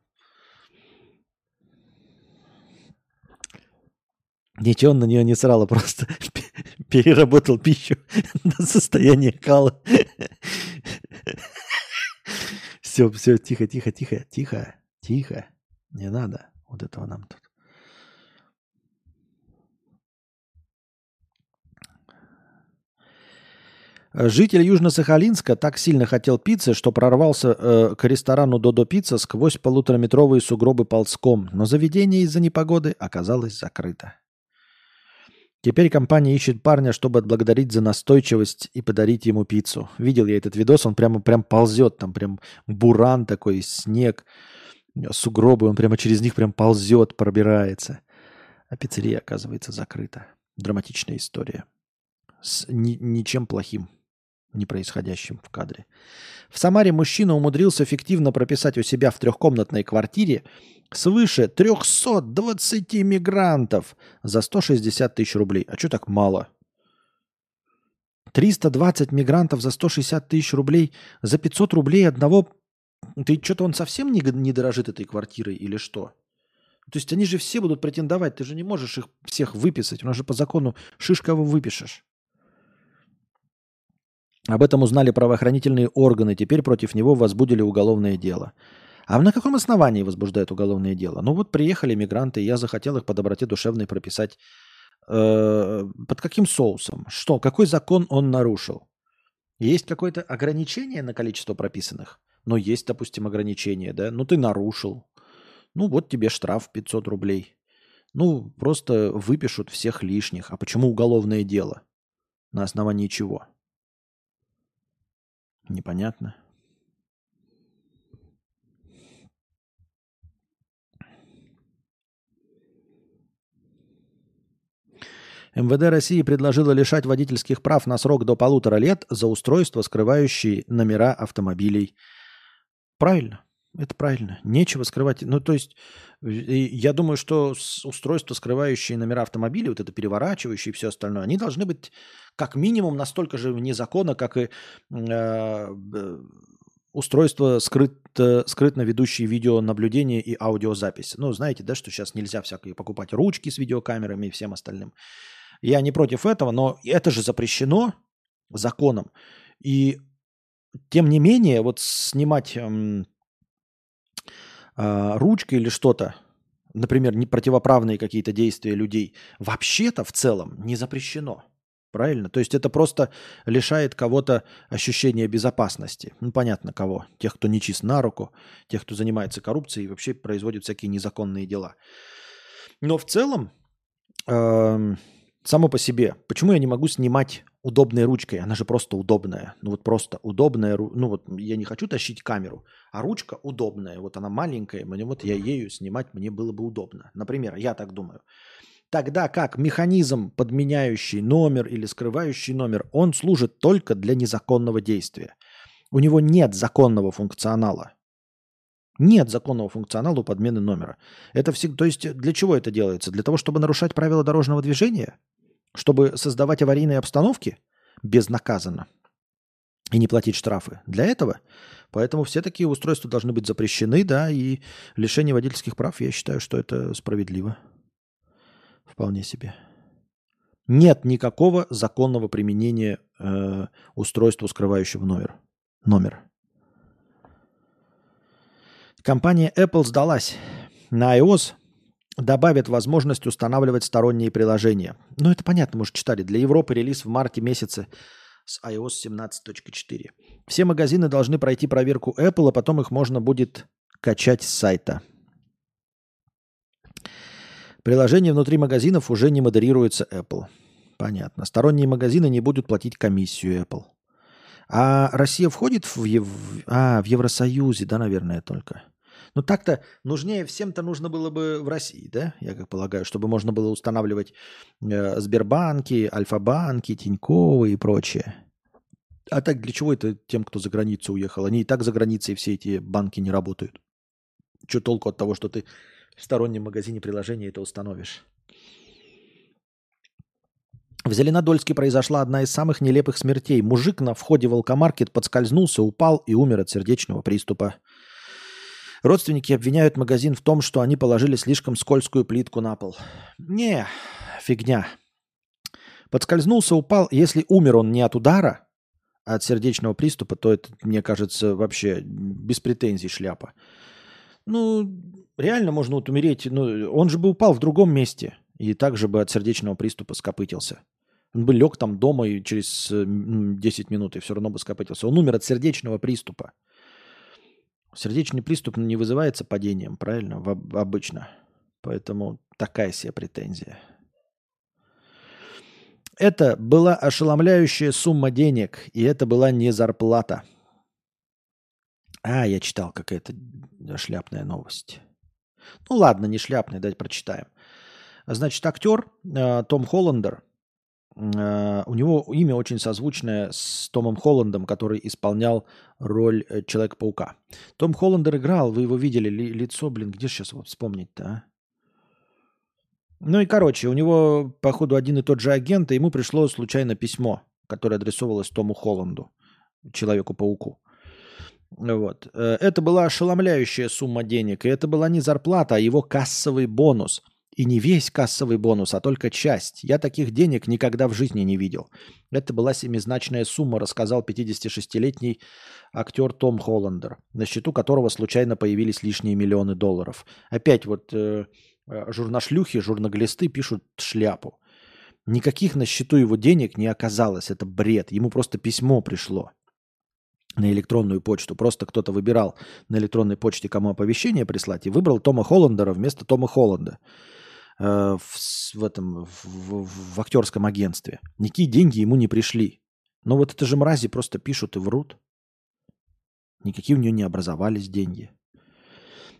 Ничего он на нее не срало, просто переработал пищу до состояния кала. Все, все, тихо, тихо, тихо, тихо, тихо. Не надо вот этого нам тут. Житель Южно-Сахалинска так сильно хотел пиццы, что прорвался э, к ресторану Додо Пицца сквозь полутораметровые сугробы ползком, но заведение из-за непогоды оказалось закрыто. Теперь компания ищет парня, чтобы отблагодарить за настойчивость и подарить ему пиццу. Видел я этот видос, он прямо прям ползет, там прям буран такой, снег, сугробы, он прямо через них прям ползет, пробирается. А пиццерия, оказывается, закрыта. Драматичная история. С ни, ничем плохим не происходящим в кадре. В Самаре мужчина умудрился фиктивно прописать у себя в трехкомнатной квартире свыше 320 мигрантов за 160 тысяч рублей. А что так мало? 320 мигрантов за 160 тысяч рублей, за 500 рублей одного... Ты что-то он совсем не, не дорожит этой квартирой или что? То есть они же все будут претендовать, ты же не можешь их всех выписать. У нас же по закону шишково выпишешь. Об этом узнали правоохранительные органы. Теперь против него возбудили уголовное дело. А на каком основании возбуждают уголовное дело? Ну вот приехали мигранты, я захотел их по доброте душевной прописать. Э, под каким соусом? Что? Какой закон он нарушил? Есть какое-то ограничение на количество прописанных? Ну, есть, допустим, ограничение, да? Ну, ты нарушил. Ну, вот тебе штраф 500 рублей. Ну, просто выпишут всех лишних. А почему уголовное дело? На основании чего? Непонятно. МВД России предложило лишать водительских прав на срок до полутора лет за устройства, скрывающие номера автомобилей. Правильно. Это правильно. Нечего скрывать. Ну, то есть, я думаю, что устройства, скрывающие номера автомобилей, вот это переворачивающие и все остальное, они должны быть как минимум настолько же вне закона, как и э, устройства, скрыт, скрытно ведущие видеонаблюдение и аудиозапись. Ну, знаете, да, что сейчас нельзя всякие покупать ручки с видеокамерами и всем остальным. Я не против этого, но это же запрещено законом. И тем не менее, вот снимать эм, э, ручкой или что-то, например, не противоправные какие-то действия людей, вообще-то в целом не запрещено. Правильно? То есть это просто лишает кого-то ощущения безопасности. Ну, понятно, кого. Тех, кто не чист на руку, тех, кто занимается коррупцией и вообще производит всякие незаконные дела. Но в целом, э, само по себе, почему я не могу снимать удобной ручкой? Она же просто удобная. Ну вот просто удобная. Ну вот я не хочу тащить камеру, а ручка удобная. Вот она маленькая, мне вот я ею снимать мне было бы удобно. Например, я так думаю. Тогда как механизм, подменяющий номер или скрывающий номер, он служит только для незаконного действия. У него нет законного функционала. Нет законного функционала у подмены номера. Это всегда, то есть для чего это делается? Для того, чтобы нарушать правила дорожного движения? Чтобы создавать аварийные обстановки безнаказанно и не платить штрафы? Для этого? Поэтому все такие устройства должны быть запрещены, да, и лишение водительских прав, я считаю, что это справедливо. Вполне себе. Нет никакого законного применения э, устройства, скрывающего номер. Номер. Компания Apple сдалась. На iOS добавят возможность устанавливать сторонние приложения. Ну, это понятно, мы уже читали. Для Европы релиз в марте месяце с iOS 17.4. Все магазины должны пройти проверку Apple, а потом их можно будет качать с сайта. Приложение внутри магазинов уже не модерируется Apple. Понятно. Сторонние магазины не будут платить комиссию Apple. А Россия входит в, Ев... а, в Евросоюзе, да, наверное, только. Ну так-то нужнее всем-то нужно было бы в России, да, я как полагаю, чтобы можно было устанавливать э, Сбербанки, Альфа-банки, Тиньковы и прочее. А так для чего это тем, кто за границу уехал? Они и так за границей все эти банки не работают. Что толку от того, что ты в стороннем магазине приложения это установишь? В Зеленодольске произошла одна из самых нелепых смертей. Мужик на входе в алкомаркет подскользнулся, упал и умер от сердечного приступа. Родственники обвиняют магазин в том, что они положили слишком скользкую плитку на пол. Не, фигня. Подскользнулся, упал. Если умер он не от удара, а от сердечного приступа, то это, мне кажется, вообще без претензий шляпа. Ну, реально можно вот умереть. Ну, он же бы упал в другом месте и также бы от сердечного приступа скопытился. Он бы лег там дома и через 10 минут и все равно бы скопытился. Он умер от сердечного приступа. Сердечный приступ не вызывается падением, правильно? В, обычно. Поэтому такая себе претензия. Это была ошеломляющая сумма денег, и это была не зарплата. А, я читал какая-то шляпная новость. Ну ладно, не шляпная, давайте прочитаем. Значит, актер э, Том Холландер – Э, у него имя очень созвучное с Томом Холландом, который исполнял роль э, Человека-паука. Том Холландер играл, вы его видели, ли, лицо, блин, где сейчас вот вспомнить-то, а? Ну и, короче, у него, походу, один и тот же агент, и ему пришло случайно письмо, которое адресовалось Тому Холланду, Человеку-пауку. Вот. Э, это была ошеломляющая сумма денег, и это была не зарплата, а его кассовый бонус – и не весь кассовый бонус, а только часть. Я таких денег никогда в жизни не видел. Это была семизначная сумма, рассказал 56-летний актер Том Холландер, на счету которого случайно появились лишние миллионы долларов. Опять вот э, э журношлюхи, журноглисты пишут шляпу. Никаких на счету его денег не оказалось. Это бред. Ему просто письмо пришло на электронную почту. Просто кто-то выбирал на электронной почте, кому оповещение прислать, и выбрал Тома Холландера вместо Тома Холланда. Э, в, в этом в, в, в актерском агентстве. Никакие деньги ему не пришли. Но вот это же мрази просто пишут и врут. Никакие у него не образовались деньги.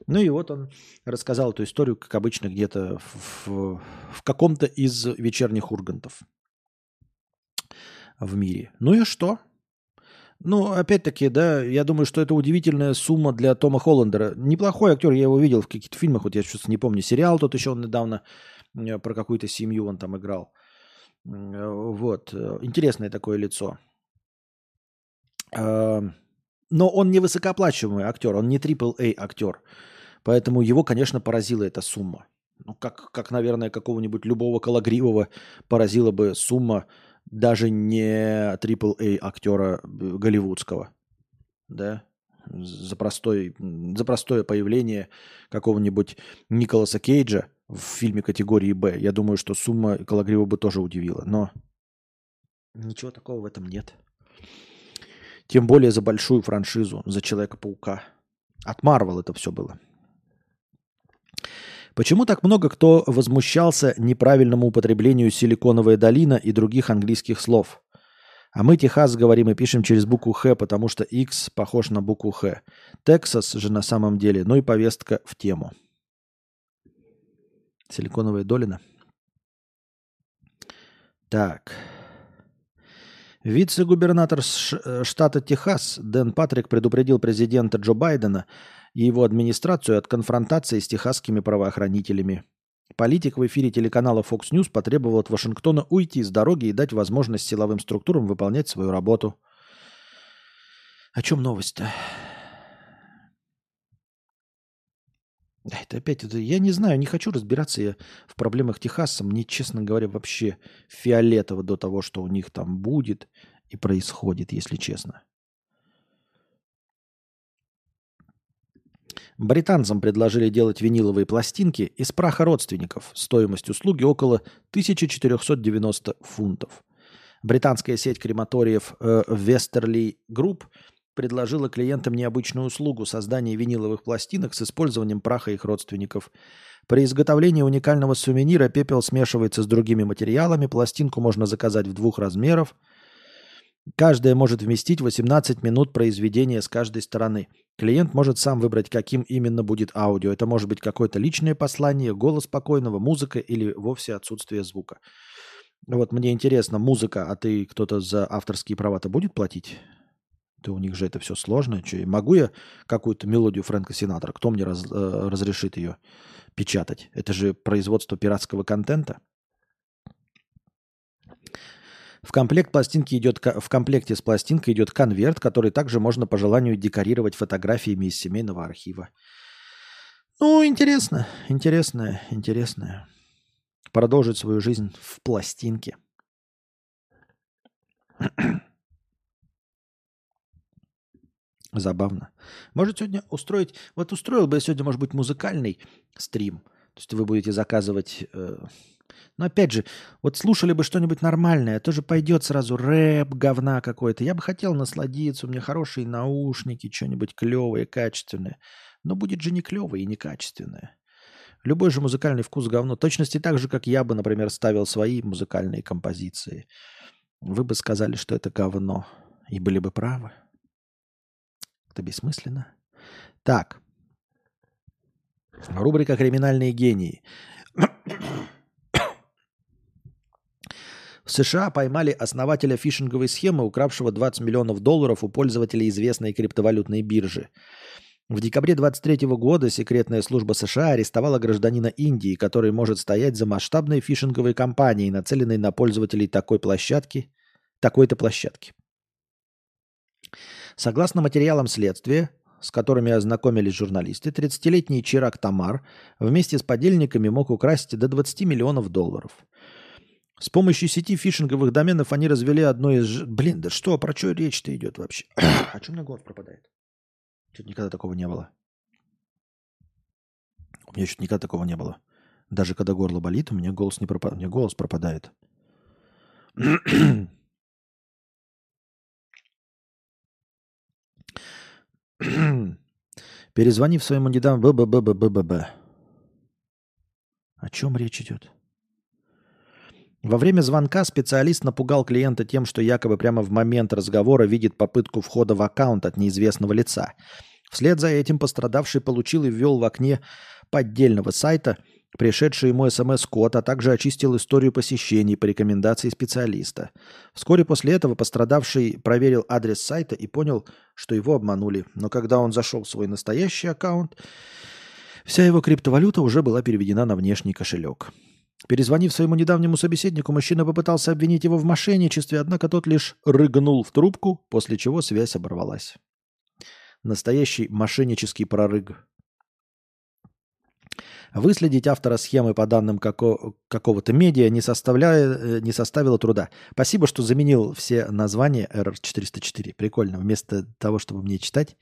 Ну и вот он рассказал эту историю, как обычно, где-то в, в, в каком-то из вечерних ургантов в мире. Ну и что? Ну, опять-таки, да, я думаю, что это удивительная сумма для Тома Холландера. Неплохой актер, я его видел в каких-то фильмах, вот я сейчас не помню, сериал тот еще он недавно э, про какую-то семью он там играл. Э, вот, э, интересное такое лицо. Но он не высокооплачиваемый актер, он не AAA актер. Поэтому его, конечно, поразила эта сумма. Ну, как, как наверное, какого-нибудь любого Калагривого поразила бы сумма даже не AAA актера э, голливудского, да, за, простой, за простое появление какого-нибудь Николаса Кейджа в фильме категории «Б». Я думаю, что сумма Калагрива бы тоже удивила, но ничего такого в этом нет. Тем более за большую франшизу, за Человека-паука. От Марвел это все было. Почему так много кто возмущался неправильному употреблению «Силиконовая долина» и других английских слов? А мы Техас говорим и пишем через букву «Х», потому что X похож на букву «Х». Тексас же на самом деле, ну и повестка в тему. Силиконовая долина. Так. Вице-губернатор э, штата Техас Дэн Патрик предупредил президента Джо Байдена и его администрацию от конфронтации с техасскими правоохранителями. Политик в эфире телеканала Fox News потребовал от Вашингтона уйти с дороги и дать возможность силовым структурам выполнять свою работу. О чем новость-то? Это опять, это, я не знаю, не хочу разбираться я в проблемах Техаса. Мне, честно говоря, вообще фиолетово до того, что у них там будет и происходит, если честно. Британцам предложили делать виниловые пластинки из праха родственников. Стоимость услуги около 1490 фунтов. Британская сеть крематориев э, Westerly Group – предложила клиентам необычную услугу создания виниловых пластинок с использованием праха их родственников. При изготовлении уникального сувенира пепел смешивается с другими материалами, пластинку можно заказать в двух размеров. Каждая может вместить 18 минут произведения с каждой стороны. Клиент может сам выбрать, каким именно будет аудио. Это может быть какое-то личное послание, голос спокойного, музыка или вовсе отсутствие звука. Вот мне интересно, музыка, а ты кто-то за авторские права-то будет платить? то у них же это все сложно. Че, могу я какую-то мелодию Фрэнка Синатра? Кто мне раз, э, разрешит ее печатать? Это же производство пиратского контента. В комплект пластинки идет, в комплекте с пластинкой идет конверт, который также можно по желанию декорировать фотографиями из семейного архива. Ну, интересно, интересно, интересно. Продолжить свою жизнь в пластинке. Забавно. Может сегодня устроить... Вот устроил бы я сегодня, может быть, музыкальный стрим. То есть вы будете заказывать... Э... Но опять же, вот слушали бы что-нибудь нормальное, тоже пойдет сразу рэп, говна какой-то. Я бы хотел насладиться, у меня хорошие наушники, что-нибудь клевое, качественное. Но будет же не клевое и не качественное. Любой же музыкальный вкус говно. Точности так же, как я бы, например, ставил свои музыкальные композиции. Вы бы сказали, что это говно. И были бы правы. Это бессмысленно. Так. Рубрика «Криминальные гении». В США поймали основателя фишинговой схемы, укравшего 20 миллионов долларов у пользователей известной криптовалютной биржи. В декабре 23 года секретная служба США арестовала гражданина Индии, который может стоять за масштабной фишинговой кампанией, нацеленной на пользователей такой площадки, такой-то площадки. Согласно материалам следствия, с которыми ознакомились журналисты, 30-летний Чирак Тамар вместе с подельниками мог украсть до 20 миллионов долларов. С помощью сети фишинговых доменов они развели одно из... Блин, да что, про что речь-то идет вообще? а что у меня голос пропадает? Что-то никогда такого не было. У меня что-то никогда такого не было. Даже когда горло болит, у меня голос не пропадает. У меня голос пропадает. Перезвонив своему недавно ББББББ. О чем речь идет? Во время звонка специалист напугал клиента тем, что якобы прямо в момент разговора видит попытку входа в аккаунт от неизвестного лица. Вслед за этим пострадавший получил и ввел в окне поддельного сайта – пришедший ему СМС-код, а также очистил историю посещений по рекомендации специалиста. Вскоре после этого пострадавший проверил адрес сайта и понял, что его обманули. Но когда он зашел в свой настоящий аккаунт, вся его криптовалюта уже была переведена на внешний кошелек. Перезвонив своему недавнему собеседнику, мужчина попытался обвинить его в мошенничестве, однако тот лишь рыгнул в трубку, после чего связь оборвалась. Настоящий мошеннический прорыг. Выследить автора схемы по данным како- какого-то медиа не, составляя, э, не составило труда. Спасибо, что заменил все названия RR404. Прикольно. Вместо того, чтобы мне читать.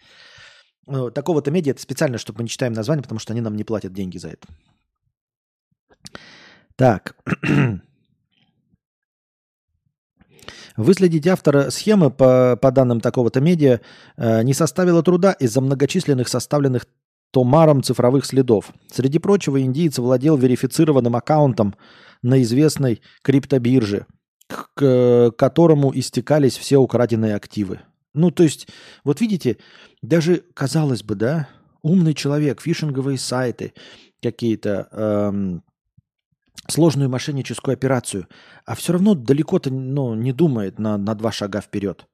Э, такого-то медиа это специально, чтобы мы не читаем название, потому что они нам не платят деньги за это. Так. Выследить автора схемы по, по данным такого-то медиа э, не составило труда из-за многочисленных составленных томаром цифровых следов. Среди прочего, индиец владел верифицированным аккаунтом на известной криптобирже, к которому истекались все украденные активы. Ну, то есть, вот видите, даже, казалось бы, да, умный человек, фишинговые сайты какие-то, эм, сложную мошенническую операцию, а все равно далеко-то ну, не думает на, на два шага вперед,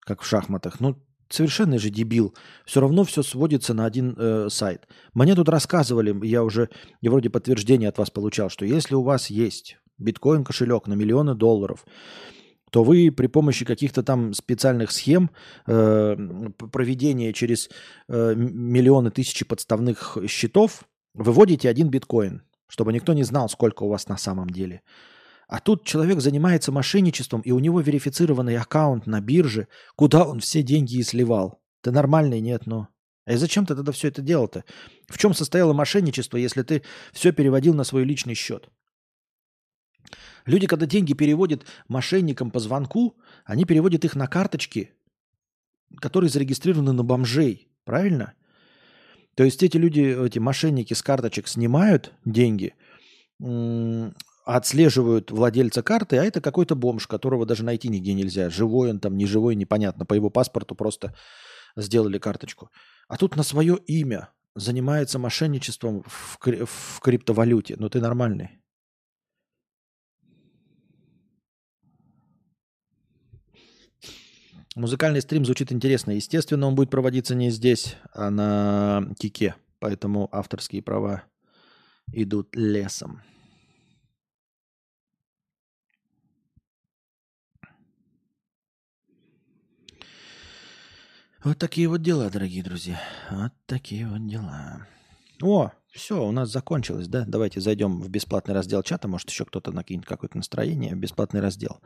как в шахматах. Ну, совершенно же дебил. Все равно все сводится на один э, сайт. Мне тут рассказывали, я уже я вроде подтверждение от вас получал, что если у вас есть биткоин кошелек на миллионы долларов, то вы при помощи каких-то там специальных схем э, проведения через э, миллионы тысячи подставных счетов выводите один биткоин, чтобы никто не знал, сколько у вас на самом деле. А тут человек занимается мошенничеством, и у него верифицированный аккаунт на бирже, куда он все деньги и сливал. Ты нормальный? Нет, ну. А зачем ты тогда все это делал-то? В чем состояло мошенничество, если ты все переводил на свой личный счет? Люди, когда деньги переводят мошенникам по звонку, они переводят их на карточки, которые зарегистрированы на бомжей. Правильно? То есть эти люди, эти мошенники с карточек снимают деньги, отслеживают владельца карты, а это какой-то бомж, которого даже найти нигде нельзя. Живой он там, не живой, непонятно. По его паспорту просто сделали карточку. А тут на свое имя занимается мошенничеством в, в криптовалюте. Ну ты нормальный. Музыкальный стрим звучит интересно. Естественно, он будет проводиться не здесь, а на Кике. Поэтому авторские права идут лесом. Вот такие вот дела, дорогие друзья. Вот такие вот дела. О, все, у нас закончилось, да? Давайте зайдем в бесплатный раздел чата. Может, еще кто-то накинет какое-то настроение. Бесплатный раздел.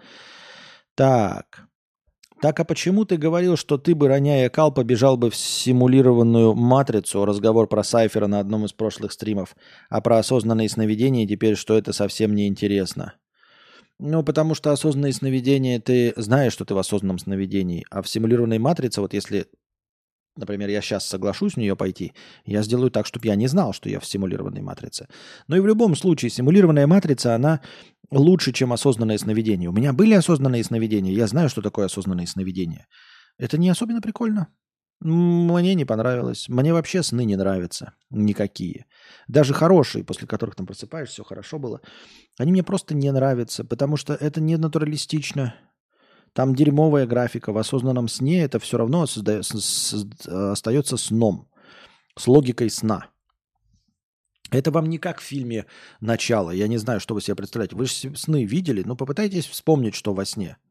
Так. Так, а почему ты говорил, что ты бы, роняя кал, побежал бы в симулированную матрицу, разговор про Сайфера на одном из прошлых стримов, а про осознанные сновидения теперь, что это совсем не интересно? Ну, потому что осознанные сновидения, ты знаешь, что ты в осознанном сновидении. А в симулированной матрице, вот если, например, я сейчас соглашусь в нее пойти, я сделаю так, чтобы я не знал, что я в симулированной матрице. Но и в любом случае, симулированная матрица, она лучше, чем осознанное сновидение. У меня были осознанные сновидения, я знаю, что такое осознанные сновидения. Это не особенно прикольно. Мне не понравилось. Мне вообще сны не нравятся. Никакие. Даже хорошие, после которых там просыпаешься, все хорошо было. Они мне просто не нравятся, потому что это не натуралистично. Там дерьмовая графика. В осознанном сне это все равно создает, остается сном. С логикой сна. Это вам не как в фильме «Начало». Я не знаю, что вы себе представляете. Вы же сны видели, но попытайтесь вспомнить, что во сне –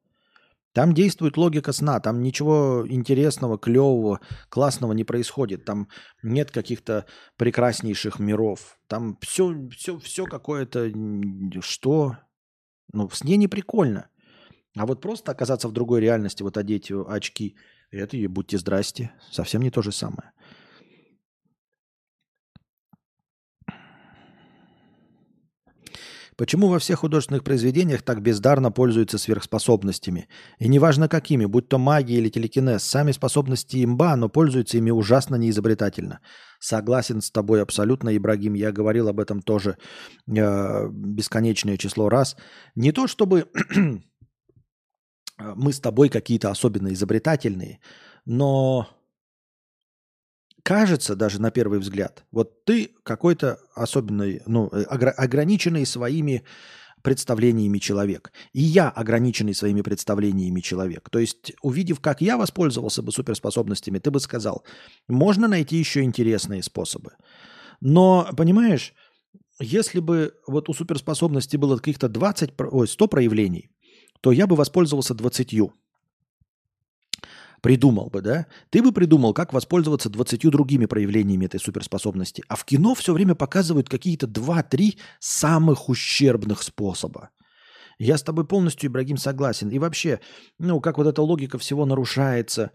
там действует логика сна, там ничего интересного, клевого, классного не происходит. Там нет каких-то прекраснейших миров. Там все, все, все какое-то, что? Ну, в сне не прикольно. А вот просто оказаться в другой реальности, вот одеть очки, это и будьте здрасте. Совсем не то же самое. Почему во всех художественных произведениях так бездарно пользуются сверхспособностями? И неважно какими, будь то магия или телекинез, сами способности имба, но пользуются ими ужасно неизобретательно. Согласен с тобой абсолютно, Ибрагим. Я говорил об этом тоже э, бесконечное число раз. Не то чтобы мы с тобой какие-то особенно изобретательные, но кажется даже на первый взгляд, вот ты какой-то особенный, ну, э, ограниченный своими представлениями человек. И я ограниченный своими представлениями человек. То есть, увидев, как я воспользовался бы суперспособностями, ты бы сказал, можно найти еще интересные способы. Но, понимаешь, если бы вот у суперспособности было каких-то 20, ой, 100 проявлений, то я бы воспользовался 20 придумал бы, да, ты бы придумал, как воспользоваться 20 другими проявлениями этой суперспособности. А в кино все время показывают какие-то 2-3 самых ущербных способа. Я с тобой полностью, Ибрагим, согласен. И вообще, ну, как вот эта логика всего нарушается.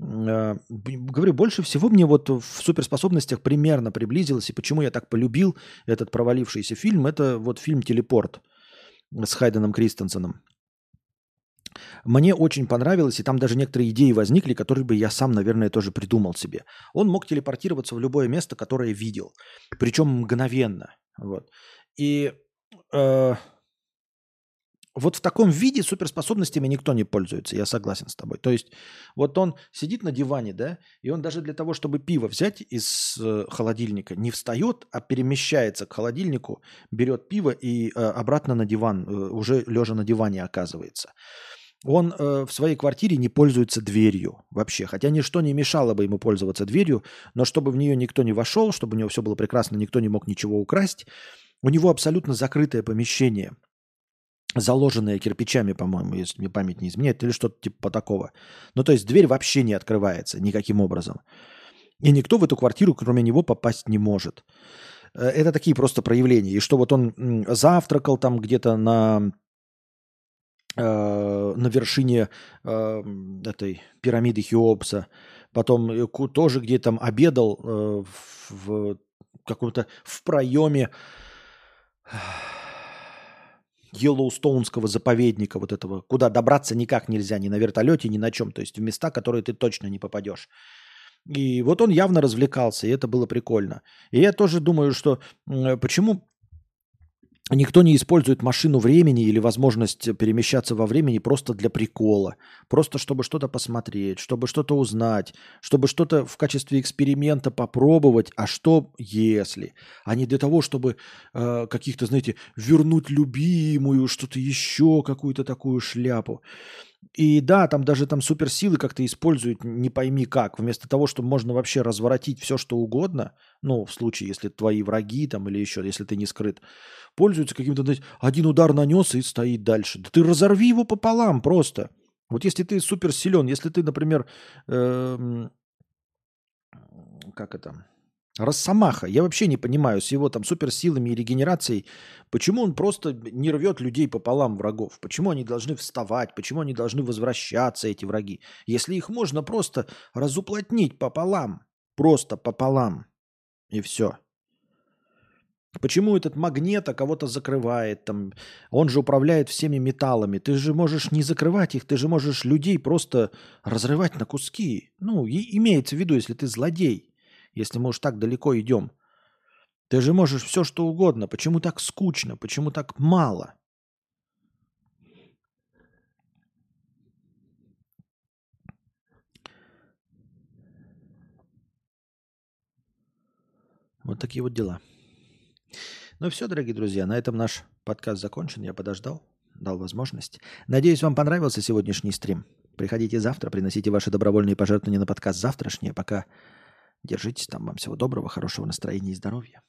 Э, говорю, больше всего мне вот в суперспособностях примерно приблизилось, и почему я так полюбил этот провалившийся фильм, это вот фильм «Телепорт» с Хайденом Кристенсеном. Мне очень понравилось, и там даже некоторые идеи возникли, которые бы я сам, наверное, тоже придумал себе. Он мог телепортироваться в любое место, которое видел, причем мгновенно. Вот. И э, вот в таком виде суперспособностями никто не пользуется, я согласен с тобой. То есть вот он сидит на диване, да, и он даже для того, чтобы пиво взять из э, холодильника, не встает, а перемещается к холодильнику, берет пиво и э, обратно на диван, э, уже лежа на диване оказывается. Он э, в своей квартире не пользуется дверью вообще, хотя ничто не мешало бы ему пользоваться дверью, но чтобы в нее никто не вошел, чтобы у него все было прекрасно, никто не мог ничего украсть, у него абсолютно закрытое помещение – заложенная кирпичами, по-моему, если мне память не изменяет, или что-то типа такого. Ну, то есть дверь вообще не открывается никаким образом. И никто в эту квартиру, кроме него, попасть не может. Э, это такие просто проявления. И что вот он завтракал там где-то на, на вершине э, этой пирамиды Хеопса, потом э, тоже где-то там обедал э, в, в каком-то в проеме Йеллоустоунского заповедника вот этого, куда добраться никак нельзя, ни на вертолете, ни на чем, то есть в места, которые ты точно не попадешь. И вот он явно развлекался, и это было прикольно. И я тоже думаю, что почему Никто не использует машину времени или возможность перемещаться во времени просто для прикола, просто чтобы что-то посмотреть, чтобы что-то узнать, чтобы что-то в качестве эксперимента попробовать, а что если, а не для того, чтобы э, каких-то, знаете, вернуть любимую, что-то еще, какую-то такую шляпу. И да, там даже там суперсилы как-то используют не пойми как. Вместо того, чтобы можно вообще разворотить все, что угодно, ну, в случае, если твои враги там или еще, если ты не скрыт, пользуются каким-то, знаете, один удар нанес и стоит дальше. Да ты разорви его пополам просто. Вот если ты супер силен, если ты, например, э, как это, Росомаха. Я вообще не понимаю с его там суперсилами и регенерацией, почему он просто не рвет людей пополам врагов. Почему они должны вставать, почему они должны возвращаться, эти враги. Если их можно просто разуплотнить пополам. Просто пополам. И все. Почему этот магнета кого-то закрывает? Там, он же управляет всеми металлами. Ты же можешь не закрывать их, ты же можешь людей просто разрывать на куски. Ну, и, имеется в виду, если ты злодей если мы уж так далеко идем. Ты же можешь все, что угодно. Почему так скучно? Почему так мало? Вот такие вот дела. Ну все, дорогие друзья, на этом наш подкаст закончен. Я подождал, дал возможность. Надеюсь, вам понравился сегодняшний стрим. Приходите завтра, приносите ваши добровольные пожертвования на подкаст завтрашнее. Пока Держитесь там. Вам всего доброго, хорошего настроения и здоровья.